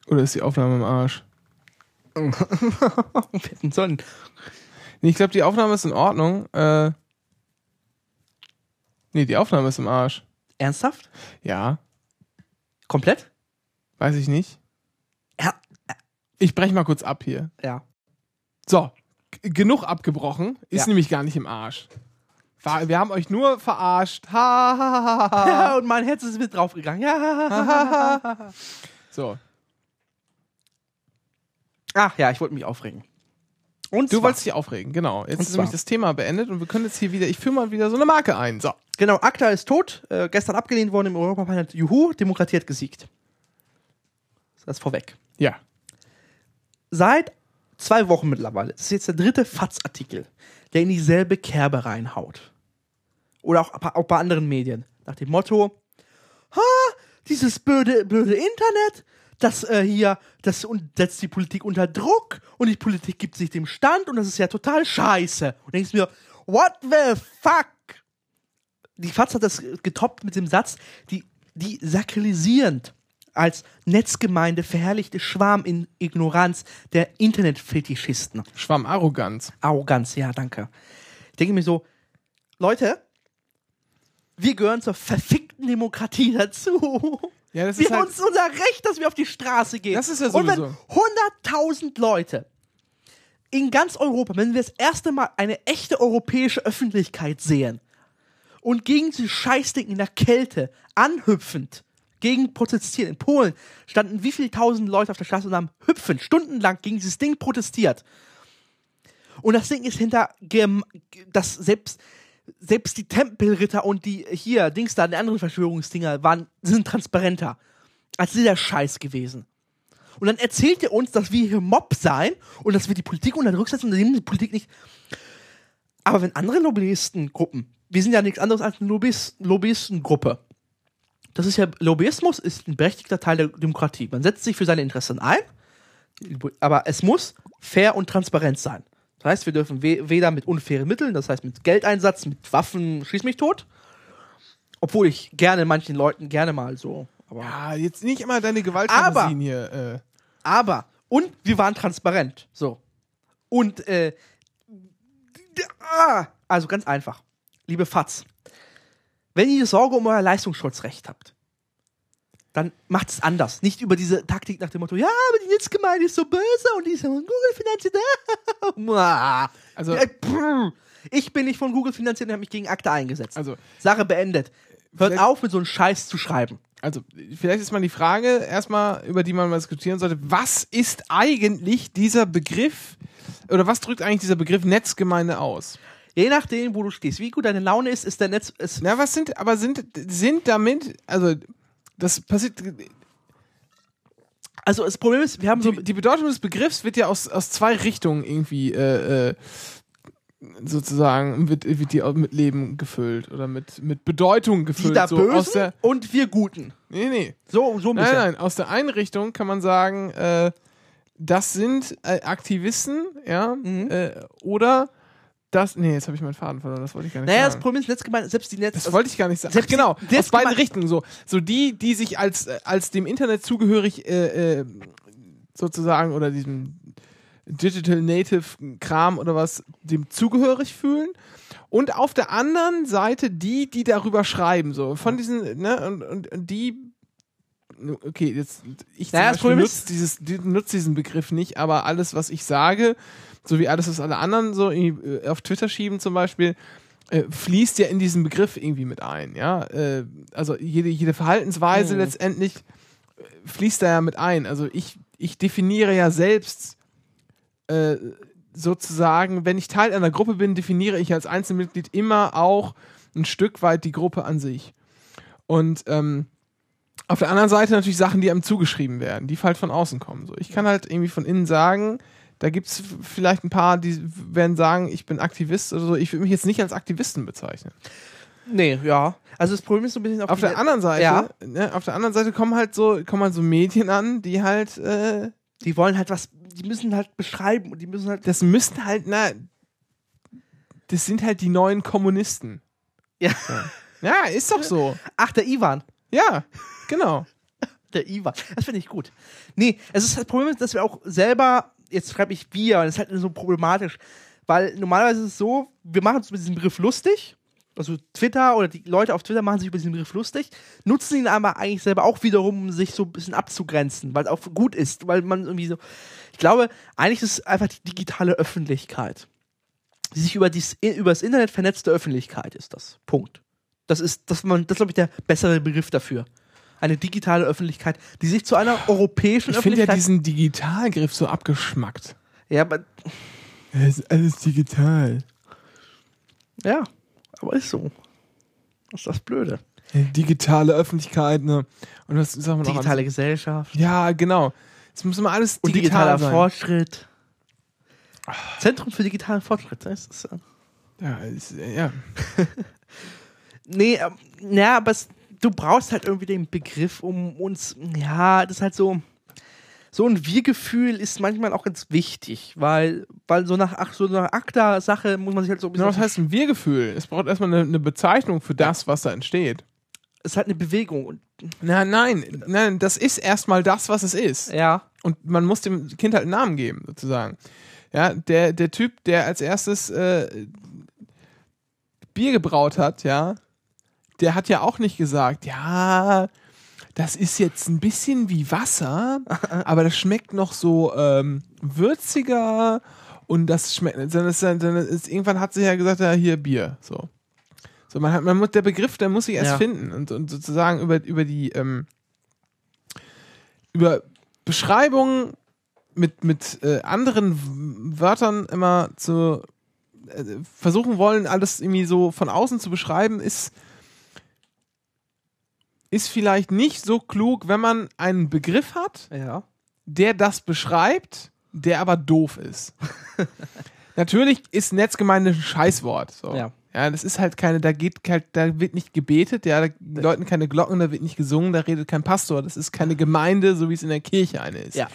Oder ist die Aufnahme im Arsch? Wir hätten sollen. Nee, ich glaube, die Aufnahme ist in Ordnung. Äh, nee, die Aufnahme ist im Arsch. Ernsthaft? Ja, Komplett? weiß ich nicht. Ja. Ich brech mal kurz ab hier. Ja. So, genug abgebrochen. Ist Ja. nämlich gar nicht im Arsch. Wir haben euch nur verarscht. Ha, ha, ha, ha, ha. Ja, und mein Herz ist mit draufgegangen. Ja. So, Ach ja, ich wollte mich aufregen. Und du zwar- wolltest dich aufregen, genau. Jetzt ist nämlich das Thema beendet und wir können jetzt hier wieder, ich führe mal wieder so eine Marke ein. So. Genau, ACTA ist tot. Äh, gestern abgelehnt worden im Europaparlament. Juhu, Demokratie hat gesiegt. Das ist vorweg. Ja. Seit zwei Wochen mittlerweile, das ist jetzt der dritte FATS-Artikel, der in dieselbe Kerbe reinhaut. Oder auch, auch bei anderen Medien. Nach dem Motto, ha, dieses blöde, blöde Internet, das äh, hier, das un- setzt die Politik unter Druck und die Politik gibt sich dem Stand und das ist ja total scheiße. Und denkst mir, what the fuck? Die FATS hat das getoppt mit dem Satz, die, die sakrilisierend als Netzgemeinde verherrlichte Schwarm in Ignoranz der Internetfetischisten. Schwarmarroganz. Arroganz, ja, danke. Ich denke mir so, Leute, wir gehören zur verfickten Demokratie dazu. Ja, das Wir ist haben halt, uns unser Recht, dass wir auf die Straße gehen. Das ist ja Und wenn sowieso. 100.000 Leute in ganz Europa, wenn wir das erste Mal eine echte europäische Öffentlichkeit sehen und gegen dieses Scheißding in der Kälte anhüpfend gegen protestieren. In Polen standen wie viele tausend Leute auf der Straße und haben hüpfend stundenlang gegen dieses Ding protestiert. Und das Ding ist hinter das selbst selbst die Tempelritter und die hier Dings da, die anderen Verschwörungsdinger waren sind transparenter als dieser Scheiß gewesen. Und dann erzählt ihr uns, dass wir hier Mob sein und dass wir die Politik unter Druck setzen und nehmen die Politik nicht. Aber wenn andere Lobbyistengruppen, wir sind ja nichts anderes als eine Lobbyist Lobbyistengruppe. Das ist ja, Lobbyismus ist ein berechtigter Teil der Demokratie. Man setzt sich für seine Interessen ein, aber es muss fair und transparent sein. Das heißt, wir dürfen we weder mit unfairen Mitteln, das heißt mit Geldeinsatz, mit Waffen, schieß mich tot. Obwohl ich gerne manchen Leuten gerne mal so. Aber, ja, jetzt nicht immer deine Gewaltfantasien Aber- hier. Äh. aber, und wir waren transparent. So. Und, äh, ah, also ganz einfach. Liebe Fatz, wenn ihr Sorge um euer Leistungsschutzrecht habt, dann macht es anders. Nicht über diese Taktik nach dem Motto, ja, aber die Netzgemeinde ist so böse und die ist von Google finanziert. Also- ich bin nicht von Google finanziert und habe mich gegen Akte eingesetzt. Also, Sache beendet. Hört auf, mit so einem Scheiß zu schreiben. also, vielleicht ist mal die Frage, erstmal, über die man mal diskutieren sollte, was ist eigentlich dieser Begriff, oder was drückt eigentlich dieser Begriff Netzgemeinde aus? Je nachdem, wo du stehst, wie gut deine Laune ist, ist der Netz. Ist Na, was sind, aber sind, sind damit, also, das passiert, also das Problem ist, wir haben so die, die Bedeutung des Begriffs wird ja aus, aus zwei Richtungen irgendwie, äh, äh, sozusagen, wird, wird die mit Leben gefüllt oder mit, mit Bedeutung die gefüllt. da so aus Bösen der, und wir Guten. nee, nee. So, so ein Nein, bisschen. nein, aus der einen Richtung kann man sagen, äh, das sind äh, Aktivisten, ja, Mhm. äh, oder das, nee, jetzt habe ich meinen Faden verloren, das wollte ich gar nicht Naja, das sagen. Problem ist, Netzgemeinde, selbst die Netz. Das wollte ich gar nicht sagen. Ach, Selbst die- genau, das aus beiden Richtungen so. So die, die sich als, äh, als dem Internet zugehörig äh, äh, sozusagen oder diesem Digital Native Kram oder was, dem zugehörig fühlen. Und auf der anderen Seite die, die darüber schreiben, so. Von diesen, ne, und, und, und die okay, jetzt ich Naja, das nutze dieses, die- nutze diesen Begriff nicht, aber alles, was ich sage, so wie alles, was alle anderen so äh, auf Twitter schieben zum Beispiel, äh, fließt ja in diesen Begriff irgendwie mit ein, ja. Äh, also jede, jede Verhaltensweise Hm. letztendlich fließt da ja mit ein. Also ich, ich definiere ja selbst äh, sozusagen, wenn ich Teil einer Gruppe bin, definiere ich als Einzelmitglied immer auch ein Stück weit die Gruppe an sich. Und ähm, auf der anderen Seite natürlich Sachen, die einem zugeschrieben werden, die halt von außen kommen. So, ich kann halt irgendwie von innen sagen, Da gibt es vielleicht ein paar, die werden sagen, ich bin Aktivist oder so. Ich würde mich jetzt nicht als Aktivisten bezeichnen. Nee, ja. Also das Problem ist so ein bisschen Auf der anderen Seite, Ja. ne, auf der anderen Seite kommen halt so, kommen halt so Medien an, die halt, äh, Die wollen halt was, die müssen halt beschreiben und die müssen halt. das müssten halt, na, das sind halt die neuen Kommunisten. Ja. Ja, ist doch so. Ach, der Ivan. Ja, genau. Der Ivan. Das finde ich gut. Nee, es ist das Problem, dass wir auch selber, jetzt schreibe ich wir, und das ist halt so problematisch. Weil normalerweise ist es so, wir machen uns mit diesem Begriff lustig. Also Twitter oder die Leute auf Twitter machen sich über diesen Begriff lustig, nutzen ihn aber eigentlich selber auch wiederum, um sich so ein bisschen abzugrenzen, weil es auch gut ist, weil man irgendwie so. Ich glaube, eigentlich ist es einfach die digitale Öffentlichkeit. Die sich über, dies, über das Internet vernetzte Öffentlichkeit ist das. Punkt. Das ist, das, man, das ist, glaube ich, der bessere Begriff dafür. Eine digitale Öffentlichkeit, die sich zu einer europäischen Ich finde ja Öffentlichkeit. diesen Digitalgriff so abgeschmackt. ja, aber, Es ist alles digital. ja, aber ist so. Das ist das Blöde. Digitale Öffentlichkeit, ne? Und was sagen wir noch? Digitale Gesellschaft. Ja, genau. Es muss immer alles Und digital digitaler sein. Fortschritt. Zentrum für digitalen Fortschritt. Das ist, äh, Ja, ist, ja. nee, ähm, ja, aber es, du brauchst halt irgendwie den Begriff, um uns, ja, das ist halt so, so ein Wir-Gefühl ist manchmal auch ganz wichtig, weil, weil so nach, ach, so nach ACTA-Sache muss man sich halt so ein bisschen, was heißt ein Wir-Gefühl? Es braucht erstmal eine, eine Bezeichnung für das, was da entsteht. es ist halt eine Bewegung und, Na, nein, nein, das ist erstmal das, was es ist. ja, Und man muss dem Kind halt einen Namen geben, sozusagen. Ja, der, der Typ, der als erstes äh, Bier gebraut hat, ja, der hat ja auch nicht gesagt, ja, das ist jetzt ein bisschen wie Wasser, aber das schmeckt noch so ähm, würziger und das schmeckt, sondern es, sondern es, irgendwann hat sie ja gesagt, ja, hier Bier, so. So, man hat, man muss, der Begriff, der muss sich erst Ja. finden und, und sozusagen über, über die, ähm, über Beschreibungen mit, mit äh, anderen Wörtern immer zu äh, versuchen wollen, alles irgendwie so von außen zu beschreiben, ist, ist vielleicht nicht so klug, wenn man einen Begriff hat, ja, der das beschreibt, der aber doof ist. Natürlich ist Netzgemeinde ein Scheißwort. So. Ja. ja, das ist halt keine, da geht halt, da wird nicht gebetet, ja, da läuten keine Glocken, da wird nicht gesungen, da redet kein Pastor. Das ist keine Gemeinde, so wie es in der Kirche eine ist. ja.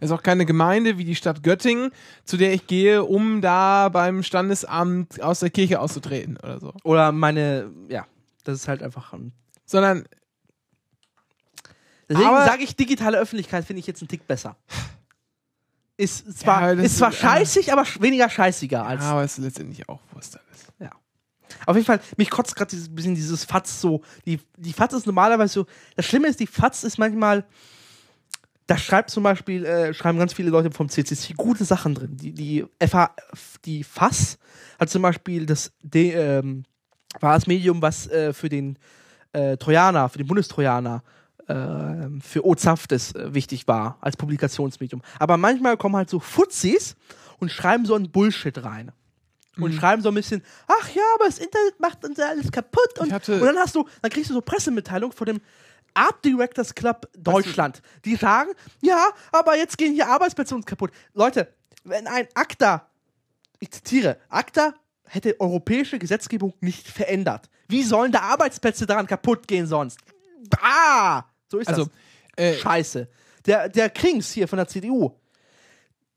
Es ist auch keine Gemeinde wie die Stadt Göttingen, zu der ich gehe, um da beim Standesamt aus der Kirche auszutreten oder so. Oder meine, ja, das ist halt einfach ein Sondern Deswegen sage ich, digitale Öffentlichkeit finde ich jetzt einen Tick besser. Ist zwar, Ja, ist zwar ist- scheißig, aber weniger scheißiger als. ja, aber es ist letztendlich auch Wurst alles. Ja. Auf jeden Fall, mich kotzt gerade dieses bisschen dieses Fatz so. Die, die Fatz ist normalerweise so. Das Schlimme ist, die Fatz ist manchmal. Da schreibt zum Beispiel, äh, schreiben ganz viele Leute vom CCC gute Sachen drin. Die, die FH, die FAS hat zum Beispiel das, de, ähm, war das Medium, was äh, für den äh, Trojaner, für den Bundestrojaner, äh, für Ozaftes äh, wichtig war als Publikationsmedium. Aber manchmal kommen halt so Fuzis und schreiben so einen Bullshit rein. Und schreiben so ein bisschen, ach ja, aber das Internet macht uns ja alles kaputt. Und, und dann hast du, dann kriegst du so Pressemitteilungen von dem Art Directors Club Deutschland. Die sagen, ja, aber jetzt gehen hier Arbeitsplätze uns kaputt. Leute, wenn ein ACTA, ich zitiere, ACTA hätte europäische Gesetzgebung nicht verändert. Wie sollen da Arbeitsplätze daran kaputt gehen sonst? Ah! So ist Also, das. äh, Scheiße. Der, der Krings hier von der CDU,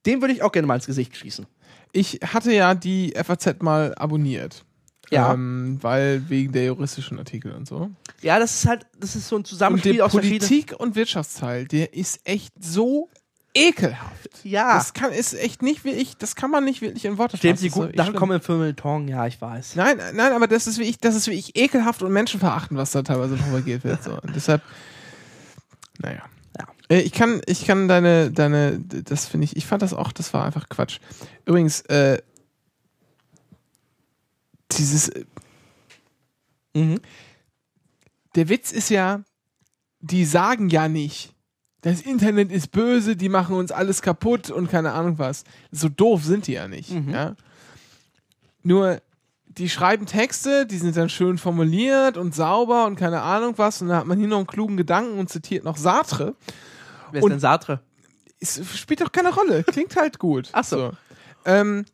dem würde ich auch gerne mal ins Gesicht schießen. ich hatte ja die FAZ mal abonniert. Ja. Ähm, weil wegen der juristischen Artikel und so. Ja, das ist halt, das ist so ein Und Zusammenspiel der aus. Politik- und Wirtschaftsteil, der ist echt so ekelhaft. Ja. Das kann, ist echt nicht wirklich, das kann man nicht wirklich in Worte fassen. guten echt Sachen schlimm. kommen im Feuilleton, ja, ich weiß. Nein, nein, aber das ist wirklich, das ist wirklich ekelhaft und menschenverachtend, was da teilweise propagiert wird. So. Und deshalb, naja. Ja. Äh, Ich kann, ich kann deine, deine, das finde ich, ich fand das auch, das war einfach Quatsch. Übrigens, äh, dieses, äh, Mhm. der Witz ist ja, die sagen ja nicht, das Internet ist böse, die machen uns alles kaputt und keine Ahnung was. So doof sind die ja nicht. Mhm. Ja? Nur, die schreiben Texte, die sind dann schön formuliert und sauber und keine Ahnung was. Und da hat man hier noch einen klugen Gedanken und zitiert noch Sartre. Wer ist Und- denn Sartre? Es spielt doch keine Rolle. Klingt halt gut. Ach so. Ähm,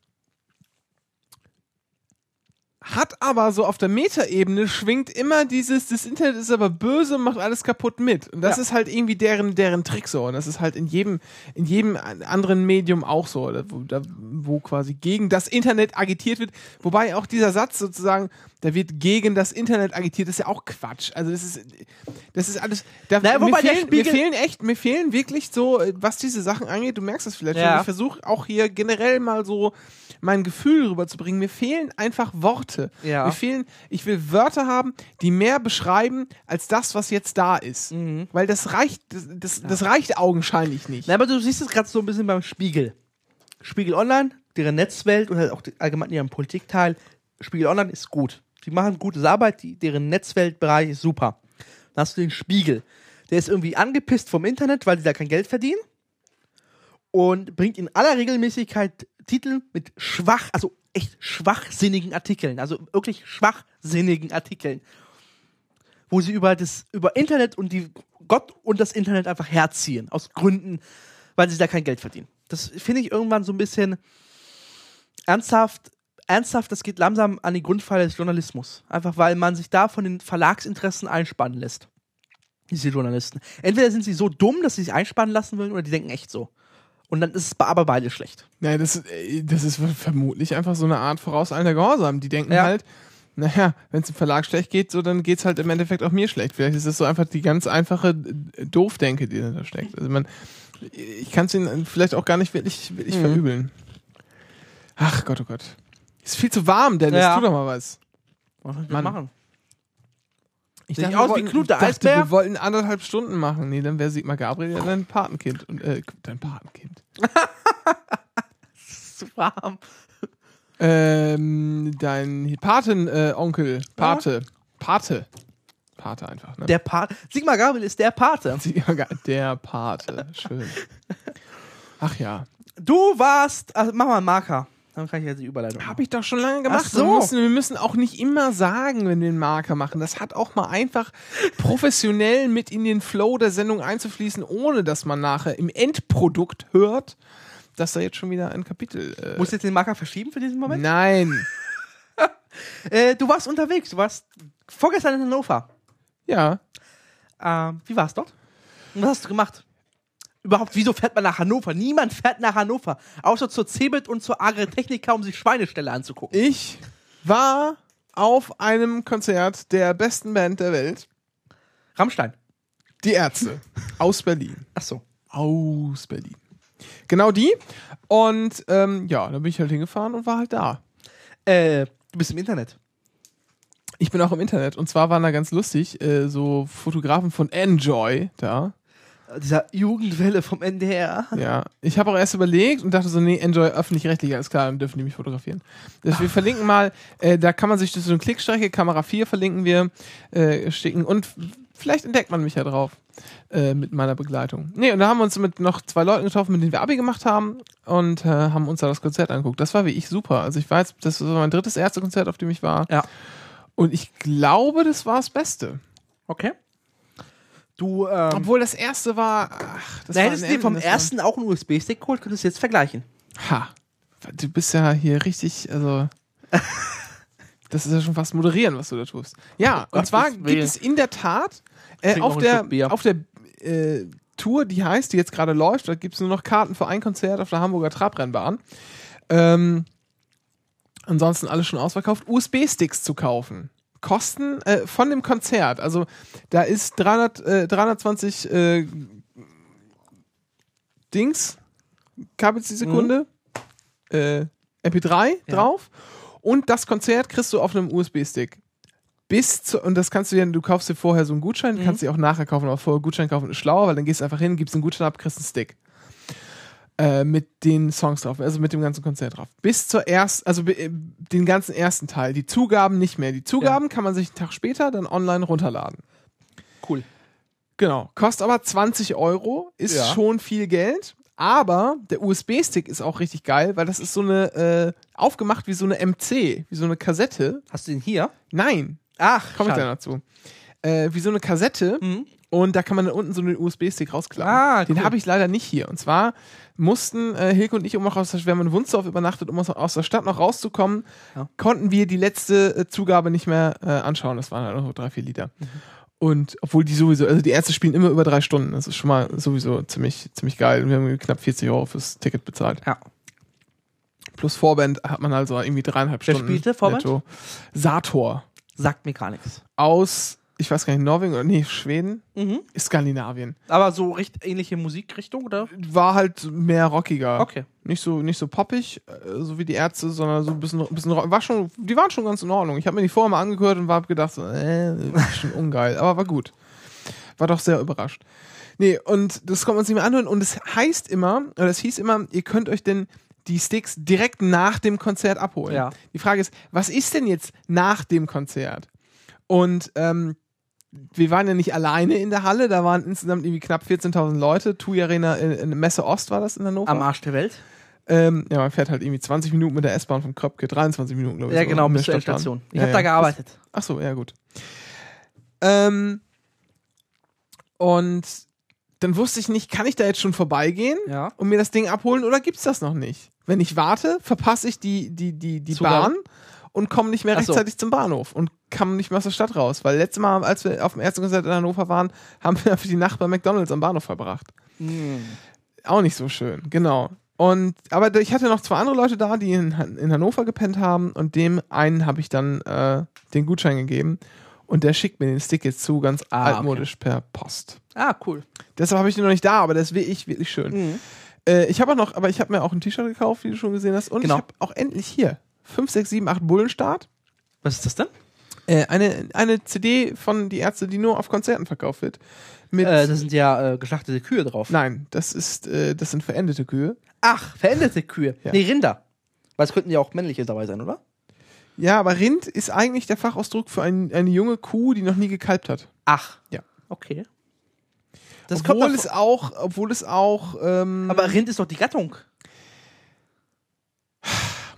hat aber so auf der Metaebene schwingt immer dieses, das Internet ist aber böse und macht alles kaputt mit. Und das Ja. ist halt irgendwie deren, deren Trick so. Und das ist halt in jedem, in jedem anderen Medium auch so, wo, da, wo quasi gegen das Internet agitiert wird. Wobei auch dieser Satz sozusagen, da wird gegen das Internet agitiert, das ist ja auch Quatsch. Also das ist, das ist alles, da, Naja, mir, fehlen, mir fehlen echt, mir fehlen wirklich so, was diese Sachen angeht, du merkst das vielleicht Ja. schon, ich versuche auch hier generell mal so mein Gefühl rüberzubringen. Mir fehlen einfach Worte. Ja. Mir fehlen, ich will Wörter haben, die mehr beschreiben als das, was jetzt da ist. Mhm. Weil das reicht, das, das, das reicht augenscheinlich nicht. Na, aber du siehst es gerade so ein bisschen beim Spiegel. Spiegel Online, deren Netzwelt und halt auch allgemein ihren Politikteil. Spiegel Online ist gut. Die machen gute Arbeit, die, deren Netzweltbereich ist super. Dann hast du den Spiegel. Der ist irgendwie angepisst vom Internet, weil die da kein Geld verdienen. Und bringt in aller Regelmäßigkeit Titel mit schwach, also echt schwachsinnigen Artikeln. Also wirklich schwachsinnigen Artikeln. Wo sie über das, über Internet und die Gott und das Internet einfach herziehen. Aus Gründen, weil sie da kein Geld verdienen. Das finde ich irgendwann so ein bisschen ernsthaft, ernsthaft, das geht langsam an die Grundpfeiler des Journalismus. Einfach weil man sich da von den Verlagsinteressen einspannen lässt. Diese Journalisten. Entweder sind sie so dumm, dass sie sich einspannen lassen wollen, oder die denken echt so. Und dann ist es aber beide schlecht. Ja, das, äh, das ist vermutlich einfach so eine Art vorauseilender Gehorsam. Die denken Ja. halt, naja, wenn es dem Verlag schlecht geht, so dann geht's halt im Endeffekt auch mir schlecht. Vielleicht ist das so einfach die ganz einfache äh, Doofdenke, die dahinter steckt. Also man, ich kann es ihnen vielleicht auch gar nicht wirklich, wirklich Mhm. verübeln. Ach Gott, oh Gott. Ist viel zu warm, Dennis. Ja. Tu doch mal was. Was soll ich machen? Ich Sehe ich wir aus wie wollten- Knut, der dachte, Eisbär? Wir wollten anderthalb Stunden machen. Nee, dann wäre Sigmar Gabriel ja dein Patenkind. Und, äh, dein Patenkind. Zu warm. Ähm, dein Patenonkel. Äh, Onkel. Pate. Pate. Pate einfach, ne? Der Pate. Sigmar Gabriel ist der Pate. Der Pate. Schön. Ach ja. Du warst. Also mach mal einen Marker. Dann kann ich jetzt die Überleitung Habe ich doch schon lange gemacht. Ach so. wir, müssen, wir müssen auch nicht immer sagen, wenn wir einen Marker machen. Das hat auch mal einfach professionell mit in den Flow der Sendung einzufließen, ohne dass man nachher im Endprodukt hört, dass da jetzt schon wieder ein Kapitel. Äh, Musst du jetzt den Marker verschieben für diesen Moment? Nein. Äh, du warst unterwegs. Du warst vorgestern in Hannover. Ja. Ähm, wie war's dort? Und was hast du gemacht? Überhaupt, wieso fährt man nach Hannover? Niemand fährt nach Hannover. Außer zur Cebit und zur Agritechnica, um sich Schweineställe anzugucken. Ich war auf einem Konzert der besten Band der Welt, Rammstein. die Ärzte aus Berlin. Ach so. Aus Berlin. Genau die. Und ähm, ja, da bin ich halt hingefahren und war halt da. Äh, du bist im Internet. Ich bin auch im Internet und zwar waren da ganz lustig äh, so Fotografen von Enjoy da. Dieser Jugendwelle vom NDR. Ja, ich habe auch erst überlegt und dachte so, nee, Enjoy öffentlich-rechtlich, alles klar, dann dürfen die mich fotografieren. Das, wir verlinken mal, äh, da kann man sich durch so eine Klickstrecke, Kamera 4 verlinken wir, äh, schicken und vielleicht entdeckt man mich ja drauf äh, mit meiner Begleitung. Nee, und da haben wir uns mit noch zwei Leuten getroffen, mit denen wir Abi gemacht haben und äh, haben uns da das Konzert angeguckt. Das war wie ich super. Also ich war jetzt, das war mein drittes erste Konzert, auf dem ich war. Ja. Und ich glaube, das war das Beste. Okay. Du, ähm, Obwohl das erste war. Ach, das da hättest du dir vom ersten auch einen USB-Stick geholt, könntest du jetzt vergleichen. Ha. Du bist ja hier richtig, also. Das ist ja schon fast moderieren, was du da tust. Ja, und Gottes zwar gibt es in der Tat äh, auf, der, auf der äh, Tour, die heißt, die jetzt gerade läuft, da gibt es nur noch Karten für ein Konzert auf der Hamburger Trabrennbahn. Ähm, ansonsten alles schon ausverkauft. USB-Sticks zu kaufen. Kosten äh, von dem Konzert. Also da ist 300, äh, 320 äh, Dings, Kabels die Sekunde, äh, MP3 Ja. drauf und das Konzert kriegst du auf einem USB-Stick. Bis zu, und das kannst du dir, du kaufst dir vorher so einen Gutschein, Mhm. kannst dir auch nachher kaufen, aber vorher Gutschein kaufen ist schlauer, weil dann gehst du einfach hin, gibst einen Gutschein ab, kriegst einen Stick. Äh, mit den Songs drauf, also mit dem ganzen Konzert drauf. Bis zur ersten, also äh, den ganzen ersten Teil. Die Zugaben nicht mehr. Die Zugaben kann man sich einen Tag später dann online runterladen. Cool. Genau. Kostet aber 20 Euro, ist Ja. schon viel Geld. Aber der USB-Stick ist auch richtig geil, weil das ist so eine, äh, aufgemacht wie so eine MC, wie so eine Kassette. Hast du den hier? Nein, Ach, komme ich gleich dazu. Äh, wie so eine Kassette. Mhm. Und da kann man dann unten so einen USB-Stick rausklappen. Ah, Den cool. habe ich leider nicht hier. Und zwar mussten äh, Hilke und ich, um auch aus der, wir haben in Wunsdorf übernachtet, um aus, der Stadt noch rauszukommen, Ja. konnten wir die letzte äh, Zugabe nicht mehr äh, anschauen. Das waren halt noch so drei, vier Liter. Mhm. Und obwohl die sowieso, also die Ärzte spielen immer über drei Stunden. Das ist schon mal sowieso ziemlich, ziemlich geil. Und wir haben knapp 40 Euro fürs Ticket bezahlt. Ja. Plus Vorband hat man also irgendwie dreieinhalb Wer Stunden. spielte Vorband? netto. Sator. Sagt mir gar nichts. Aus, ich weiß gar nicht, Norwegen oder nee, Schweden? Mhm. Skandinavien. Aber so recht ähnliche Musikrichtung, oder? War halt mehr rockiger. Okay. Nicht so, nicht so poppig, äh, so wie die Ärzte, sondern so ein bisschen, ein bisschen war schon, die waren schon ganz in Ordnung. Ich habe mir die vorher mal angehört und war gedacht, so, äh, ist schon ungeil, aber war gut. War doch sehr überrascht. Nee, und das kommt man sich mal anhören und es heißt immer, oder es hieß immer, ihr könnt euch denn die Sticks direkt nach dem Konzert abholen. Ja. Die Frage ist, was ist denn jetzt nach dem Konzert? Und ähm, wir waren ja nicht alleine in der Halle, da waren insgesamt irgendwie knapp 14.000 Leute. TUI Arena in, in Messe Ost war das in Hannover. Am Arsch der Welt. Ähm, ja, man fährt halt irgendwie 20 Minuten mit der S-Bahn von Kröpke, 23 Minuten, glaube ich. Ja, genau, bis zur. Endstation. Ich Ja, habe ja. da gearbeitet. Ach so, ja, gut. Ähm, und dann wusste ich nicht, kann ich da jetzt schon vorbeigehen Ja. und mir das Ding abholen oder gibt's das noch nicht? Wenn ich warte, verpasse ich die, die, die, die. Bahn und komme nicht mehr Ach so. rechtzeitig zum Bahnhof und kam nicht mehr aus der Stadt raus. Weil letztes Mal, als wir auf dem ersten Konzert in Hannover waren, haben wir für die Nacht bei McDonalds am Bahnhof verbracht. Hm. Auch nicht so schön, genau. Und aber ich hatte noch zwei andere Leute da, die in, in Hannover gepennt haben und dem einen habe ich dann äh, den Gutschein gegeben und der schickt mir den Stick jetzt zu, ganz Ah, altmodisch per Post. Ah, cool. Deshalb habe ich den noch nicht da, aber das will ich wirklich schön. Mhm. Äh, ich habe auch noch, aber ich habe mir auch ein T-Shirt gekauft, wie du schon gesehen hast, und Genau. ich habe auch endlich hier 5, 6, 7, 8 Bullenstart. Was ist das denn? Äh, eine, eine CD von die Ärzte, die nur auf Konzerten verkauft wird. Mit, Äh, das sind ja äh, geschlachtete Kühe drauf. nein, das ist, äh, das sind verendete Kühe. Ach, veränderte Kühe. Ja. Nee, Rinder. Weil es könnten ja auch männliche dabei sein, oder? Ja, aber Rind ist eigentlich der Fachausdruck für ein, eine junge Kuh, die noch nie gekalbt hat. Ach. Ja. Okay. Das obwohl es auch, obwohl es auch, ähm, Aber Rind ist doch die Gattung.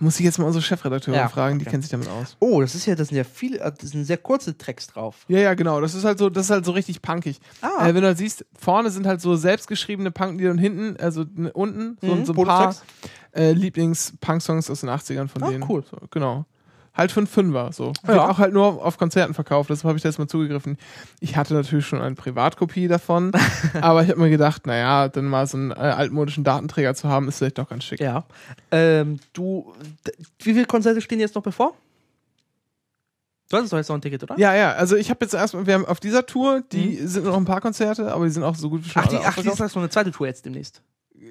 Muss ich jetzt mal unsere Chefredakteurin Ja, fragen, die okay. kennt sich damit aus. Oh, das ist ja, das sind ja viele, äh, das sind sehr kurze Tracks drauf. Ja, ja, genau. Das ist halt so, das ist halt so richtig punkig. Ah. Äh, wenn du halt siehst, vorne sind halt so selbstgeschriebene Punklieder und hinten, also unten, so, Mhm, so ein paar äh, Lieblings-Punk-Songs aus den 80ern von Ah, denen. cool. So, genau. Halt für einen Fünfer, so. Wird Ja. auch halt nur auf Konzerten verkauft, deshalb habe ich da jetzt mal zugegriffen. Ich hatte natürlich schon eine Privatkopie davon, aber ich habe mir gedacht, naja, dann mal so einen äh, altmodischen Datenträger zu haben, ist vielleicht doch ganz schick. Ja. Ähm, du, wie viele Konzerte stehen jetzt noch bevor? Du hattest doch jetzt noch ein Ticket, oder? Ja, ja, also ich habe jetzt erstmal, wir haben auf dieser Tour, die sind noch ein paar Konzerte, aber die sind auch so gut wie schon Mhm. Ach, die, ach, die ist noch eine zweite Tour jetzt demnächst.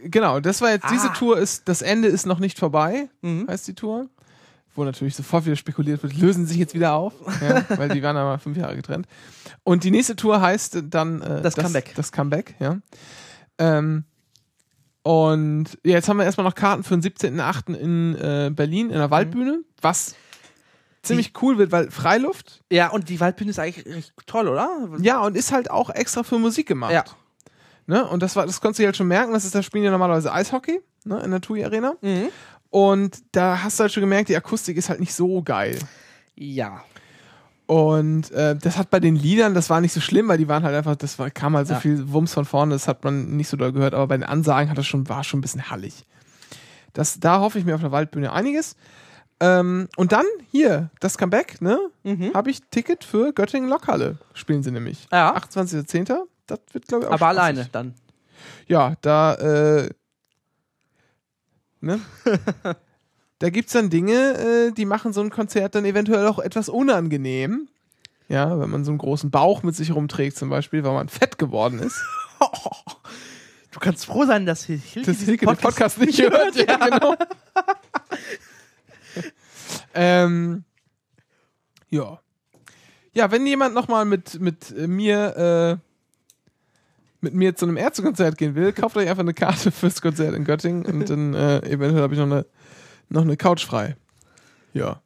Genau, das war jetzt, diese Ah. Tour ist, das Ende ist noch nicht vorbei, Mhm. heißt die Tour. Wo natürlich sofort wieder spekuliert wird, lösen sich jetzt wieder auf, ja, weil die waren ja mal fünf Jahre getrennt. Und die nächste Tour heißt dann äh, Das Comeback. Das Comeback, ja. Ähm, und ja, jetzt haben wir erstmal noch Karten für den 17.8. in äh, Berlin in der Waldbühne, was ziemlich cool wird, weil Freiluft, Ja, und die Waldbühne ist eigentlich toll, oder? ja, und ist halt auch extra für Musik gemacht. Ja. Ne? Und das war, das konntest du halt schon merken, das ist, da spielen ja normalerweise Eishockey, ne, in der TUI Arena. Mhm. Und da hast du halt schon gemerkt, die Akustik ist halt nicht so geil. Ja. Und äh, das hat bei den Liedern, das war nicht so schlimm, weil die waren halt einfach, das war, kam halt so Ja. viel Wumms von vorne, das hat man nicht so doll gehört, aber bei den Ansagen hat das schon, war schon ein bisschen hallig. Das, da hoffe ich mir auf der Waldbühne einiges. Ähm, und dann hier, das Comeback, ne? Mhm. Habe ich Ticket für Göttingen Lokhalle. Spielen sie nämlich. Ja. 28.10. Das wird, glaube ich, auch Aber spaßig. alleine dann. Ja, da, äh, ne? da gibt's dann Dinge, äh, die machen so ein Konzert dann eventuell auch etwas unangenehm. Ja, wenn man so einen großen Bauch mit sich rumträgt zum Beispiel, weil man fett geworden ist. Du kannst froh sein, dass Hilke Das diesen Hilke den Podcast nicht hört. Ja, genau. ähm, ja. Ja, wenn jemand nochmal mit, mit äh, mir, äh, mit mir zu einem Ärztekonzert gehen will, kauft euch einfach eine Karte fürs Konzert in Göttingen und dann äh, eventuell habe ich noch eine, noch eine Couch frei. Ja.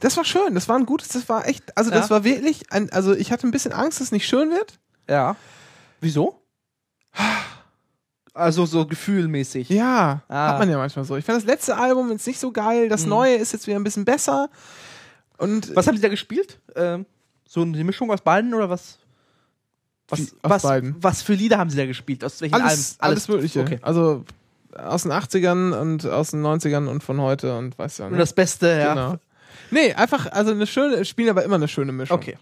Das war schön, das war ein gutes, das war echt, also das Ja. war wirklich, ein, also ich hatte ein bisschen Angst, dass es nicht schön wird. Ja. Wieso? Also so gefühlmäßig. Ja, Ah. hat man ja manchmal so. Ich fand das letzte Album jetzt nicht so geil, das Mhm. neue ist jetzt wieder ein bisschen besser. Und Was haben die da gespielt? Ähm, so eine Mischung aus beiden oder was? Was, was, beiden. was für Lieder haben sie da gespielt? Aus welchen Alles, Alben? alles, Mögliche. Okay. Also aus den 80ern und aus den 90ern und von heute und weiß ja Und nicht. das Beste, ja. Genau. Nee, einfach, also eine schöne, spielen aber immer eine schöne Mischung. Okay.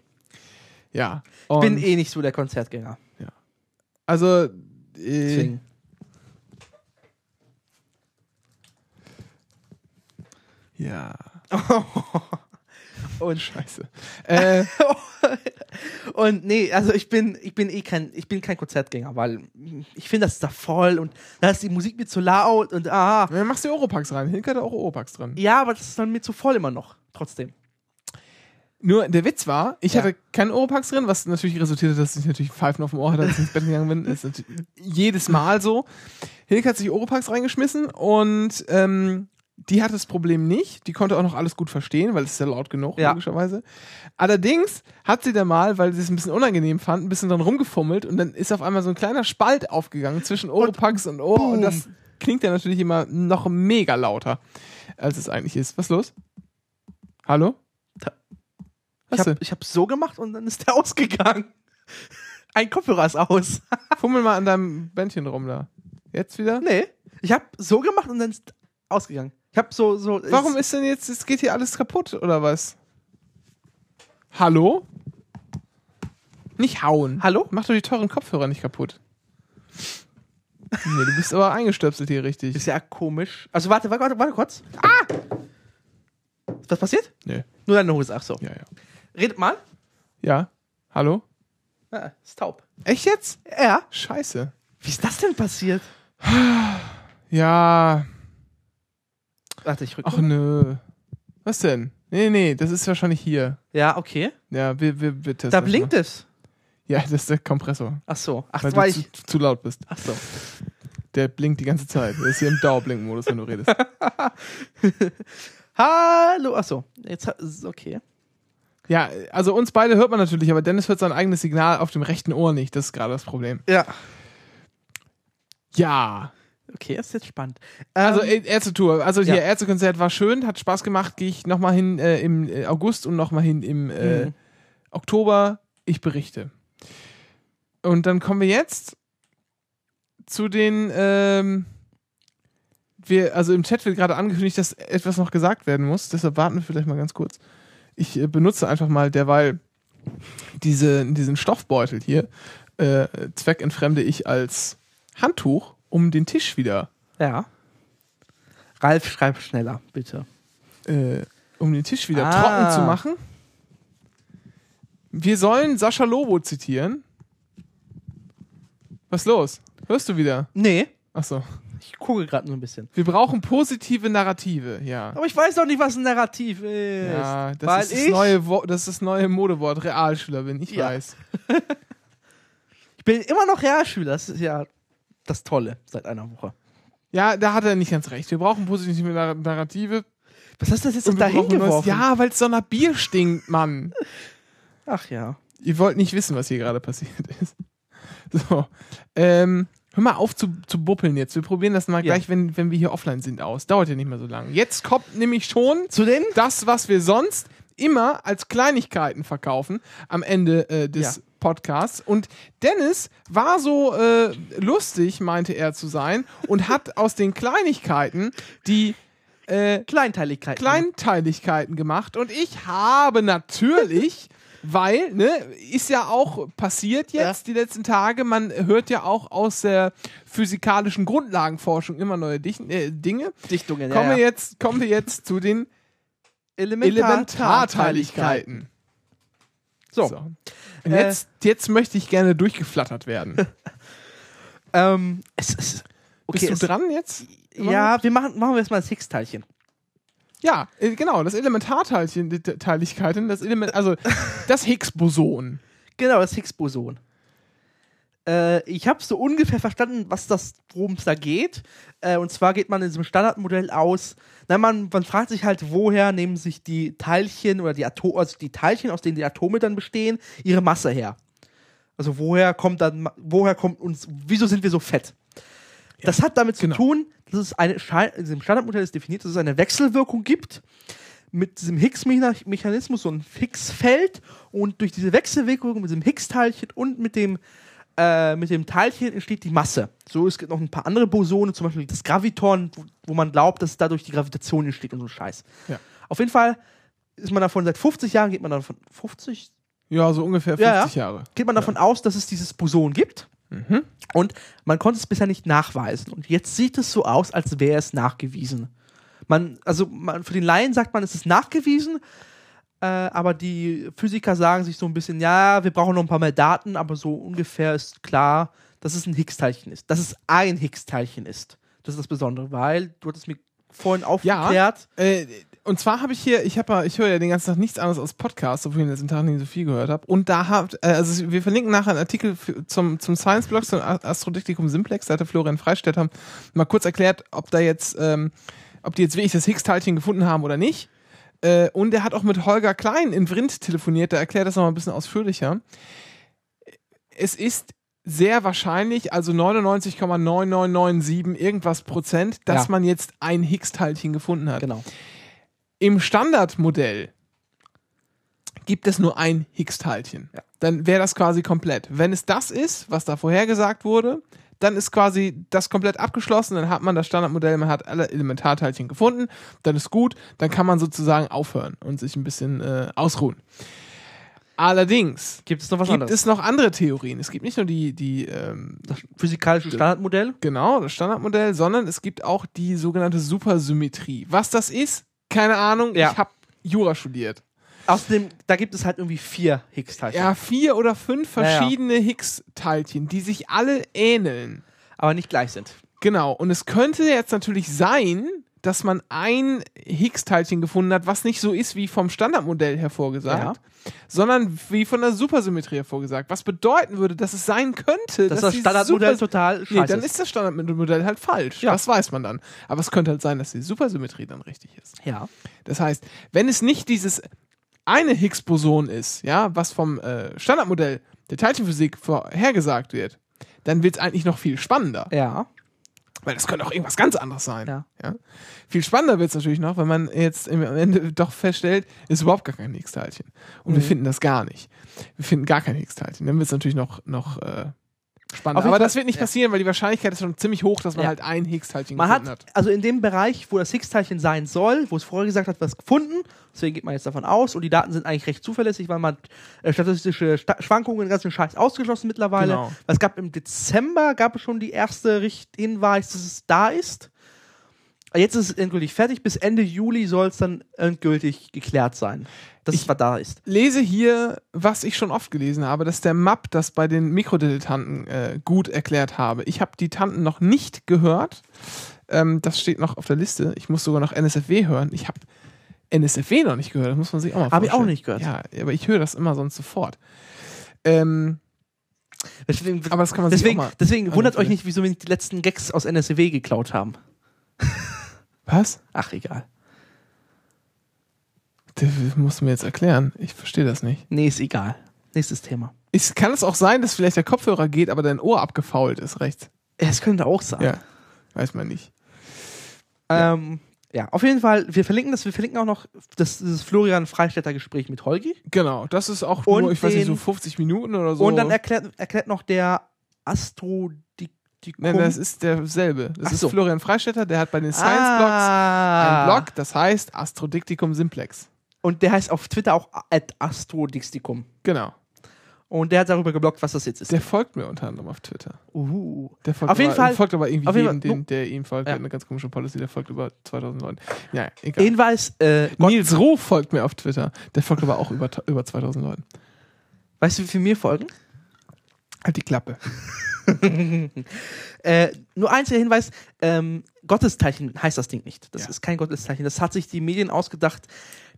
Ja. Ich Und, bin eh nicht so der Konzertgänger. also, äh, Deswegen. ja, Und, scheiße. äh, und nee, also ich bin, ich bin eh kein, ich bin kein Konzertgänger, weil ich finde, das ist da voll und da ist die Musik mir zu laut und ah. dann machst du Oropax rein. Hilke hat auch Oropax dran. Ja, aber das ist dann mir zu voll immer noch. Trotzdem. Nur der Witz war, ich Ja. hatte keinen Oropax drin, was natürlich resultierte, dass ich natürlich Pfeifen auf dem Ohr hatte, als ich ins Bett gegangen bin. Das ist jedes Mal so. Hilke hat sich Oropax reingeschmissen und ähm, die hat das Problem nicht. Die konnte auch noch alles gut verstehen, weil es ist ja laut genug, Ja. logischerweise. Allerdings hat sie da mal, weil sie es ein bisschen unangenehm fand, ein bisschen dran rumgefummelt und dann ist auf einmal so ein kleiner Spalt aufgegangen zwischen Oropax und Ohr und das klingt ja natürlich immer noch mega lauter, als es eigentlich ist. Was ist los? Hallo? Was Ich habe ich hab so gemacht und dann ist der ausgegangen. Ein Kopfhörer ist aus. Fummel mal an deinem Bändchen rum da. Jetzt wieder? nee. Ich habe so gemacht und dann ist ausgegangen. Ich habe so, so. Warum ist denn jetzt, es geht hier alles kaputt oder was? Hallo? Nicht hauen. Hallo? Mach doch die teuren Kopfhörer nicht kaputt. Nee, du bist aber eingestöpselt hier richtig. Ist ja komisch. Also warte, warte, warte, warte kurz. Ah! Ist was passiert? Nö. Nur deine Hose, ach so. Ja, ja. Redet mal. Ja? Hallo? Ah, ist taub. Echt jetzt? Ja. Scheiße. Wie ist das denn passiert? Ja. Warte, ich rück. Ach nö. Was denn? Nee, nee, das ist wahrscheinlich hier. Ja, okay. Ja, wir, wir, wir testen Da das blinkt mal. es. Ja, das ist der Kompressor. Ach so. Ach, Weil war du ich. zu, zu laut bist. Ach so. Der blinkt die ganze Zeit. Der ist hier im Dauerblinkmodus, wenn du redest. Hallo. Ach so. Jetzt ist okay. Ja, also uns beide hört man natürlich, aber Dennis hört sein eigenes Signal auf dem rechten Ohr nicht. Das ist gerade das Problem. Ja. Ja. Okay, ist jetzt spannend. Also Ähm, äh, Ärzte-Tour. Also hier ja. Ärztekonzert war schön, hat Spaß gemacht. Gehe ich nochmal hin äh, im äh, August und nochmal hin im äh, Mhm. Oktober. Ich berichte. Und dann kommen wir jetzt zu den. Ähm, wir, also im Chat wird gerade angekündigt, dass etwas noch gesagt werden muss. Deshalb warten wir vielleicht mal ganz kurz. Ich äh, benutze einfach mal derweil diese, diesen Stoffbeutel hier. Äh, zweckentfremde ich als Handtuch, um den Tisch wieder ja. Ralf, schreib schneller, bitte. äh, um den Tisch wieder Ah. trocken zu machen. Wir sollen Sascha Lobo zitieren. Was ist los? Hörst du wieder? Nee, Achso. ich gucke gerade nur ein bisschen. Wir brauchen positive Narrative, ja. Aber ich weiß doch nicht, was ein Narrativ ist. Ja, das weil ist das ich, neue, Wo das ist das neue Modewort. Realschüler bin, ich Ja. weiß. ich bin immer noch Realschüler. Das ist ja das Tolle seit einer Woche. Ja, da hat er nicht ganz recht. Wir brauchen positive Nar Narrative. Was hast du das jetzt Und wir dahin brauchen neues- geworfen? Ja, weil es so nach Bier stinkt, Mann. Ach ja. Ihr wollt nicht wissen, was hier gerade passiert ist. So. Ähm, hör mal auf zu, zu buppeln jetzt. Wir probieren das mal Ja. gleich, wenn, wenn wir hier offline sind, aus. Dauert ja nicht mehr so lange. Jetzt kommt nämlich schon Zu den? das, was wir sonst immer als Kleinigkeiten verkaufen am Ende äh, des Ja. Podcasts. Und Dennis war so äh, lustig, meinte er zu sein, und hat aus den Kleinigkeiten die äh, Kleinteiligkeit. Kleinteiligkeiten gemacht und ich habe natürlich, weil, ne, ist ja auch passiert jetzt die letzten Tage, man hört ja auch aus der physikalischen Grundlagenforschung immer neue Dich äh, Dinge. Dichtungen. Kommen, ja, wir ja. jetzt, kommen wir jetzt zu den Elementarteiligkeiten. Elementarteiligkeiten. So. So. Und jetzt, jetzt möchte ich gerne durchgeflattert werden. Ähm, es ist. Okay, Bist es, du dran jetzt? Ja, wir machen, machen wir jetzt mal das Higgs-Teilchen. Ja, äh, genau, das Elementarteilchen, die Teiligkeiten, das Element, also das Higgs-Boson. Genau, das Higgs-Boson. Äh, ich habe so ungefähr verstanden, was das, worum es da geht. Äh, und zwar geht man in diesem Standardmodell aus. Na, man, man fragt sich halt, woher nehmen sich die Teilchen oder die Atome, also die Teilchen, aus denen die Atome dann bestehen, ihre Masse her. Also woher kommt dann, woher kommt uns, wieso sind wir so fett? Das hat damit zu genau. tun, dass es eine, diesem Standardmodell ist definiert, dass es eine Wechselwirkung gibt mit diesem Higgs-Mechanismus, so ein Higgs-Feld und durch diese Wechselwirkung mit diesem Higgs-Teilchen und mit dem, äh, mit dem Teilchen entsteht die Masse. So, es gibt noch ein paar andere Bosone, zum Beispiel das Graviton, wo, wo man glaubt, dass dadurch die Gravitation entsteht und so Scheiß. Ja. Auf jeden Fall ist man davon, seit 50 Jahren geht man davon, 50, Ja, so ungefähr 50 Ja, ja. Jahre. geht man davon aus, dass es dieses Boson gibt. Mhm. Und man konnte es bisher nicht nachweisen. Und jetzt sieht es so aus, als wäre es nachgewiesen. Man, also man, für den Laien sagt man, es ist nachgewiesen, äh, aber die Physiker sagen sich so ein bisschen, ja, wir brauchen noch ein paar mehr Daten, aber so ungefähr ist klar, dass es ein Higgs-Teilchen ist. Dass es ein Higgs-Teilchen ist. Das ist das Besondere, weil du hattest mir vorhin aufgeklärt. Äh, und zwar habe ich hier, ich habe ja, ich höre ja den ganzen Tag nichts anderes als Podcasts, obwohl ich in den letzten Tagen nicht so viel gehört habe. Und da habt, äh, also wir verlinken nachher einen Artikel für, zum, zum Science-Blog, zum A- Astrodiktikum Simplex, da hat der Florian Freistetter mal kurz erklärt, ob da jetzt, ähm, ob die jetzt wirklich das Higgs-Teilchen gefunden haben oder nicht. Äh, und er hat auch mit Holger Klein in Vrindt telefoniert, der erklärt das nochmal ein bisschen ausführlicher. Es ist sehr wahrscheinlich, also 99,9997 irgendwas Prozent, dass Ja. man jetzt ein Higgs-Teilchen gefunden hat. Genau. Im Standardmodell gibt es nur ein Higgs-Teilchen. Ja. Dann wäre das quasi komplett. Wenn es das ist, was da vorhergesagt wurde, dann ist quasi das komplett abgeschlossen. Dann hat man das Standardmodell, man hat alle Elementarteilchen gefunden, dann ist gut, dann kann man sozusagen aufhören und sich ein bisschen äh, ausruhen. Allerdings Gibt es noch was gibt anderes? es noch andere Theorien. Es gibt nicht nur die, die ähm, das physikalische Standardmodell? Genau, das Standardmodell, sondern es gibt auch die sogenannte Supersymmetrie. Was das ist, keine Ahnung. Ja. Ich habe Jura studiert. Außerdem, da gibt es halt irgendwie vier Higgs-Teilchen. Ja, vier oder fünf Ja, ja. verschiedene Higgs-Teilchen, die sich alle ähneln. Aber nicht gleich sind. Genau. Und es könnte jetzt natürlich sein, dass man ein Higgs-Teilchen gefunden hat, was nicht so ist wie vom Standardmodell hervorgesagt, sondern wie von der Supersymmetrie hervorgesagt. Was bedeuten würde, dass es sein könnte, Dass dass das Standardmodell Super- total Nee, scheiße dann ist das Standardmodell halt falsch. Ja. Das weiß man dann. Aber es könnte halt sein, dass die Supersymmetrie dann richtig ist. Ja. Das heißt, wenn es nicht dieses eine Higgs-Boson ist, ja, was vom äh, Standardmodell der Teilchenphysik vorhergesagt wird, dann wird es eigentlich noch viel spannender. Ja. Weil das könnte auch irgendwas ganz anderes sein. Ja. Viel spannender wird es natürlich noch, wenn man jetzt am Ende doch feststellt, ist überhaupt gar kein Higgs-Teilchen. Und wir Mhm. finden das gar nicht. Wir finden gar kein Higgs-Teilchen. Dann wird es natürlich noch, noch äh, jeden Aber Fall- das wird nicht ja. passieren, weil die Wahrscheinlichkeit ist schon ziemlich hoch, dass man Ja. halt ein Higgs-Teilchen Man gefunden hat, hat. also in dem Bereich, wo das Higgs-Teilchen sein soll, wo es vorher gesagt hat, was gefunden, deswegen geht man jetzt davon aus und die Daten sind eigentlich recht zuverlässig, weil man äh, statistische Sta Schwankungen, den ganzen Scheiß ausgeschlossen mittlerweile. Genau. Es gab im Dezember, gab es schon die erste Richt Hinweis, dass es da ist. Jetzt ist es endgültig fertig, bis Ende Juli soll es dann endgültig geklärt sein, dass es Ich- was da ist. lese hier, was ich schon oft gelesen habe, dass der Map das bei den Mikrodilettanten äh, gut erklärt habe. Ich habe die Tanten noch nicht gehört. Ähm, das steht noch auf der Liste. Ich muss sogar noch NSFW hören. Ich habe NSFW noch nicht gehört. Das muss man sich auch mal Hab ich auch nicht gehört. Ja, aber ich höre das immer sonst sofort. Ähm, Deswegen, aber das kann man sich deswegen, auch mal. deswegen wundert euch nicht, wieso wir nicht die letzten Gags aus NSW geklaut haben. Was? Ach, egal. Das musst du mir jetzt erklären. Ich verstehe das nicht. Nee, ist egal. Nächstes Thema. Ist, kann es auch sein, dass vielleicht der Kopfhörer geht, aber dein Ohr abgefault ist rechts? Es könnte auch sein. Ja. Weiß man nicht. Ähm, ja, auf jeden Fall, wir verlinken das, wir verlinken auch noch das, dieses Florian Freistädter Gespräch mit Holgi. Genau, das ist auch Und nur, ich weiß nicht, so den- 50 Minuten oder so. Und dann erklärt, erklärt noch der Astrodiktikum. Nein, das ist derselbe. Das Ach ist so. Florian Freistetter, der hat bei den Science Blogs ah, einen Blog, das heißt Astrodiktikum Simplex. Und der heißt auf Twitter auch Astrodiktikum. Genau. Und der hat darüber geblockt, was das jetzt ist. Der folgt mir unter anderem auf Twitter. uh. Der folgt Auf jeden aber, Fall- folgt aber irgendwie auf jeden den, der ihm folgt. Der Ja. hat eine ganz komische Policy, der folgt über 2009. Ja, egal. Hinweis, äh, Nils Ruf folgt mir auf Twitter. Der folgt aber auch über, über 2000 Leuten. weißt du, wie viel mir folgen? Halt die Klappe. Äh, nur einziger Hinweis, ähm, Gotteszeichen heißt das Ding nicht. Das Ja. ist kein Gotteszeichen. Das hat sich die Medien ausgedacht.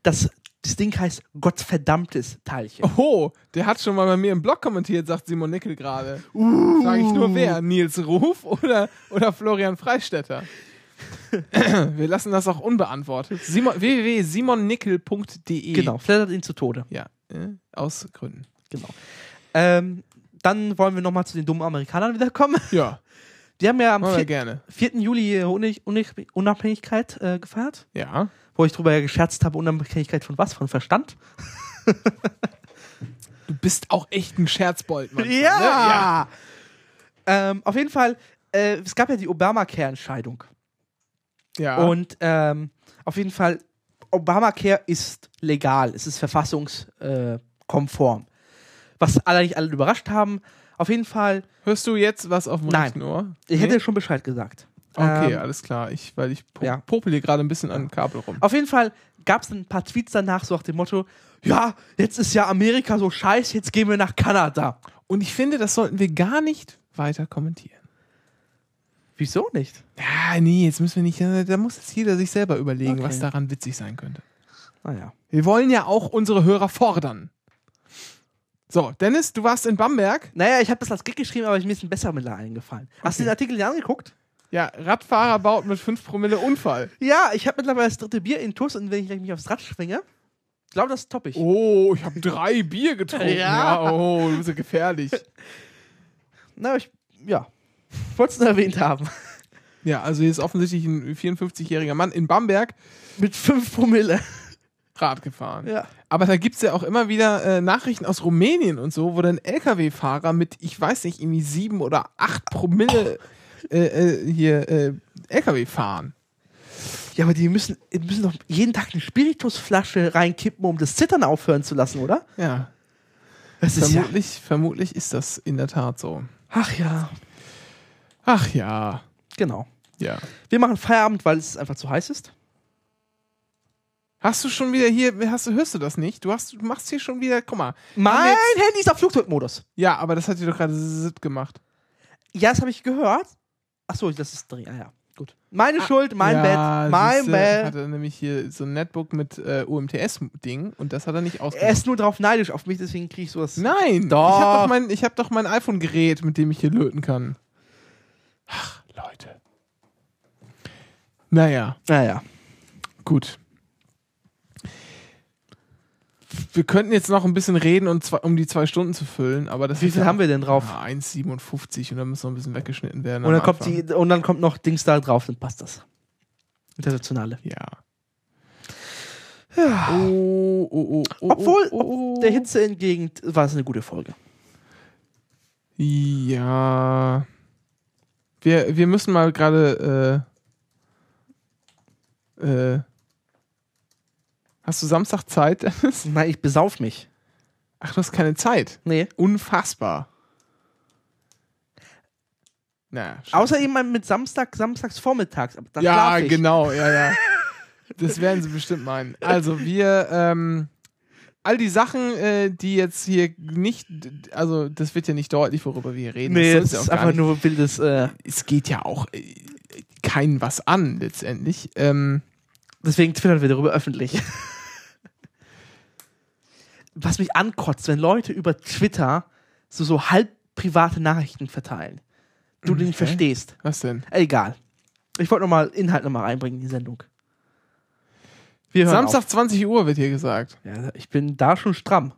Das, das Ding heißt Gottverdammtes Teilchen. Oh, der hat schon mal bei mir im Blog kommentiert, sagt Simon Nickel gerade. Uh. Frage ich nur wer, Nils Ruf oder, oder Florian Freistetter? Wir lassen das auch unbeantwortet. Simon, www.simonnickel.de Genau, flattert ihn zu Tode. Ja, äh, aus Gründen. Genau. Ähm, dann wollen wir nochmal zu den dummen Amerikanern wiederkommen. Ja, Die haben ja am machen wir 4. gerne. 4. Juli Unabhängigkeit äh, gefeiert. Ja. wo ich drüber ja gescherzt habe, Unabhängigkeit von was? Von Verstand? Du bist auch echt ein Scherzbold, Mann. Ja! Ähm, auf jeden Fall, äh, es gab ja die Obamacare-Entscheidung. Ja. Und ähm, auf jeden Fall, Obamacare ist legal, es ist verfassungskonform. Was alle nicht alle überrascht haben. Auf jeden Fall, Hörst du jetzt was auf dem Nein. rechten Ohr? ich Nee? hätte schon Bescheid gesagt. Okay, Ähm, alles klar. Ich, weil ich po ja. popel hier gerade ein bisschen an den Kabel rum. Auf jeden Fall gab es ein paar Tweets danach, so nach dem Motto: Ja, jetzt ist ja Amerika so scheiße, jetzt gehen wir nach Kanada. Und ich finde, das sollten wir gar nicht weiter kommentieren. Wieso nicht? Ja, nee, jetzt müssen wir nicht. Da muss jetzt jeder sich selber überlegen, Okay. was daran witzig sein könnte. Naja. Wir wollen ja auch unsere Hörer fordern. So, Dennis, du warst in Bamberg. Naja, ich habe das als Gag geschrieben, aber mir ist ein besserer Mittler eingefallen. Hast du Okay. den Artikel dir angeguckt? Ja, Radfahrer baut mit 5 Promille Unfall. Ja, ich habe mittlerweile das dritte Bier in Tuss und wenn ich gleich mich aufs Rad schwinge, glaube das topp ich. Oh, ich habe drei Bier getrunken. Ja. Ja. oh, du bist ja gefährlich. Na, ich, ja. Wollte es nur erwähnt haben. Ja, also hier ist offensichtlich ein 54-jähriger Mann in Bamberg Mit 5 Promille. Rad gefahren. Ja. Aber da gibt es ja auch immer wieder äh, Nachrichten aus Rumänien und so, wo dann LKW-Fahrer mit, ich weiß nicht, irgendwie sieben oder acht Promille äh, äh, hier äh, LKW fahren. Ja, aber die müssen, die müssen doch jeden Tag eine Spiritusflasche reinkippen, um das Zittern aufhören zu lassen, oder? Ja, Das ist ja. vermutlich, vermutlich ist das in der Tat so. Ach ja. Ach ja, Genau. ja. Wir machen Feierabend, weil es einfach zu heiß ist. Hast du schon wieder hier, hast du, hörst du das nicht? Du, hast, du machst hier schon wieder, guck mal. Mein Handy ist auf Flugzeugmodus. Ja, aber das hat dir doch gerade zip gemacht. Ja, das habe ich gehört. Ach so, das ist drin. Ah, ja, gut. Meine Schuld, mein ja, Bett, mein siehste, Bett. Hat er nämlich hier so ein Netbook mit äh, UMTS-Ding und das hat er nicht Er ausgemacht. ist nur drauf neidisch auf mich, deswegen kriege ich sowas. Nein, Doch. ich habe doch mein, ich hab doch mein iPhone-Gerät, mit dem ich hier löten kann. Ach, Leute. Naja, Naja. gut. Wir könnten jetzt noch ein bisschen reden, und zwei, um die zwei Stunden zu füllen, aber das Wie viel ja haben wir denn drauf? Ja, 1,57 und dann muss noch ein bisschen weggeschnitten werden. Und dann, kommt die, und dann kommt noch Dings da drauf, dann passt das. Internationale. Ja. Ja. Oh, oh, oh, oh, Obwohl, oh, oh, ob der Hitze entgegen war es eine gute Folge. Ja. Wir, wir müssen mal gerade. Äh, äh, hast du Samstag Zeit, Dennis? Nein, ich besauf mich. Ach, du hast keine Zeit. Nee. Unfassbar. Na, scheiße. Außer eben mit Samstag, samstags vormittags. Aber ja, ich. genau, ja, ja. Das werden sie bestimmt meinen. Also, wir, ähm, all die Sachen, äh, die jetzt hier nicht, also, das wird ja nicht deutlich, worüber wir hier reden. Nee, das ist ja einfach nicht. nur wildes. Äh, es geht ja auch äh, keinen was an, letztendlich. Ähm, deswegen twittern wir darüber öffentlich. Was mich ankotzt, wenn Leute über Twitter so, so halb private Nachrichten verteilen. Du die nicht Okay. verstehst. was denn? Egal. Ich wollte nochmal Inhalt nochmal reinbringen in die Sendung. Samstag 20 Uhr wird hier gesagt. Auf. Ja, ich bin da schon stramm.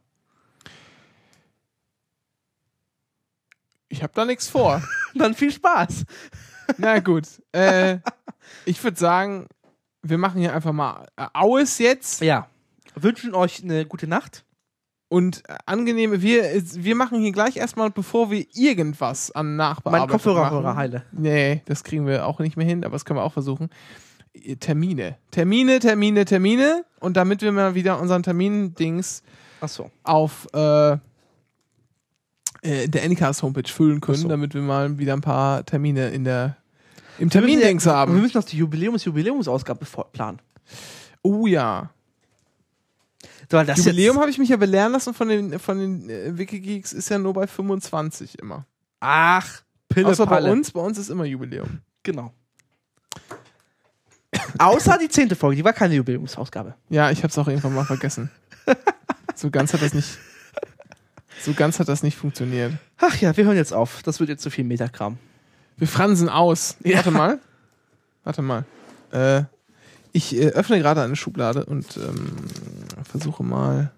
Ich habe da nichts vor. Dann viel Spaß. Na gut. Äh, ich würde sagen, wir machen hier einfach mal äh, Aues jetzt Ja. Wünschen euch eine gute Nacht. Und äh, angenehme. Wir, wir machen hier gleich erstmal, bevor wir irgendwas an Mein Nachbearbeitung Kopfhörer machen. heile. Nee, das kriegen wir auch nicht mehr hin, aber das können wir auch versuchen. Äh, Termine. Termine, Termine, Termine. Und damit wir mal wieder unseren Termin-Dings Achso. auf äh, äh, der Anycast Homepage füllen können, so. damit wir mal wieder ein paar Termine in der im Termin-Dings ja- Wir haben. müssen noch die Jubiläums-Jubiläumsausgabe planen. Oh ja. Weil das Jubiläum habe ich mich ja belehren lassen von den, von den äh, Wikigeeks, ist ja nur bei 25 immer. Ach, Pille Außer bei Palle. uns, bei uns ist immer Jubiläum. Genau. Außer die zehnte Folge, die war keine Jubiläumsausgabe. Ja, ich habe es auch irgendwann mal vergessen. so ganz hat das nicht. So ganz hat das nicht funktioniert. Ach ja, wir hören jetzt auf. Das wird jetzt zu viel Metakram. Wir fransen aus. Ja. Warte mal. Warte mal. Äh, ich äh, öffne gerade eine Schublade und ähm, versuche mal.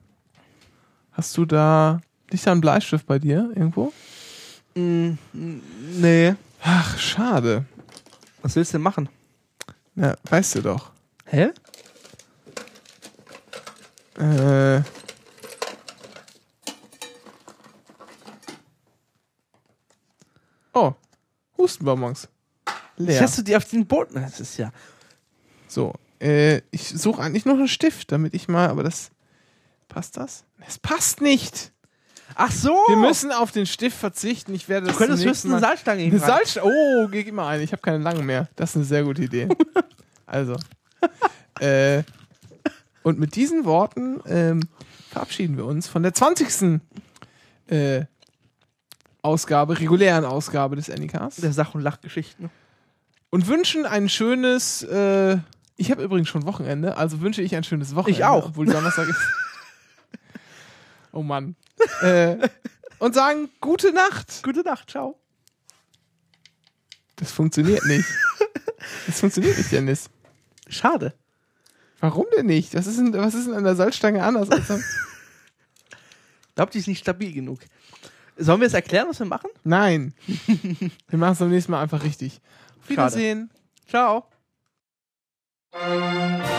Hast du da. Liegt da ein Bleistift bei dir irgendwo? Mm, nee. Ach, schade. Was willst du denn machen? Ja, weißt du doch. Hä? Äh. Oh, Hustenbonbons. Leer. Hast du die auf den Boden? Das ist ja. So, äh, ich suche eigentlich noch einen Stift, damit ich mal, aber das. Passt das? Es passt nicht! Ach so! Wir müssen auf den Stift verzichten. Ich werde du könntest höchstens eine Salzstange Eine Salzstange. Oh, geh mal ein. Ich habe keine lange mehr. Das ist eine sehr gute Idee. also. äh, und mit diesen Worten ähm, verabschieden wir uns von der 20. Äh, Ausgabe, regulären Ausgabe des Anycasts. Der Sach- und Lachgeschichten. Und wünschen ein schönes. Äh, ich habe übrigens schon Wochenende, also wünsche ich ein schönes Wochenende. Ich auch. Obwohl Donnerstag ist. oh Mann. äh, und sagen gute Nacht. Gute Nacht, ciao. Das funktioniert nicht. Das funktioniert nicht, Dennis. Schade. Warum denn nicht? Was ist denn, was ist denn an der Salzstange anders? Als ich glaube, die ist nicht stabil genug. Sollen wir es erklären, was wir machen? Nein. wir machen es beim nächsten Mal einfach richtig. Auf Wiedersehen. Schade. Ciao. Música